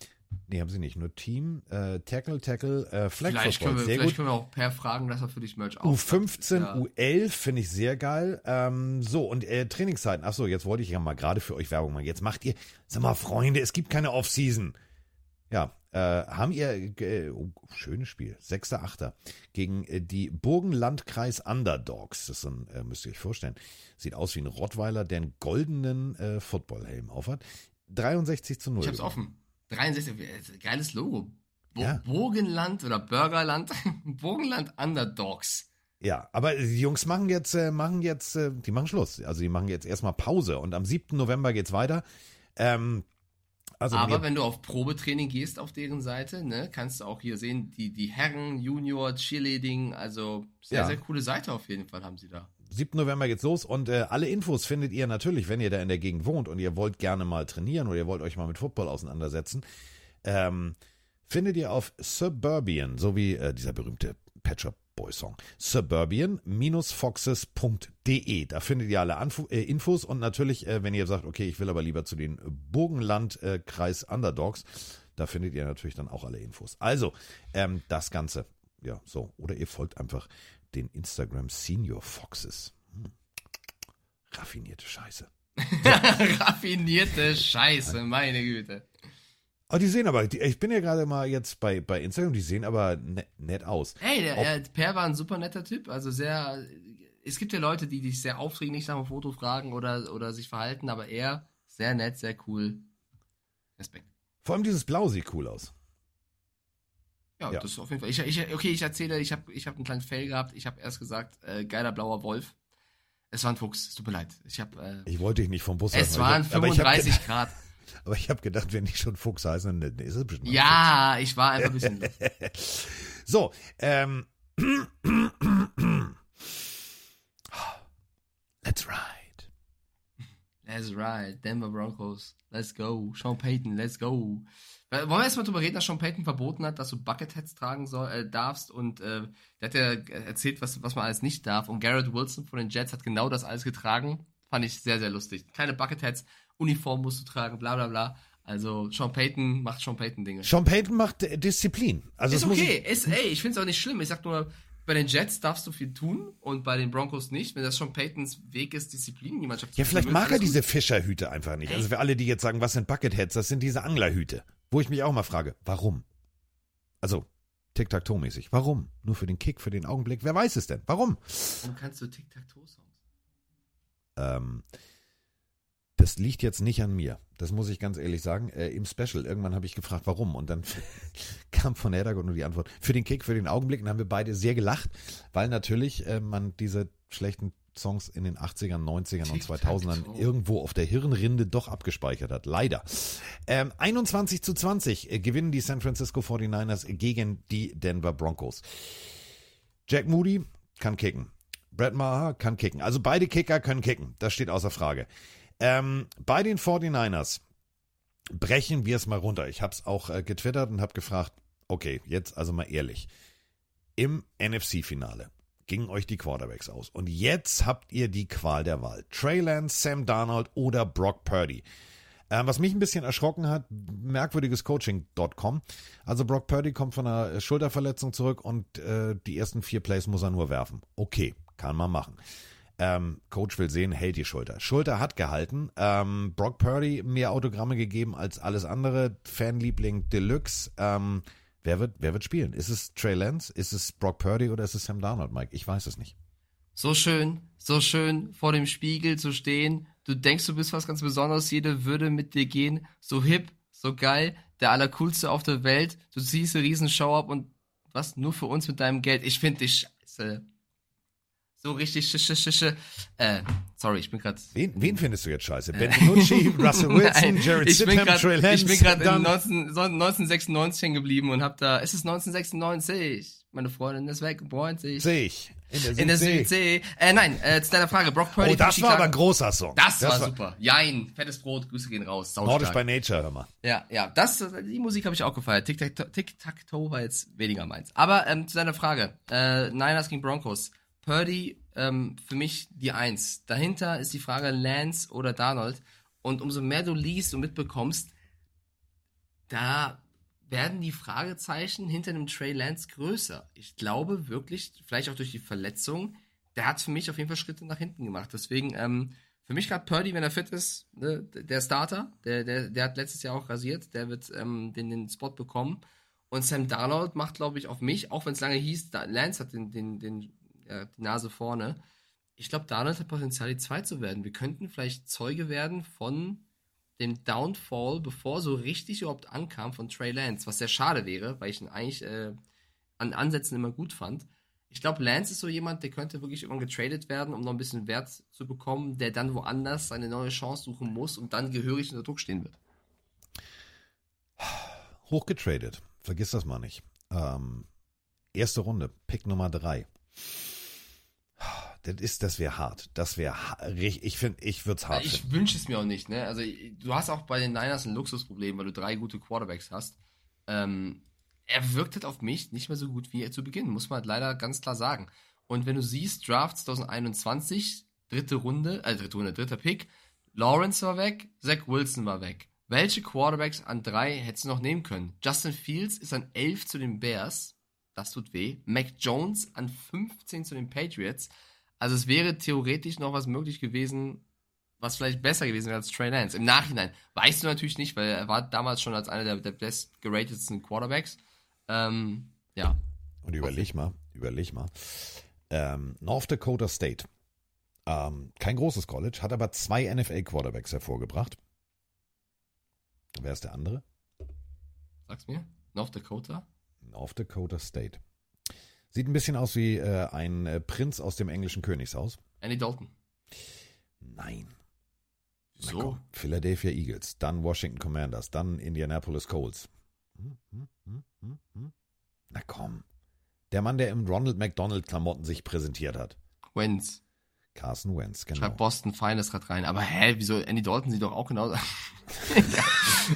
nee, haben sie nicht. Nur Team, äh, Tackle, Tackle, äh, Flag Vielleicht, können wir, Sehr vielleicht gut. können wir auch Per fragen, dass er für dich Merch aufmacht. U15, Ja. U11 finde ich sehr geil. Ähm, so, und äh, Trainingszeiten. Achso, jetzt wollte ich ja mal gerade für euch Werbung machen. Jetzt macht ihr, sag mal, Freunde, es gibt keine Offseason. Ja, äh, haben ihr, äh, oh, schönes Spiel, 6.8. gegen äh, die Burgenlandkreis Underdogs. Das ist ein, äh, müsst ihr euch vorstellen, sieht aus wie ein Rottweiler, der einen goldenen äh, Footballhelm aufhat. 63 zu 0. Ich hab's offen. 63, äh, geiles Logo. Bo Ja. Burgenland oder Burgerland. [laughs] Burgenland Underdogs. Ja, aber die Jungs machen jetzt, äh, machen jetzt, äh, die machen Schluss. Also die machen jetzt erstmal Pause und am 7. November geht's weiter. Ähm, also Aber wenn du auf Probetraining gehst auf deren Seite, ne, kannst du auch hier sehen, die, die Herren, Junior, Cheerleading, also sehr, Ja. sehr coole Seite auf jeden Fall haben sie da. 7. November geht's los und äh, alle Infos findet ihr natürlich, wenn ihr da in der Gegend wohnt und ihr wollt gerne mal trainieren oder ihr wollt euch mal mit Football auseinandersetzen, ähm, findet ihr auf Suburban, so wie äh, dieser berühmte Pet Shop Boy Song, suburban-foxes.de. Da findet ihr alle Anfu äh, Infos und natürlich, äh, wenn ihr sagt, okay, ich will aber lieber zu den Burgenland-Kreis Underdogs, da findet ihr natürlich dann auch alle Infos. Also, ähm, das Ganze, ja, so. Oder ihr folgt einfach den Instagram Senior Foxes. Hm. Raffinierte Scheiße. [laughs] Raffinierte Scheiße, meine Güte. Oh, die sehen aber, die, ich bin ja gerade mal jetzt bei, bei Instagram, die sehen aber ne, nett aus. Ey, der, Ob- der Per war ein super netter Typ, also sehr, es gibt ja Leute, die dich sehr aufdringlich nach dem Foto fragen oder, oder sich verhalten, aber er, sehr nett, sehr cool. Respekt. Vor allem dieses Blau sieht cool aus. Ja, Ja. das ist auf jeden Fall. Ich, ich, okay, ich erzähle, ich habe ich hab einen kleinen Fail gehabt. Ich habe erst gesagt, äh, geiler blauer Wolf. Es war ein Fuchs, es tut mir leid. Ich habe, äh, Ich wollte dich nicht vom Bus es waren ich hab- aber ich hab 35 gedacht- Grad. [laughs] Aber ich habe gedacht, wenn die schon Fuchs heißen, dann ist es bestimmt. Ja, ich war einfach ein bisschen. Fuchs. [laughs] So, ähm. [clears throat] Let's ride. That's right, Denver Broncos, let's go. Sean Payton, let's go. Wollen wir erstmal drüber reden, dass Sean Payton verboten hat, dass du Bucketheads tragen soll, äh, darfst und äh, der hat ja erzählt, was, was man alles nicht darf und Garrett Wilson von den Jets hat genau das alles getragen. Fand ich sehr, sehr lustig. Keine Bucketheads, Uniform musst du tragen, bla bla bla. Also Sean Payton macht Sean Payton Dinge. Sean Payton macht äh, Disziplin. Also Ist okay, ich, ist, ey, ich finde es auch nicht schlimm. Ich sag nur, bei den Jets darfst du viel tun und bei den Broncos nicht. Wenn das schon Paytons Weg ist, Disziplin in die Mannschaft Ja, zu vielleicht führen, mag er diese Fischerhüte einfach nicht. Also für alle, die jetzt sagen, was sind Bucketheads, das sind diese Anglerhüte. Wo ich mich auch mal frage, warum? Also, Tic-Tac-Toe-mäßig. Warum? Nur für den Kick, für den Augenblick? Wer weiß es denn? Warum? Warum kannst du Tic-Tac-Toe-Songs? Ähm, das liegt jetzt nicht an mir. Das muss ich ganz ehrlich sagen. Äh, Im Special, irgendwann habe ich gefragt, warum. Und dann [laughs] kam von Herdagon nur die Antwort, für den Kick, für den Augenblick. Und dann haben wir beide sehr gelacht, weil natürlich äh, man diese schlechten Songs in den 80ern, 90ern und Tic-Tac-Toe. 2000ern irgendwo auf der Hirnrinde doch abgespeichert hat. Leider. Ähm, 21 zu 20 äh, gewinnen die San Francisco 49ers gegen die Denver Broncos. Jack Moody kann kicken. Brett Maher kann kicken. Also beide Kicker können kicken. Das steht außer Frage. Ähm, bei den 49ers brechen wir es mal runter. Ich habe es auch äh, getwittert und habe gefragt, okay, jetzt also mal ehrlich. Im NFC-Finale gingen euch die Quarterbacks aus. Und jetzt habt ihr die Qual der Wahl. Trey Lance, Sam Darnold oder Brock Purdy. Ähm, was mich ein bisschen erschrocken hat, merkwürdiges Coaching.com. Also Brock Purdy kommt von einer Schulterverletzung zurück und äh, die ersten vier Plays muss er nur werfen. Okay, kann man machen. Ähm, Coach will sehen, hält die Schulter. Schulter hat gehalten. Ähm, Brock Purdy mehr Autogramme gegeben als alles andere. Fanliebling Deluxe. Ähm, wer, wird, wer wird spielen? Ist es Trey Lance? Ist es Brock Purdy oder ist es Sam Darnold, Mike? Ich weiß es nicht. So schön, so schön vor dem Spiegel zu stehen. Du denkst, du bist was ganz Besonderes. Jede würde mit dir gehen. So hip, so geil, der allercoolste auf der Welt. Du ziehst eine riesen Show ab und was? Nur für uns mit deinem Geld. Ich finde dich scheiße. So richtig sch, sch, sch, sch. Äh, sorry, ich bin gerade. Wen, wen findest du jetzt scheiße? Ben DiNucci, Russell [laughs] Wilson, Jared ich bin Stidham, grad, Trey Lance? Ich bin gerade dann- in 19, 1996 hängen geblieben und hab da. Es ist 1996. Meine Freundin ist weg, freut sich. Sehe ich. In der, In der Südsee. Äh, nein, äh, zu deiner Frage. Brock Purdy. Oh, das war aber ein großer Song. Das, war super. Jein, fettes Brot, Grüße gehen raus. Nordisch by Nature, hör mal. Ja, ja, das, die Musik habe ich auch gefeiert. Tic-Tac-Toe Tic -Tac -Toe war jetzt weniger meins. Aber ähm, zu deiner Frage. Äh, Niners gegen Broncos. Purdy, ähm, für mich die Eins. Dahinter ist die Frage Lance oder Darnold. Und umso mehr du liest und mitbekommst, da werden die Fragezeichen hinter dem Trey Lance größer. Ich glaube wirklich, vielleicht auch durch die Verletzung, der hat für mich auf jeden Fall Schritte nach hinten gemacht. Deswegen, ähm, für mich gerade Purdy, wenn er fit ist, ne, der Starter, der, der, der hat letztes Jahr auch rasiert, der wird ähm, den, den Spot bekommen. Und Sam Darnold macht, glaube ich, auf mich, auch wenn es lange hieß, da, Lance hat den, den, den, ja, die Nase vorne. Ich glaube, Darnold hat Potenzial, die zwei zu werden. Wir könnten vielleicht Zeuge werden von dem Downfall, bevor so richtig überhaupt ankam von Trey Lance, was sehr schade wäre, weil ich ihn eigentlich äh, an Ansätzen immer gut fand. Ich glaube, Lance ist so jemand, der könnte wirklich irgendwann getradet werden, um noch ein bisschen Wert zu bekommen, der dann woanders seine neue Chance suchen muss und dann gehörig unter Druck stehen wird. Hochgetradet. Vergiss das mal nicht. Ähm, erste Runde, Pick Nummer drei. Das ist, das wäre hart. Das wäre. Ich finde, ich würde es hart Ich wünsche es mir auch nicht, ne? Also, du hast auch bei den Niners ein Luxusproblem, weil du drei gute Quarterbacks hast. Ähm, er wirkt halt auf mich nicht mehr so gut wie er zu Beginn, muss man halt leider ganz klar sagen. Und wenn du siehst, Draft 2021, dritte Runde, äh, dritte Runde, dritter Pick, Lawrence war weg, Zach Wilson war weg. Welche Quarterbacks an drei hättest du noch nehmen können? Justin Fields ist an 11 zu den Bears, das tut weh. Mac Jones an 15 zu den Patriots. Also es wäre theoretisch noch was möglich gewesen, was vielleicht besser gewesen wäre als Trey Lance. Im Nachhinein weißt du natürlich nicht, weil er war damals schon als einer der, der best geratedsten Quarterbacks. Ähm, ja. Und überleg mal, überleg mal. Ähm, North Dakota State. Ähm, kein großes College, hat aber zwei NFL-Quarterbacks hervorgebracht. Wer ist der andere? Sag's mir. North Dakota? North Dakota State. Sieht ein bisschen aus wie äh, ein äh, Prinz aus dem englischen Königshaus. Andy Dalton. Nein. So. komm, Philadelphia Eagles, dann Washington Commanders, dann Indianapolis Colts. Hm, hm, hm, hm, hm. Na komm. Der Mann, der im Ronald McDonald Klamotten sich präsentiert hat. Wentz. Carson Wentz, genau. Schreibt Boston Finest gerade rein. Aber hä, wieso? Andy Dalton sieht doch auch genauso. ja. [laughs]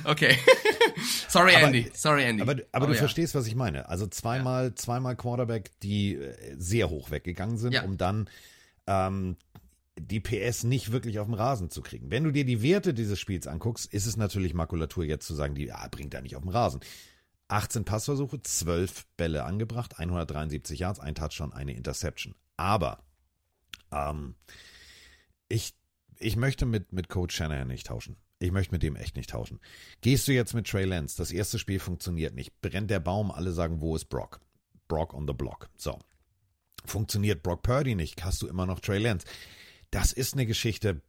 Okay. [laughs] Sorry, Aber- Andy. Sorry, Andy. Aber, aber du ja. verstehst, was ich meine. Also zweimal, zweimal Quarterback, die äh, sehr hoch weggegangen sind, Ja. um dann ähm, die PS nicht wirklich auf dem Rasen zu kriegen. Wenn du dir die Werte dieses Spiels anguckst, ist es natürlich Makulatur jetzt zu sagen, die ja, bringt er nicht auf dem Rasen. 18 Passversuche, 12 Bälle angebracht, 173 Yards, ein Touchdown, eine Interception. Aber ähm, ich, ich möchte mit, mit Coach Shanahan nicht tauschen. Ich möchte mit dem echt nicht tauschen. Gehst du jetzt mit Trey Lance, das erste Spiel funktioniert nicht, brennt der Baum, alle sagen, wo ist Brock? Brock on the block. So. Funktioniert Brock Purdy nicht, hast du immer noch Trey Lance. Das ist eine Geschichte.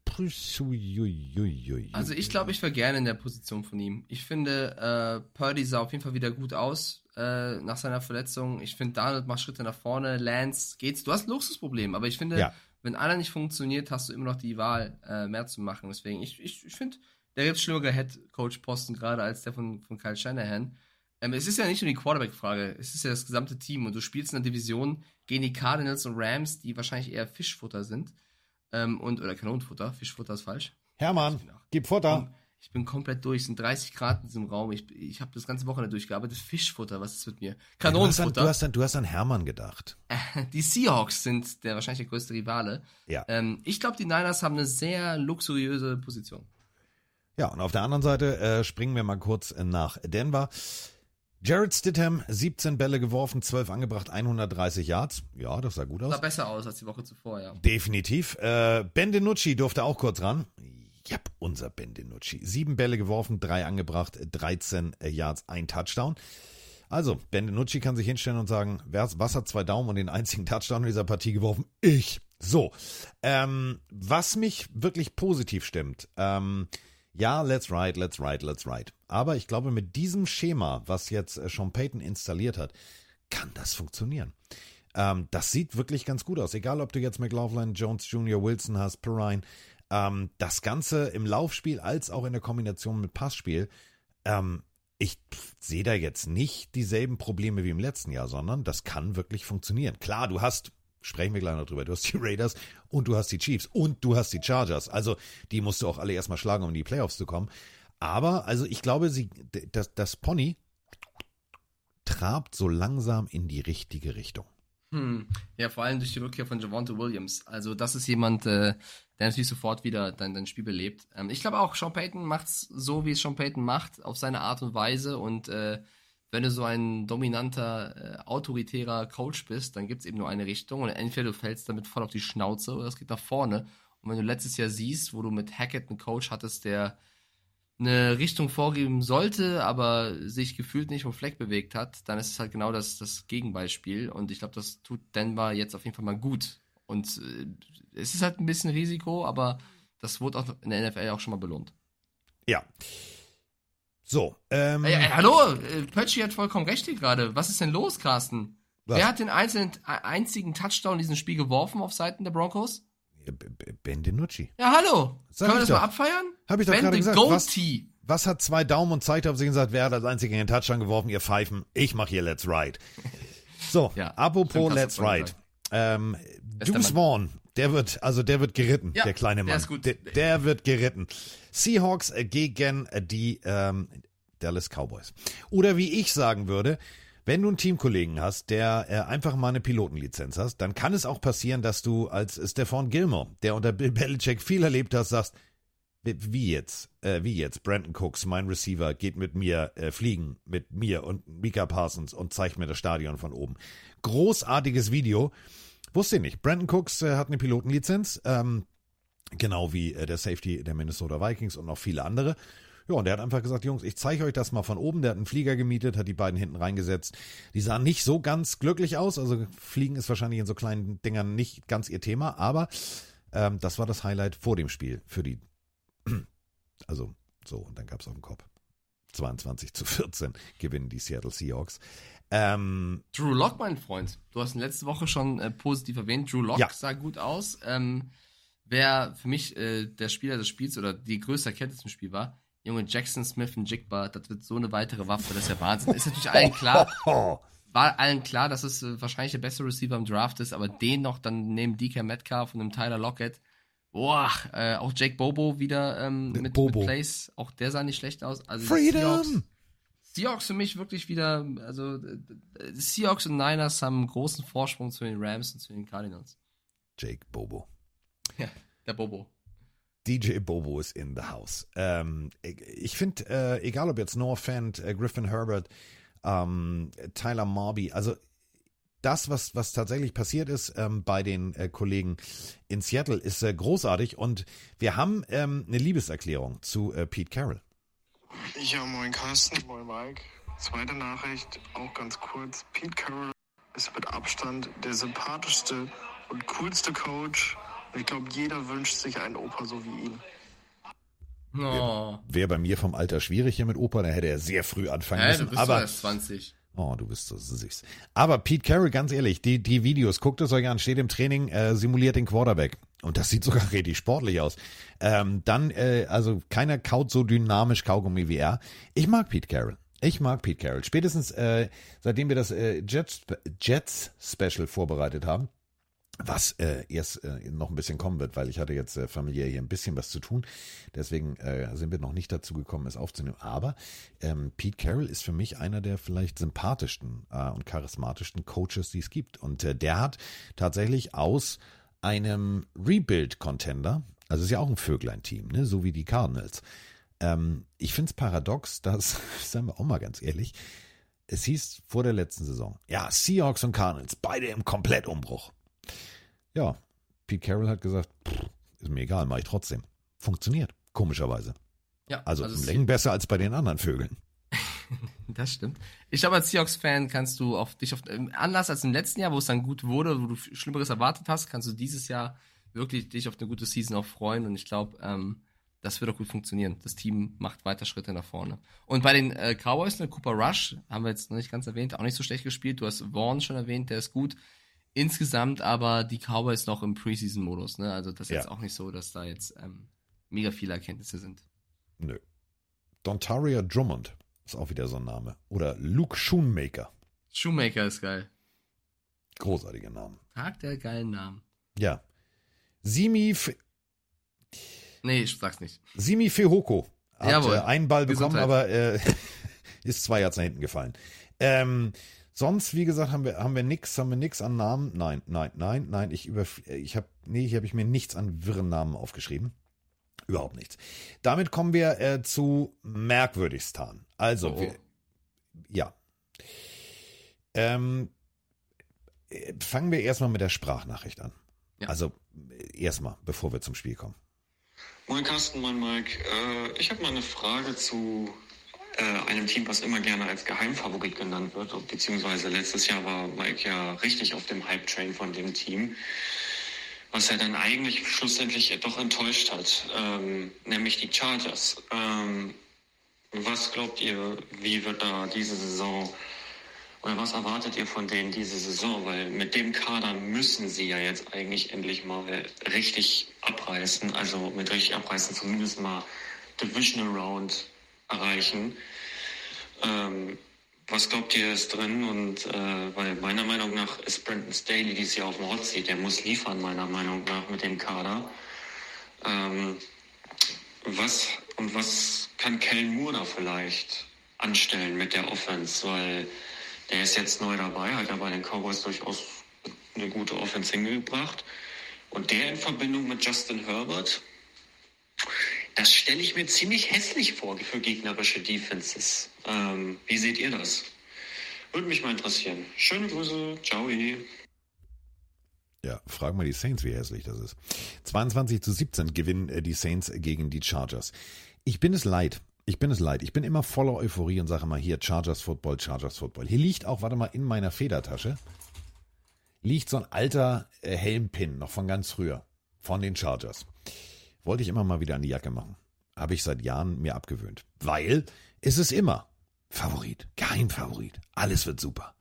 Also ich glaube, ich wäre gerne in der Position von ihm. Ich finde, äh, Purdy sah auf jeden Fall wieder gut aus äh, nach seiner Verletzung. Ich finde, Donald macht Schritte nach vorne. Lance geht's. Du hast ein Luxusproblem, aber ich finde, Ja. Wenn einer nicht funktioniert, hast du immer noch die Wahl, äh, mehr zu machen. Deswegen, ich, ich, ich finde, der gibt schlimmere Head-Coach-Posten gerade als der von, von Kyle Shanahan. Ähm, es ist ja nicht nur die Quarterback-Frage, es ist ja das gesamte Team und du spielst in der Division gegen die Cardinals und Rams, die wahrscheinlich eher Fischfutter sind. Ähm, und, oder Kanonenfutter, Fischfutter ist falsch. Hermann, gib Futter. Ich bin komplett durch. Es sind 30 Grad in diesem Raum. Ich, ich habe das ganze Wochenende durchgearbeitet. Fischfutter, was ist mit mir? Du hast, an, Kanonenfutter. du, hast an, du hast an Hermann gedacht. Die Seahawks sind der wahrscheinlich der größte Rivale. Ja. Ähm, ich glaube, die Niners haben eine sehr luxuriöse Position. Ja, und auf der anderen Seite äh, springen wir mal kurz äh, nach Denver. Jared Stidham, 17 Bälle geworfen, 12 angebracht, 130 Yards. Ja, das sah gut aus. Sah besser aus als die Woche zuvor, ja. Definitiv. Äh, Ben DiNucci durfte auch kurz ran. Yep, unser Ben DiNucci. Sieben Bälle geworfen, drei angebracht, 13 Yards, ein Touchdown. Also, Ben DiNucci kann sich hinstellen und sagen, wer, was hat zwei Daumen und den einzigen Touchdown in dieser Partie geworfen? Ich. So, ähm, was mich wirklich positiv stimmt, ähm, ja, let's ride, let's ride, let's ride. Aber ich glaube, mit diesem Schema, was jetzt äh, Sean Payton installiert hat, kann das funktionieren. Ähm, das sieht wirklich ganz gut aus. Egal, ob du jetzt McLaughlin, Jones Jr., Wilson hast, Perrine. Ähm, das Ganze im Laufspiel als auch in der Kombination mit Passspiel. Ähm, ich sehe da jetzt nicht dieselben Probleme wie im letzten Jahr, sondern das kann wirklich funktionieren. Klar, du hast, sprechen wir gleich noch drüber, du hast die [laughs] Raiders und du hast die Chiefs und du hast die Chargers. Also die musst du auch alle erstmal schlagen, um in die Playoffs zu kommen. Aber, also ich glaube, sie, das, das Pony trabt so langsam in die richtige Richtung. Hm. Ja, vor allem durch die Rückkehr von Javante Williams. Also das ist jemand, äh, der natürlich sofort wieder dein, dein Spiel belebt. Ähm, ich glaube auch, Sean Payton macht's so, wie es Sean Payton macht, auf seine Art und Weise. Und äh, wenn du so ein dominanter, äh, autoritärer Coach bist, dann gibt's eben nur eine Richtung. Und entweder du fällst damit voll auf die Schnauze oder es geht nach vorne. Und wenn du letztes Jahr siehst, wo du mit Hackett einen Coach hattest, der eine Richtung vorgeben sollte, aber sich gefühlt nicht vom Fleck bewegt hat, dann ist es halt genau das, das Gegenbeispiel. Und ich glaube, das tut Denver jetzt auf jeden Fall mal gut. Und äh, es ist halt ein bisschen Risiko, aber das wurde auch in der NFL auch schon mal belohnt. Ja. So, ähm. Ey, ey, hallo, äh, Pötschi hat vollkommen recht hier gerade. Was ist denn los, Carsten? Was? Wer hat den einzelnen, einzigen Touchdown in diesem Spiel geworfen auf Seiten der Broncos? Ben DiNucci. Ja, hallo. Sag Können wir ich das doch. mal abfeiern? Hab ich doch ben gerade gesagt. Was, was hat zwei Daumen und zeigt auf sich und sagt, wer hat als einziger den Touchdown geworfen? Ihr Pfeifen. Ich mach hier Let's Ride. So, [laughs] Ja, apropos stimmt, Let's Ride. Ähm, Deuce Vaughn, der wird, also der wird geritten, Ja, der kleine der Mann. ist gut. Der, der wird geritten. Seahawks äh, gegen äh, die ähm, Dallas Cowboys. Oder wie ich sagen würde, wenn du einen Teamkollegen hast, der äh, einfach mal eine Pilotenlizenz hast, dann kann es auch passieren, dass du als Stefan Gilmore, der unter Bill Belichick viel erlebt hast, sagst, wie- wie jetzt, äh, wie jetzt, Brandon Cooks, mein Receiver, geht mit mir äh, fliegen, mit mir und Mika Parsons und zeigt mir das Stadion von oben. Großartiges Video. Wusste ich nicht. Brandon Cooks äh, hat eine Pilotenlizenz, ähm, genau wie äh, der Safety der Minnesota Vikings und noch viele andere. Ja, und der hat einfach gesagt, Jungs, ich zeige euch das mal von oben. Der hat einen Flieger gemietet, hat die beiden hinten reingesetzt. Die sahen nicht so ganz glücklich aus. Also Fliegen ist wahrscheinlich in so kleinen Dingern nicht ganz ihr Thema, aber ähm, das war das Highlight vor dem Spiel für die. [clears throat] Also so, und dann gab es auf dem Kopf. 22 zu 14 gewinnen die Seattle Seahawks. Ähm, Drew Lock, mein Freund. Du hast ihn letzte Woche schon äh, positiv erwähnt. Drew Lock Ja. sah gut aus. Ähm, wer für mich äh, der Spieler des Spiels oder die größte Erkenntnis im Spiel war, Junge, Jackson Smith und Jigba, das wird so eine weitere Waffe, das ist ja Wahnsinn. Ist natürlich allen klar, [laughs] war allen klar, dass es äh, wahrscheinlich der beste Receiver im Draft ist, aber den noch dann neben DK Metcalf und dem Tyler Lockett. Boah, äh, auch Jake Bobo wieder ähm, mit, Bobo. mit Plays, auch der sah nicht schlecht aus. Also Freedom! Seahawks, für mich wirklich wieder, also äh, Seahawks und Niners haben einen großen Vorsprung zu den Rams und zu den Cardinals. Jake Bobo. Ja, der Bobo. DJ Bobo ist in the house. Ähm, ich finde, äh, egal ob jetzt Noah Fant, äh, Griffin Herbert, ähm, Tyler Marby, also das, was, was tatsächlich passiert ist ähm, bei den äh, Kollegen in Seattle, ist äh, großartig und wir haben ähm, eine Liebeserklärung zu äh, Pete Carroll. Ja, moin Carsten, moin Mike. Zweite Nachricht, auch ganz kurz. Pete Carroll ist mit Abstand der sympathischste und coolste Coach. Und ich glaube, jeder wünscht sich einen Opa so wie ihn. Oh. Wäre bei mir vom Alter schwierig hier mit Opa, da hätte er sehr früh anfangen Hä, müssen. du bist aber doch erst 20. Oh, du bist so süß. Aber Pete Carroll, ganz ehrlich, die, die Videos, guckt es euch an, steht im Training, äh, simuliert den Quarterback. Und das sieht sogar [laughs] richtig sportlich aus. Ähm, dann, äh, also keiner kaut so dynamisch Kaugummi wie er. Ich mag Pete Carroll. Ich mag Pete Carroll. Spätestens, äh, seitdem wir das äh, Jets, Jets Special vorbereitet haben, was äh, erst äh, noch ein bisschen kommen wird, weil ich hatte jetzt äh, familiär hier ein bisschen was zu tun. Deswegen äh, sind wir noch nicht dazu gekommen, es aufzunehmen. Aber ähm, Pete Carroll ist für mich einer der vielleicht sympathischsten äh, und charismatischsten Coaches, die es gibt. Und äh, der hat tatsächlich aus einem Rebuild-Contender, also ist ja auch ein Vöglein-Team, ne, so wie die Cardinals. Ähm, ich finde es paradox, dass, [laughs] sagen wir auch mal ganz ehrlich, es hieß vor der letzten Saison, ja, Seahawks und Cardinals, beide im Komplettumbruch. Ja, Pete Carroll hat gesagt, pff, ist mir egal, mache ich trotzdem. Funktioniert, komischerweise. Ja, Also, also es- Längen besser als bei den anderen Vögeln. [laughs] Das stimmt. Ich glaube, als Seahawks-Fan kannst du auf dich auf ähm, anders als im letzten Jahr, wo es dann gut wurde, wo du Schlimmeres erwartet hast, kannst du dieses Jahr wirklich dich auf eine gute Season auch freuen. Und ich glaube, ähm, das wird auch gut funktionieren. Das Team macht weiter Schritte nach vorne. Und bei den äh, Cowboys, ne, Cooper Rush, haben wir jetzt noch nicht ganz erwähnt, auch nicht so schlecht gespielt. Du hast Vaughn schon erwähnt, der ist gut. Insgesamt aber die Cowboys noch im Preseason-Modus. Ne? Also das ist Ja. jetzt auch nicht so, dass da jetzt ähm, mega viele Erkenntnisse sind. Nö. Dontaria Drummond ist auch wieder so ein Name. Oder Luke Schoonmaker. Shoemaker ist geil. Großartiger Name. Tag der geilen Namen. Ja. Simi, Fe- Nee, ich sag's nicht. Simi Fehoko hat Jawohl. äh, einen Ball bekommen, Gesundheit. aber äh, [laughs] ist zwei Yards nach hinten gefallen. Ähm, sonst, wie gesagt, haben wir, haben wir nix, haben wir nix an Namen. Nein, nein, nein, nein. Ich über, ich habe, nee, hier habe ich mir nichts an wirren Namen aufgeschrieben. Überhaupt nichts. Damit kommen wir äh, zu Merkwürdigstan. Also, Oh. Wir, ja. Ähm, äh, fangen wir erstmal mit der Sprachnachricht an. Ja. Also, äh, erstmal, bevor wir zum Spiel kommen. Moin Carsten, moin Mike. Äh, ich habe mal eine Frage zu äh, einem Team, was immer gerne als Geheimfavorit genannt wird. Beziehungsweise letztes Jahr war Mike ja richtig auf dem Hype-Train von dem Team. Was er dann eigentlich schlussendlich doch enttäuscht hat, ähm, nämlich die Chargers. Ähm, was glaubt ihr, wie wird da diese Saison oder was erwartet ihr von denen diese Saison? Weil mit dem Kader müssen sie ja jetzt eigentlich endlich mal richtig abreißen. Also mit richtig abreißen zumindest mal Divisional Round erreichen. Ähm, was glaubt ihr ist drin? Und äh, weil meiner Meinung nach ist Brandon Staley dieses Jahr auf dem Hot Seat. Der muss liefern, meiner Meinung nach, mit dem Kader. Ähm, was und was kann Kellen Moore da vielleicht anstellen mit der Offense? Weil der ist jetzt neu dabei, hat ja bei den Cowboys durchaus eine gute Offense hingebracht. Und der in Verbindung mit Justin Herbert, das stelle ich mir ziemlich hässlich vor für gegnerische Defenses. Ähm, wie seht ihr das? Würde mich mal interessieren. Schöne Grüße, ciao. Ja, fragen wir die Saints, wie hässlich das ist. 22 zu 17 gewinnen äh, die Saints gegen die Chargers. Ich bin es leid. Ich bin es leid. Ich bin immer voller Euphorie und sage mal hier Chargers Football, Chargers Football. Hier liegt auch, warte mal, in meiner Federtasche liegt so ein alter äh, Helmpin noch von ganz früher. Von den Chargers. Wollte ich immer mal wieder die Jacke machen. Habe ich seit Jahren mir abgewöhnt. Weil es ist immer Favorit, Geheimfavorit. Alles wird super.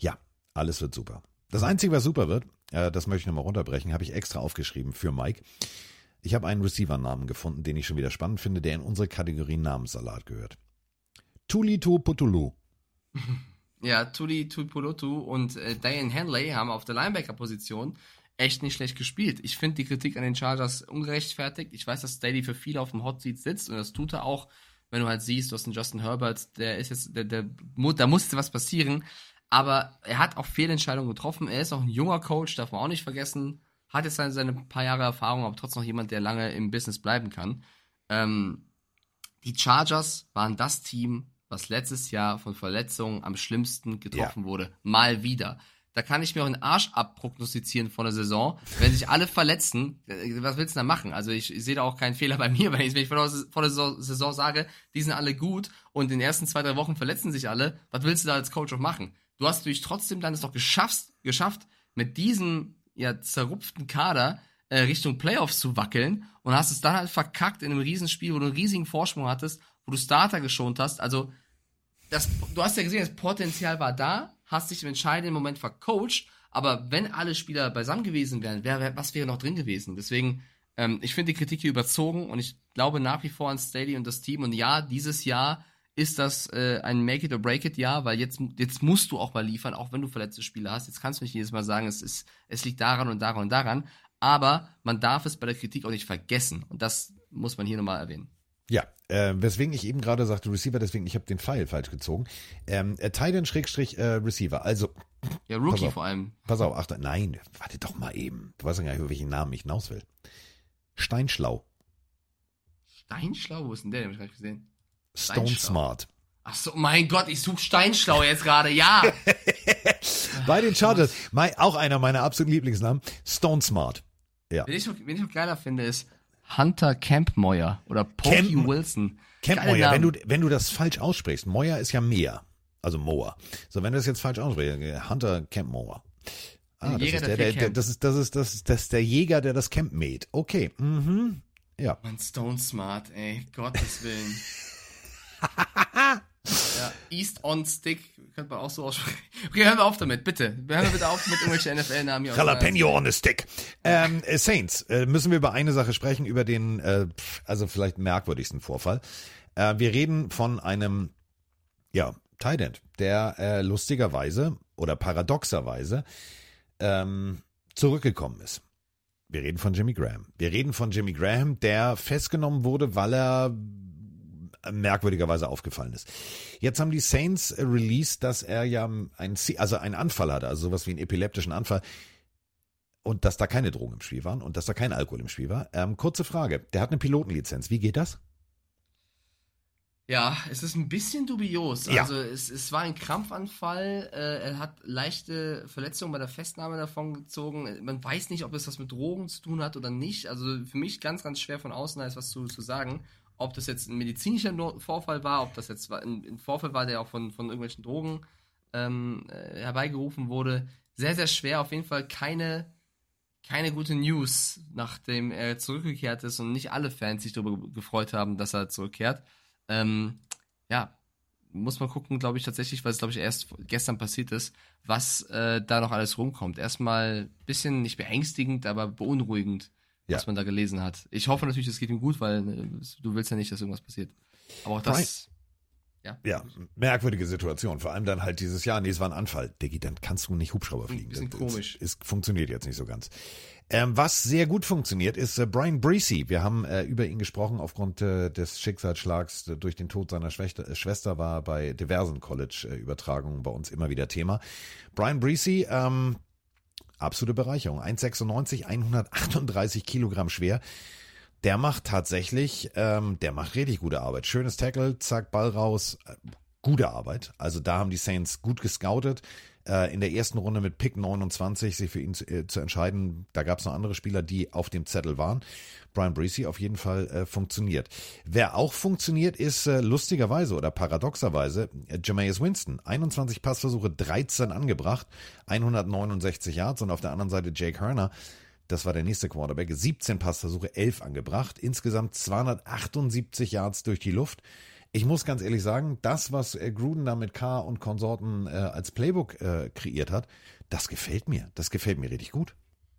Ja, alles wird super. Das Einzige, was super wird, äh, das möchte ich nochmal runterbrechen, habe ich extra aufgeschrieben für Mike. Ich habe einen Receiver-Namen gefunden, den ich schon wieder spannend finde, der in unsere Kategorie Namenssalat gehört. Tulito Putulu. [laughs] Ja, Tuli Tuipulotu und äh, Diane Henley haben auf der Linebacker-Position echt nicht schlecht gespielt. Ich finde die Kritik an den Chargers ungerechtfertigt. Ich weiß, dass Staley für viele auf dem Hot Seat sitzt und das tut er auch, wenn du halt siehst, du hast einen Justin Herbert, der ist jetzt, der, der, da musste was passieren. Aber er hat auch Fehlentscheidungen getroffen. Er ist auch ein junger Coach, darf man auch nicht vergessen. Hat jetzt seine, seine paar Jahre Erfahrung, aber trotzdem noch jemand, der lange im Business bleiben kann. Ähm, die Chargers waren das Team, was letztes Jahr von Verletzungen am schlimmsten getroffen wurde. Mal wieder. Da kann ich mir auch einen Arsch abprognostizieren von der Saison. Wenn sich alle verletzen, äh, was willst du da machen? Also ich, ich sehe da auch keinen Fehler bei [laughs] mir, wenn ich, wenn ich vor der, vor Saison, Saison sage, die sind alle gut und in den ersten zwei, drei Wochen verletzen sich alle. Was willst du da als Coach auch machen? Du hast natürlich trotzdem dann es doch geschafft, geschafft, mit diesem ja, zerrupften Kader äh, Richtung Playoffs zu wackeln und hast es dann halt verkackt in einem Riesenspiel, wo du einen riesigen Vorsprung hattest, wo du Starter geschont hast. Also, das, du hast ja gesehen, das Potenzial war da, hast dich im entscheidenden Moment vercoacht, aber wenn alle Spieler beisammen gewesen wären, wär, wär, was wäre noch drin gewesen? Deswegen, ähm, ich finde die Kritik hier überzogen und ich glaube nach wie vor an Staley und das Team. Und ja, dieses Jahr ist das äh, ein Make it or break it Jahr, weil jetzt, jetzt musst du auch mal liefern, auch wenn du verletzte Spieler hast. Jetzt kannst du nicht jedes Mal sagen, es, ist, es liegt daran und daran und daran. Aber man darf es bei der Kritik auch nicht vergessen. Und das muss man hier nochmal erwähnen. Ja, äh, weswegen ich eben gerade sagte Receiver, deswegen ich habe den Pfeil falsch gezogen. Ähm, äh, Titan Schrägstrich äh, Receiver. Also Ja, Rookie auf. vor allem. pass auf, achte, nein, warte doch mal eben. Du weißt ja gar nicht, über welchen Namen ich hinaus will. Steinschlau, Steinschlau, wo ist denn der? Den hab ich gar nicht gesehen. Stone. Smart. Ach so, mein Gott, ich suche Steinschlau jetzt gerade. Ja. [laughs] Bei den Chargers, mein, auch einer meiner absoluten Lieblingsnamen, Stone Smart. wen, ich noch, wen ich noch geiler finde, ist Hunter Campmoyer oder Pokey Camp- Wilson. Camp Geile Moyer, wenn du, wenn du das falsch aussprichst, Moyer ist ja Meer, also Mower. So, wenn du das jetzt falsch aussprichst, äh, Hunter Camp Mower. Ah, das Jäger, ist der der, der, das ist, das ist, das ist, das ist der Jäger, der das Camp mäht. Okay, mhm. Ja. Mann, Stone Smart, ey. Gottes Willen. [laughs] East on Stick, könnte man auch so aussprechen. Okay, hören wir auf damit, bitte. Hören wir bitte auf mit irgendwelchen NFL-Namen hier. Jalapeno on a stick. Ähm, äh, Saints, äh, müssen wir über eine Sache sprechen, über den, äh, also vielleicht merkwürdigsten Vorfall. Äh, wir reden von einem, ja, Tight End, der äh, lustigerweise oder paradoxerweise ähm, zurückgekommen ist. Wir reden von Jimmy Graham. Wir reden von Jimmy Graham, der festgenommen wurde, weil er merkwürdigerweise aufgefallen ist. Jetzt haben die Saints released, dass er ja ein, C- also einen Anfall hatte, also sowas wie einen epileptischen Anfall und dass da keine Drogen im Spiel waren und dass da kein Alkohol im Spiel war. Ähm, kurze Frage, der hat eine Pilotenlizenz. Wie geht das? Ja, es ist ein bisschen dubios. Ja. Also es, es war ein Krampfanfall. Äh, er hat leichte Verletzungen bei der Festnahme davon gezogen. Man weiß nicht, ob es was mit Drogen zu tun hat oder nicht. Also für mich ganz, ganz schwer von außen da ist was zu, zu sagen. Ob das jetzt ein medizinischer Vorfall war, ob das jetzt ein, ein Vorfall war, der auch von, von irgendwelchen Drogen ähm, äh, herbeigerufen wurde. Sehr, sehr schwer. Auf jeden Fall keine, keine gute News, nachdem er zurückgekehrt ist und nicht alle Fans sich darüber gefreut haben, dass er zurückkehrt. Ähm, ja, muss man gucken, glaube ich, tatsächlich, weil es, glaube ich, erst gestern passiert ist, was äh, da noch alles rumkommt. Erstmal bisschen nicht beängstigend, aber beunruhigend, was Ja. man da gelesen hat. Ich hoffe natürlich, es geht ihm gut, weil äh, du willst ja nicht, dass irgendwas passiert. Aber auch das. Ja, merkwürdige Situation. Vor allem dann halt dieses Jahr, nee, es war ein Anfall. Diggi, dann kannst du nicht Hubschrauber fliegen. bisschen Das- komisch. Es, es funktioniert jetzt nicht so ganz. Ähm, was sehr gut funktioniert, ist äh, Brian Breesy. Wir haben äh, über ihn gesprochen aufgrund äh, des Schicksalsschlags äh, durch den Tod seiner Schwester, äh, Schwester war bei diversen College-Übertragungen bei uns immer wieder Thema. Brian Breesy, ähm, absolute Bereicherung. 1,96, 138 Kilogramm schwer. Der macht tatsächlich, ähm, der macht richtig gute Arbeit. Schönes Tackle, zack, Ball raus. Äh, Gute Arbeit. Also da haben die Saints gut gescoutet. Äh, in der ersten Runde mit Pick 29 sich für ihn zu, äh, zu entscheiden. Da gab es noch andere Spieler, die auf dem Zettel waren. Brian Breesy auf jeden Fall äh, funktioniert. Wer auch funktioniert, ist äh, lustigerweise oder paradoxerweise äh, Jameis Winston. 21 Passversuche, 13 angebracht, 169 Yards und auf der anderen Seite Jake Herner. Das war der nächste Quarterback. 17 Passversuche, 11 angebracht. Insgesamt 278 Yards durch die Luft. Ich muss ganz ehrlich sagen, das, was äh, Gruden da mit K und Konsorten äh, als Playbook äh, kreiert hat, das gefällt mir. Das gefällt mir richtig gut.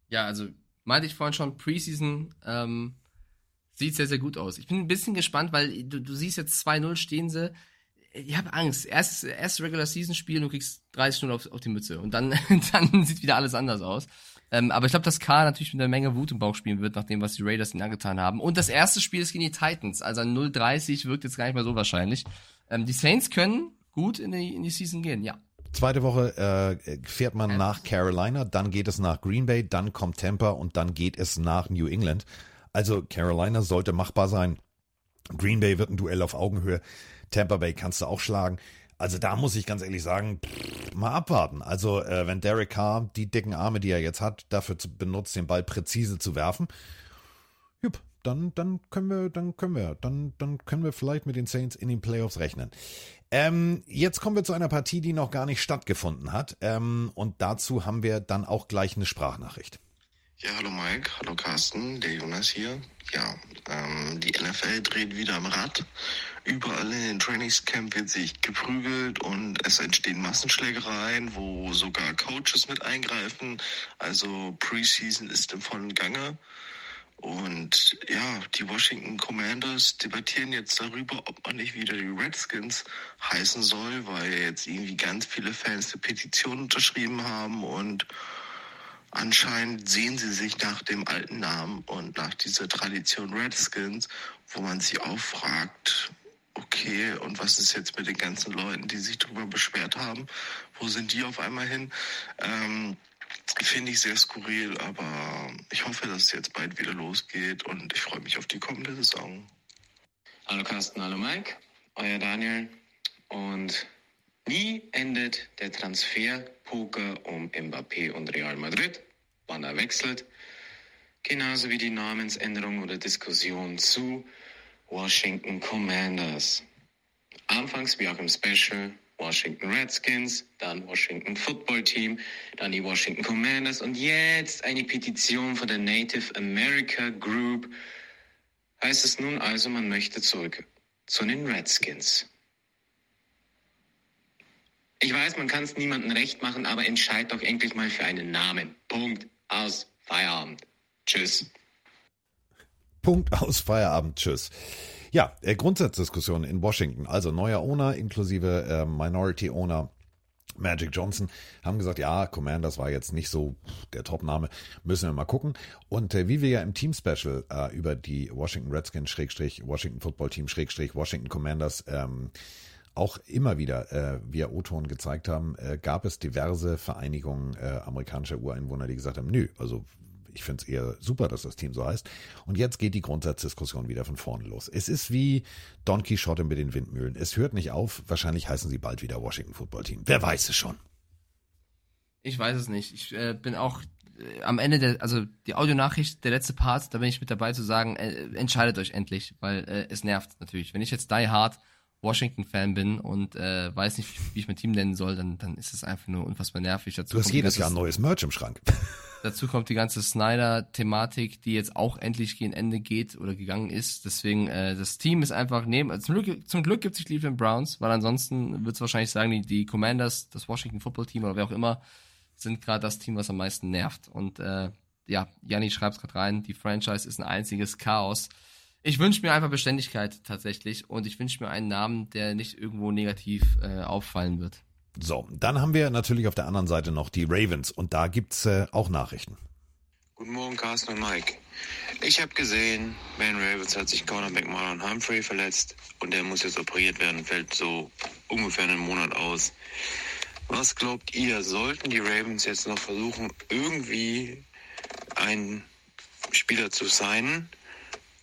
Ja, also meinte ich vorhin schon, Preseason ähm, sieht sehr, sehr gut aus. Ich bin ein bisschen gespannt, weil du, du siehst jetzt 2-0 stehen sie. Ich habe Angst. Erst, erst Regular Season Spiel, du kriegst 30 0 auf, auf die Mütze und dann, [laughs] dann sieht wieder alles anders aus. Ähm, aber ich glaube, dass K natürlich mit einer Menge Wut im Bauch spielen wird, nachdem was die Raiders ihn angetan haben. Und das erste Spiel ist gegen die Titans. Also ein 0-30 wirkt jetzt gar nicht mehr so wahrscheinlich. Ähm, die Saints können gut in die, in die Season gehen, ja. Zweite Woche äh, fährt man nach Carolina, dann geht es nach Green Bay, dann kommt Tampa und dann geht es nach New England. Also Carolina sollte machbar sein. Green Bay wird ein Duell auf Augenhöhe. Tampa Bay kannst du auch schlagen. Also da muss ich ganz ehrlich sagen, pff, mal abwarten. Also äh, wenn Derek Carr die dicken Arme, die er jetzt hat, dafür zu, benutzt, den Ball präzise zu werfen, jupp, dann, dann können wir, dann können wir, dann, dann können wir vielleicht mit den Saints in den Playoffs rechnen. Ähm, jetzt kommen wir zu einer Partie, die noch gar nicht stattgefunden hat. Ähm, und dazu haben wir dann auch gleich eine Sprachnachricht. Ja, hallo Mike, hallo Carsten, der Jonas hier. Ja, ähm, die NFL dreht wieder am Rad. Überall in den Trainingscamp wird sich geprügelt und es entstehen Massenschlägereien, wo sogar Coaches mit eingreifen. Also Preseason ist im vollen Gange. Und ja, die Washington Commanders debattieren jetzt darüber, ob man nicht wieder die Redskins heißen soll, weil jetzt irgendwie ganz viele Fans eine Petition unterschrieben haben und anscheinend sehen sie sich nach dem alten Namen und nach dieser Tradition Redskins, wo man sich auch fragt, okay, und was ist jetzt mit den ganzen Leuten, die sich darüber beschwert haben? Wo sind die auf einmal hin? Ähm, Finde ich sehr skurril, aber ich hoffe, dass es jetzt bald wieder losgeht und ich freue mich auf die kommende Saison. Hallo Carsten, hallo Mike, euer Daniel. Und wie endet der Transferpoker um Mbappé und Real Madrid? Wann er wechselt? Genauso wie die Namensänderung oder Diskussion zu Washington Commanders. Anfangs wie auch im Special Washington Redskins, dann Washington Football Team, dann die Washington Commanders und jetzt eine Petition von der Native America Group. Heißt es nun also, man möchte zurück zu den Redskins. Ich weiß, man kann es niemandem recht machen, aber entscheid doch endlich mal für einen Namen. Punkt. Aus. Feierabend. Tschüss. Punkt aus Feierabend. Tschüss. Ja, äh, Grundsatzdiskussion in Washington. Also neuer Owner inklusive äh, Minority Owner. Magic Johnson haben gesagt, ja, Commanders war jetzt nicht so der Top-Name, müssen wir mal gucken. Und äh, wie wir ja im Team-Special äh, über die Washington Redskins, Schrägstrich, Washington Football Team, Schrägstrich, Washington Commanders, ähm, auch immer wieder äh, via O-Ton gezeigt haben, äh, gab es diverse Vereinigungen äh, amerikanischer Ureinwohner, die gesagt haben, nö, also ich finde es eher super, dass das Team so heißt. Und jetzt geht die Grundsatzdiskussion wieder von vorne los. Es ist wie Don Quixote mit den Windmühlen. Es hört nicht auf. Wahrscheinlich heißen sie bald wieder Washington Football Team. Wer weiß es schon? Ich weiß es nicht. Ich äh, bin auch äh, am Ende der, also die Audionachricht, der letzte Part, da bin ich mit dabei zu sagen, äh, entscheidet euch endlich, weil äh, es nervt natürlich. Wenn ich jetzt Die Hard Washington-Fan bin und äh, weiß nicht, wie ich mein Team nennen soll, dann, dann ist es einfach nur unfassbar nervig. Dazu du hast jedes Jahr ein neues Merch im Schrank. [laughs] Dazu kommt die ganze Snyder-Thematik, die jetzt auch endlich gegen Ende geht oder gegangen ist. Deswegen, äh, das Team ist einfach neben. Also zum Glück, zum Glück gibt es die Cleveland Browns, weil ansonsten wird es wahrscheinlich sagen, die, die Commanders, das Washington Football Team oder wer auch immer, sind gerade das Team, was am meisten nervt. Und äh, ja, Janni schreibt es gerade rein, die Franchise ist ein einziges Chaos. Ich wünsche mir einfach Beständigkeit tatsächlich und ich wünsche mir einen Namen, der nicht irgendwo negativ äh, auffallen wird. So, dann haben wir natürlich auf der anderen Seite noch die Ravens und da gibt's äh, auch Nachrichten. Guten Morgen, Carsten und Mike. Ich habe gesehen, Ben Ravens hat sich Cornerback Marlon Humphrey verletzt und der muss jetzt operiert werden, fällt so ungefähr einen Monat aus. Was glaubt ihr, sollten die Ravens jetzt noch versuchen, irgendwie einen Spieler zu signen?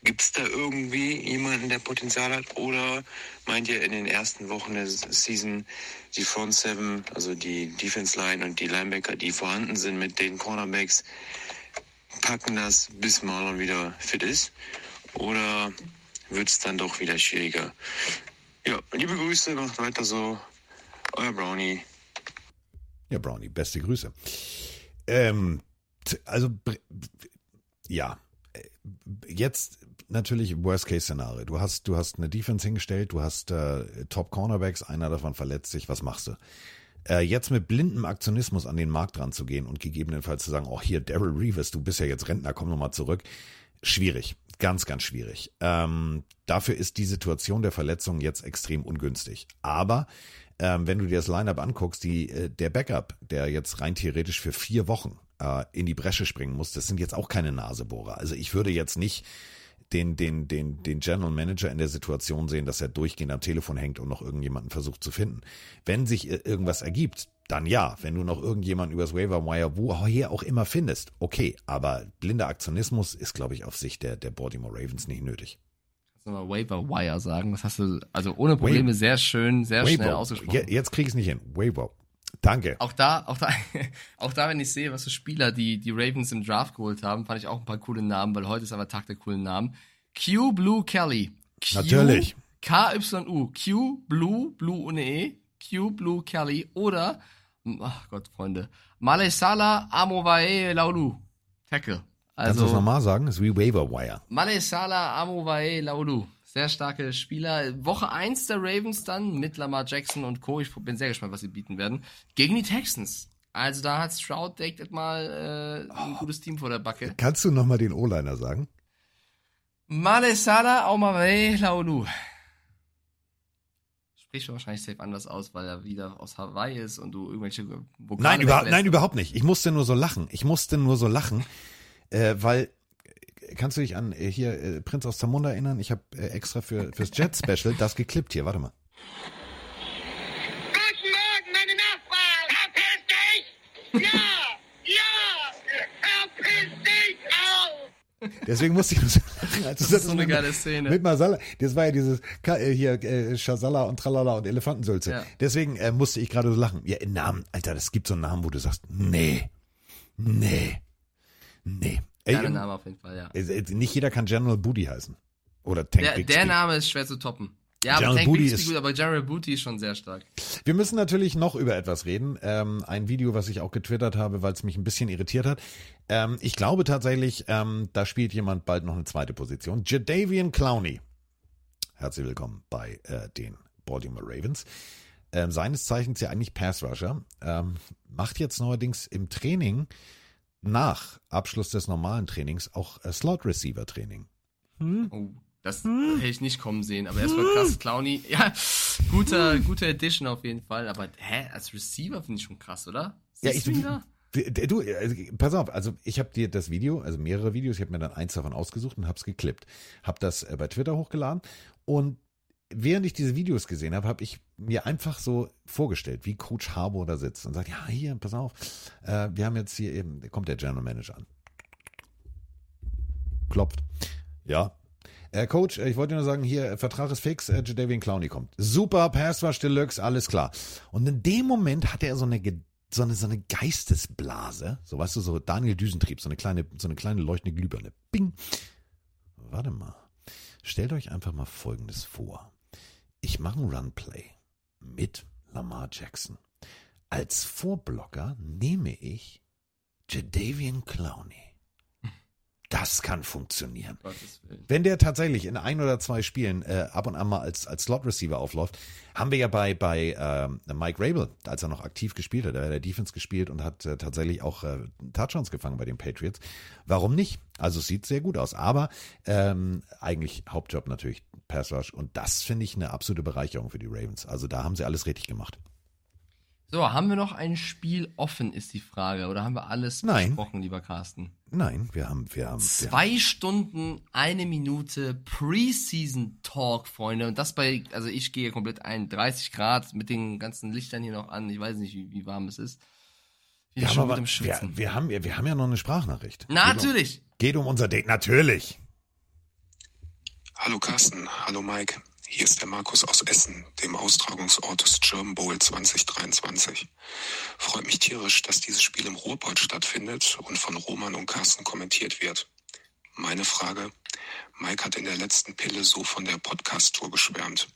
Gibt es da irgendwie jemanden, der Potenzial hat? Oder meint ihr in den ersten Wochen der Season die Front Seven, also die Defense Line und die Linebacker, die vorhanden sind mit den Cornerbacks, packen das, bis Marlon wieder fit ist? Oder wird es dann doch wieder schwieriger? Ja, liebe Grüße, macht weiter so. Euer Brownie. Ja, Brownie, beste Grüße. Ähm, also, ja, äh, jetzt natürlich Worst-Case-Szenario. Du hast, du hast eine Defense hingestellt, du hast äh, Top-Cornerbacks, einer davon verletzt sich, was machst du? Äh, jetzt mit blindem Aktionismus an den Markt ranzugehen und gegebenenfalls zu sagen, oh hier, Daryl Reeves, du bist ja jetzt Rentner, komm nochmal zurück. Schwierig, ganz, ganz schwierig. Ähm, dafür ist die Situation der Verletzung jetzt extrem ungünstig. Aber ähm, wenn du dir das Lineup anguckst, die, äh, der Backup, der jetzt rein theoretisch für vier Wochen äh, in die Bresche springen muss, das sind jetzt auch keine Nasebohrer. Also ich würde jetzt nicht den, den, den, den General Manager in der Situation sehen, dass er durchgehend am Telefon hängt und noch irgendjemanden versucht zu finden. Wenn sich irgendwas ergibt, dann ja. Wenn du noch irgendjemanden übers Waiver Wire, woher auch immer findest, okay. Aber blinder Aktionismus ist, glaube ich, auf Sicht der, der Baltimore Ravens nicht nötig. Kannst du mal Waiver Wire sagen? Das hast du also ohne Probleme Wave, sehr schön, sehr Waiver. schnell ausgesprochen. Jetzt krieg ich es nicht hin. Waiver. Danke. Auch da, auch da, [laughs] auch da, wenn ich sehe, was für Spieler die, die Ravens im Draft geholt haben, fand ich auch ein paar coole Namen, weil heute ist aber Tag der coolen Namen. Q Blue Kelly. Q, Natürlich. K-Y-U. Q Blue, Blue ohne E. Q Blue Kelly. Oder, ach Gott, Freunde. Malesala Amovae Laulu. Tackle. Also, Kannst du das nochmal sagen? Das ist wie Waiver Wire. Malesala Amovae Laulu. Sehr starke Spieler. Woche 1 der Ravens dann mit Lamar Jackson und Co. Ich bin sehr gespannt, was sie bieten werden. Gegen die Texans. Also da hat Stroud, denkt mal, äh, ein oh. gutes Team vor der Backe. Kannst du nochmal den O-Liner sagen? Male Sala Aumare Laulu. Sprichst du wahrscheinlich safe anders aus, weil er wieder aus Hawaii ist und du irgendwelche Vokale Nein, überhaupt, nein, überhaupt nicht. Ich musste nur so lachen. Ich musste nur so lachen, äh, weil kannst du dich an äh, hier äh, Prinz aus Zamunda erinnern? Ich habe äh, extra für fürs Jet Special das geklippt hier. Warte mal. Guten Morgen, meine Nachbarn! Verpiss dich! Ja! Ja! Verpiss dich auch! Deswegen musste ich so lachen. Als Das ist so eine geile Szene. Mit Masala. Das war ja dieses Ka- äh, hier äh, Shazala und Tralala und Elefantensülze. Ja. Deswegen äh, musste ich gerade so lachen. Ja, in Namen, Alter, das gibt so einen Namen, wo du sagst, nee, nee, nee. Geiler Name auf jeden Fall, ja. Nicht jeder kann General Booty heißen. Oder Tank Der, der Name ist schwer zu toppen. Ja, aber General Tank Booty Bixby ist- gut, aber General Booty ist schon sehr stark. Wir müssen natürlich noch über etwas reden. Ähm, ein Video, was ich auch getwittert habe, weil es mich ein bisschen irritiert hat. Ähm, ich glaube tatsächlich, ähm, da spielt jemand bald noch eine zweite Position. Jadavian Clowney. Herzlich willkommen bei äh, den Baltimore Ravens. Ähm, seines Zeichens ja eigentlich Pass Rusher. Ähm, macht jetzt neuerdings im Training nach Abschluss des normalen Trainings auch äh, Slot Receiver Training. Oh, das hätte ich nicht kommen sehen, aber erstmal krass, Clowny. Ja, guter, guter Edition auf jeden Fall, aber hä, als Receiver finde ich schon krass, oder? Ja, Siehst ich, du ihn da? du, du, also, pass auf, also ich habe dir das Video, also mehrere Videos, ich habe mir dann eins davon ausgesucht und habe es geklippt. Habe das äh, bei Twitter hochgeladen und während ich diese Videos gesehen habe, habe ich mir einfach so vorgestellt, wie Coach Harbour da sitzt und sagt, ja, hier, pass auf, äh, wir haben jetzt hier eben, da kommt der General Manager an. Klopft. Ja. Äh, Coach, äh, ich wollte nur sagen, hier, äh, Vertrag ist fix, äh, Jadavian Clowney kommt. Super, Pass Rush Deluxe, alles klar. Und in dem Moment hatte er so eine, so eine, so eine Geistesblase, so weißt du, so Daniel Düsentrieb, so eine kleine, so eine kleine leuchtende Glühbirne. Bing. Warte mal. Stellt euch einfach mal Folgendes vor. Ich mache ein Runplay mit Lamar Jackson. Als Vorblocker nehme ich Jadavian Clowney. Das kann funktionieren. Wenn der tatsächlich in ein oder zwei Spielen äh, ab und an mal als, als Slot-Receiver aufläuft, haben wir ja bei, bei ähm, Mike Rabel, als er noch aktiv gespielt hat, er hat der Defense gespielt und hat äh, tatsächlich auch äh, Touchdowns gefangen bei den Patriots. Warum nicht? Also es sieht sehr gut aus. Aber ähm, eigentlich Hauptjob natürlich Pass Rush und das finde ich eine absolute Bereicherung für die Ravens. Also da haben sie alles richtig gemacht. So, haben wir noch ein Spiel offen, ist die Frage. Oder haben wir alles Nein. besprochen, lieber Carsten? Nein, wir haben, wir haben, wir haben Zwei Stunden, eine Minute Preseason Talk, Freunde. Und das bei, also ich gehe komplett ein, 30 Grad mit den ganzen Lichtern hier noch an. Ich weiß nicht, wie, wie warm es ist. Ich wir haben, schon aber, mit dem wir, wir, haben, wir haben ja noch eine Sprachnachricht. Na, Geht um- natürlich. Geht um unser Date, natürlich. Hallo Carsten, hallo Mike. Hier ist der Markus aus Essen, dem Austragungsort des German Bowl 2023. Freut mich tierisch, dass dieses Spiel im Ruhrpott stattfindet und von Roman und Carsten kommentiert wird. Meine Frage, Mike hat in der letzten Pille so von der Podcast-Tour geschwärmt.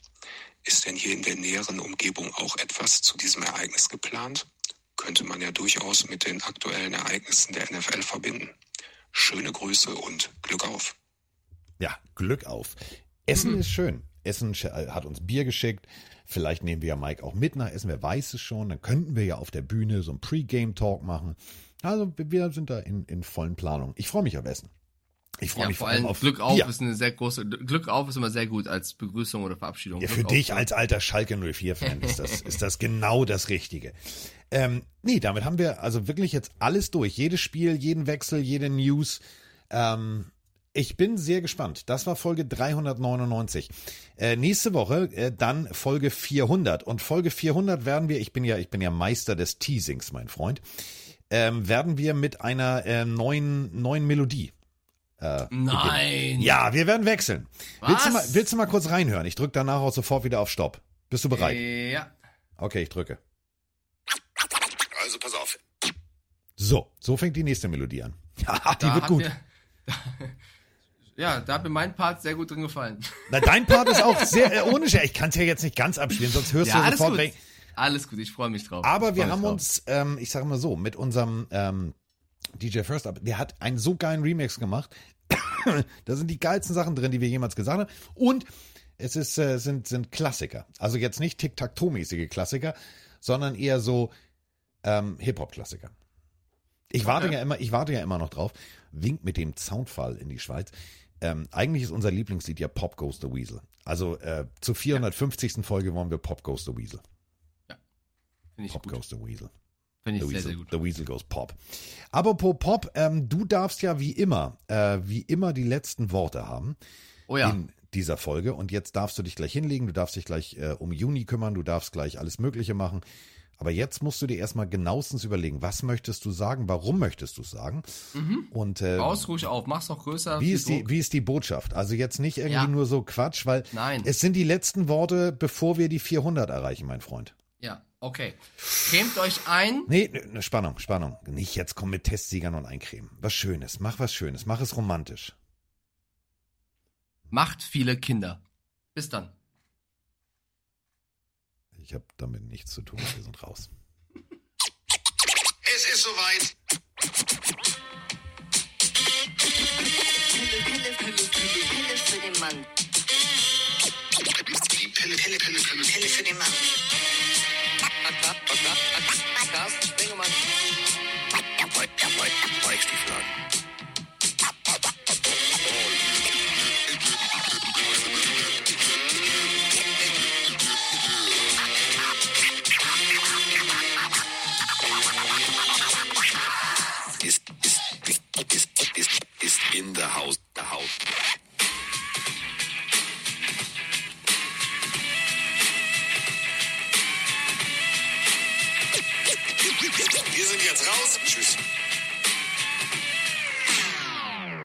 Ist denn hier in der näheren Umgebung auch etwas zu diesem Ereignis geplant? Könnte man ja durchaus mit den aktuellen Ereignissen der NFL verbinden. Schöne Grüße und Glück auf. Ja, Glück auf. Essen ist schön. Essen äh, hat uns Bier geschickt. Vielleicht nehmen wir ja Mike auch mit nach Essen. Wer weiß es schon. Dann könnten wir ja auf der Bühne so einen Pre-Game-Talk machen. Also wir sind da in, in vollen Planungen. Ich freue mich auf Essen. Ich freue Ja, mich vor allem auf Glück auf Bier. ist eine sehr große, Glück auf ist immer sehr gut als Begrüßung oder Verabschiedung. Ja, Glück für auf. dich als alter Schalke 04-Fan [laughs] ist das, ist das genau das Richtige. Ähm, nee, damit haben wir also wirklich jetzt alles durch. Jedes Spiel, jeden Wechsel, jede News. Ähm, ich bin sehr gespannt. Das war Folge 399. Äh, nächste Woche äh, dann Folge 400. Und Folge 400 werden wir, ich bin ja, ich bin ja Meister des Teasings, mein Freund, ähm, werden wir mit einer äh, neuen, neuen Melodie. Äh, Nein. beginnen. Ja, wir werden wechseln. Willst du, Was? mal, willst du mal kurz reinhören? Ich drücke danach auch sofort wieder auf Stopp. Bist du bereit? Ja. Okay, ich drücke. Also pass auf. So, so fängt die nächste Melodie an. [laughs] Ja, die Da wird gut. Mir, da, ja, da hat mir mein Part sehr gut drin gefallen. Na, dein Part ist auch sehr, äh, ohne Scherz. Ich kann es ja jetzt nicht ganz abspielen, sonst hörst ja, du alles sofort gut. weg. Alles gut, ich freue mich drauf. Aber wir haben drauf. uns, ähm, ich sage mal so, mit unserem ähm, DJ First Up, der hat einen so geilen Remix gemacht. [coughs] da sind die geilsten Sachen drin, die wir jemals gesagt haben. Und es ist, äh, sind, sind Klassiker. Also jetzt nicht Tic-Tac-Toe-mäßige Klassiker, sondern eher so ähm, Hip-Hop-Klassiker. Ich warte Okay. ja immer, ich warte ja immer noch drauf. Wink mit dem Soundfall in die Schweiz. Ähm, eigentlich ist unser Lieblingslied ja Pop Goes the Weasel. Also äh, zur 450. Folge wollen wir Pop Goes the Weasel. Finde ich Pop gut. goes the Weasel. Finde ich The sehr, Weasel, sehr gut. The Weasel goes Pop. Apropos Pop, ähm, du darfst ja wie immer, äh, wie immer die letzten Worte haben Oh ja. in dieser Folge. Und jetzt darfst du dich gleich hinlegen, du darfst dich gleich äh, um Juni kümmern, du darfst gleich alles Mögliche machen. Aber jetzt musst du dir erstmal genauestens überlegen, was möchtest du sagen, warum möchtest du es sagen? Mhm. Und äh, Baus ruhig auf, mach's noch größer. wie ist, die, wie ist die Botschaft? Also jetzt nicht irgendwie Ja. nur so Quatsch, weil Nein. es sind die letzten Worte, bevor wir die 400 erreichen, mein Freund. Ja, okay. Cremt euch ein. Nee, ne, Spannung, Spannung. Nicht jetzt komm mit Testsiegern und eincremen. Was Schönes, mach was Schönes, mach es romantisch. Macht viele Kinder. Bis dann. Ich habe damit nichts zu tun, wir sind raus. Es ist soweit. Pille, Pille, Pille, Pille, Pille für den Mann. Die Pille, Pille, Pille, Pille, Pille für den Mann. Carsten Sprengemann. Mike, Mike Stiefel an.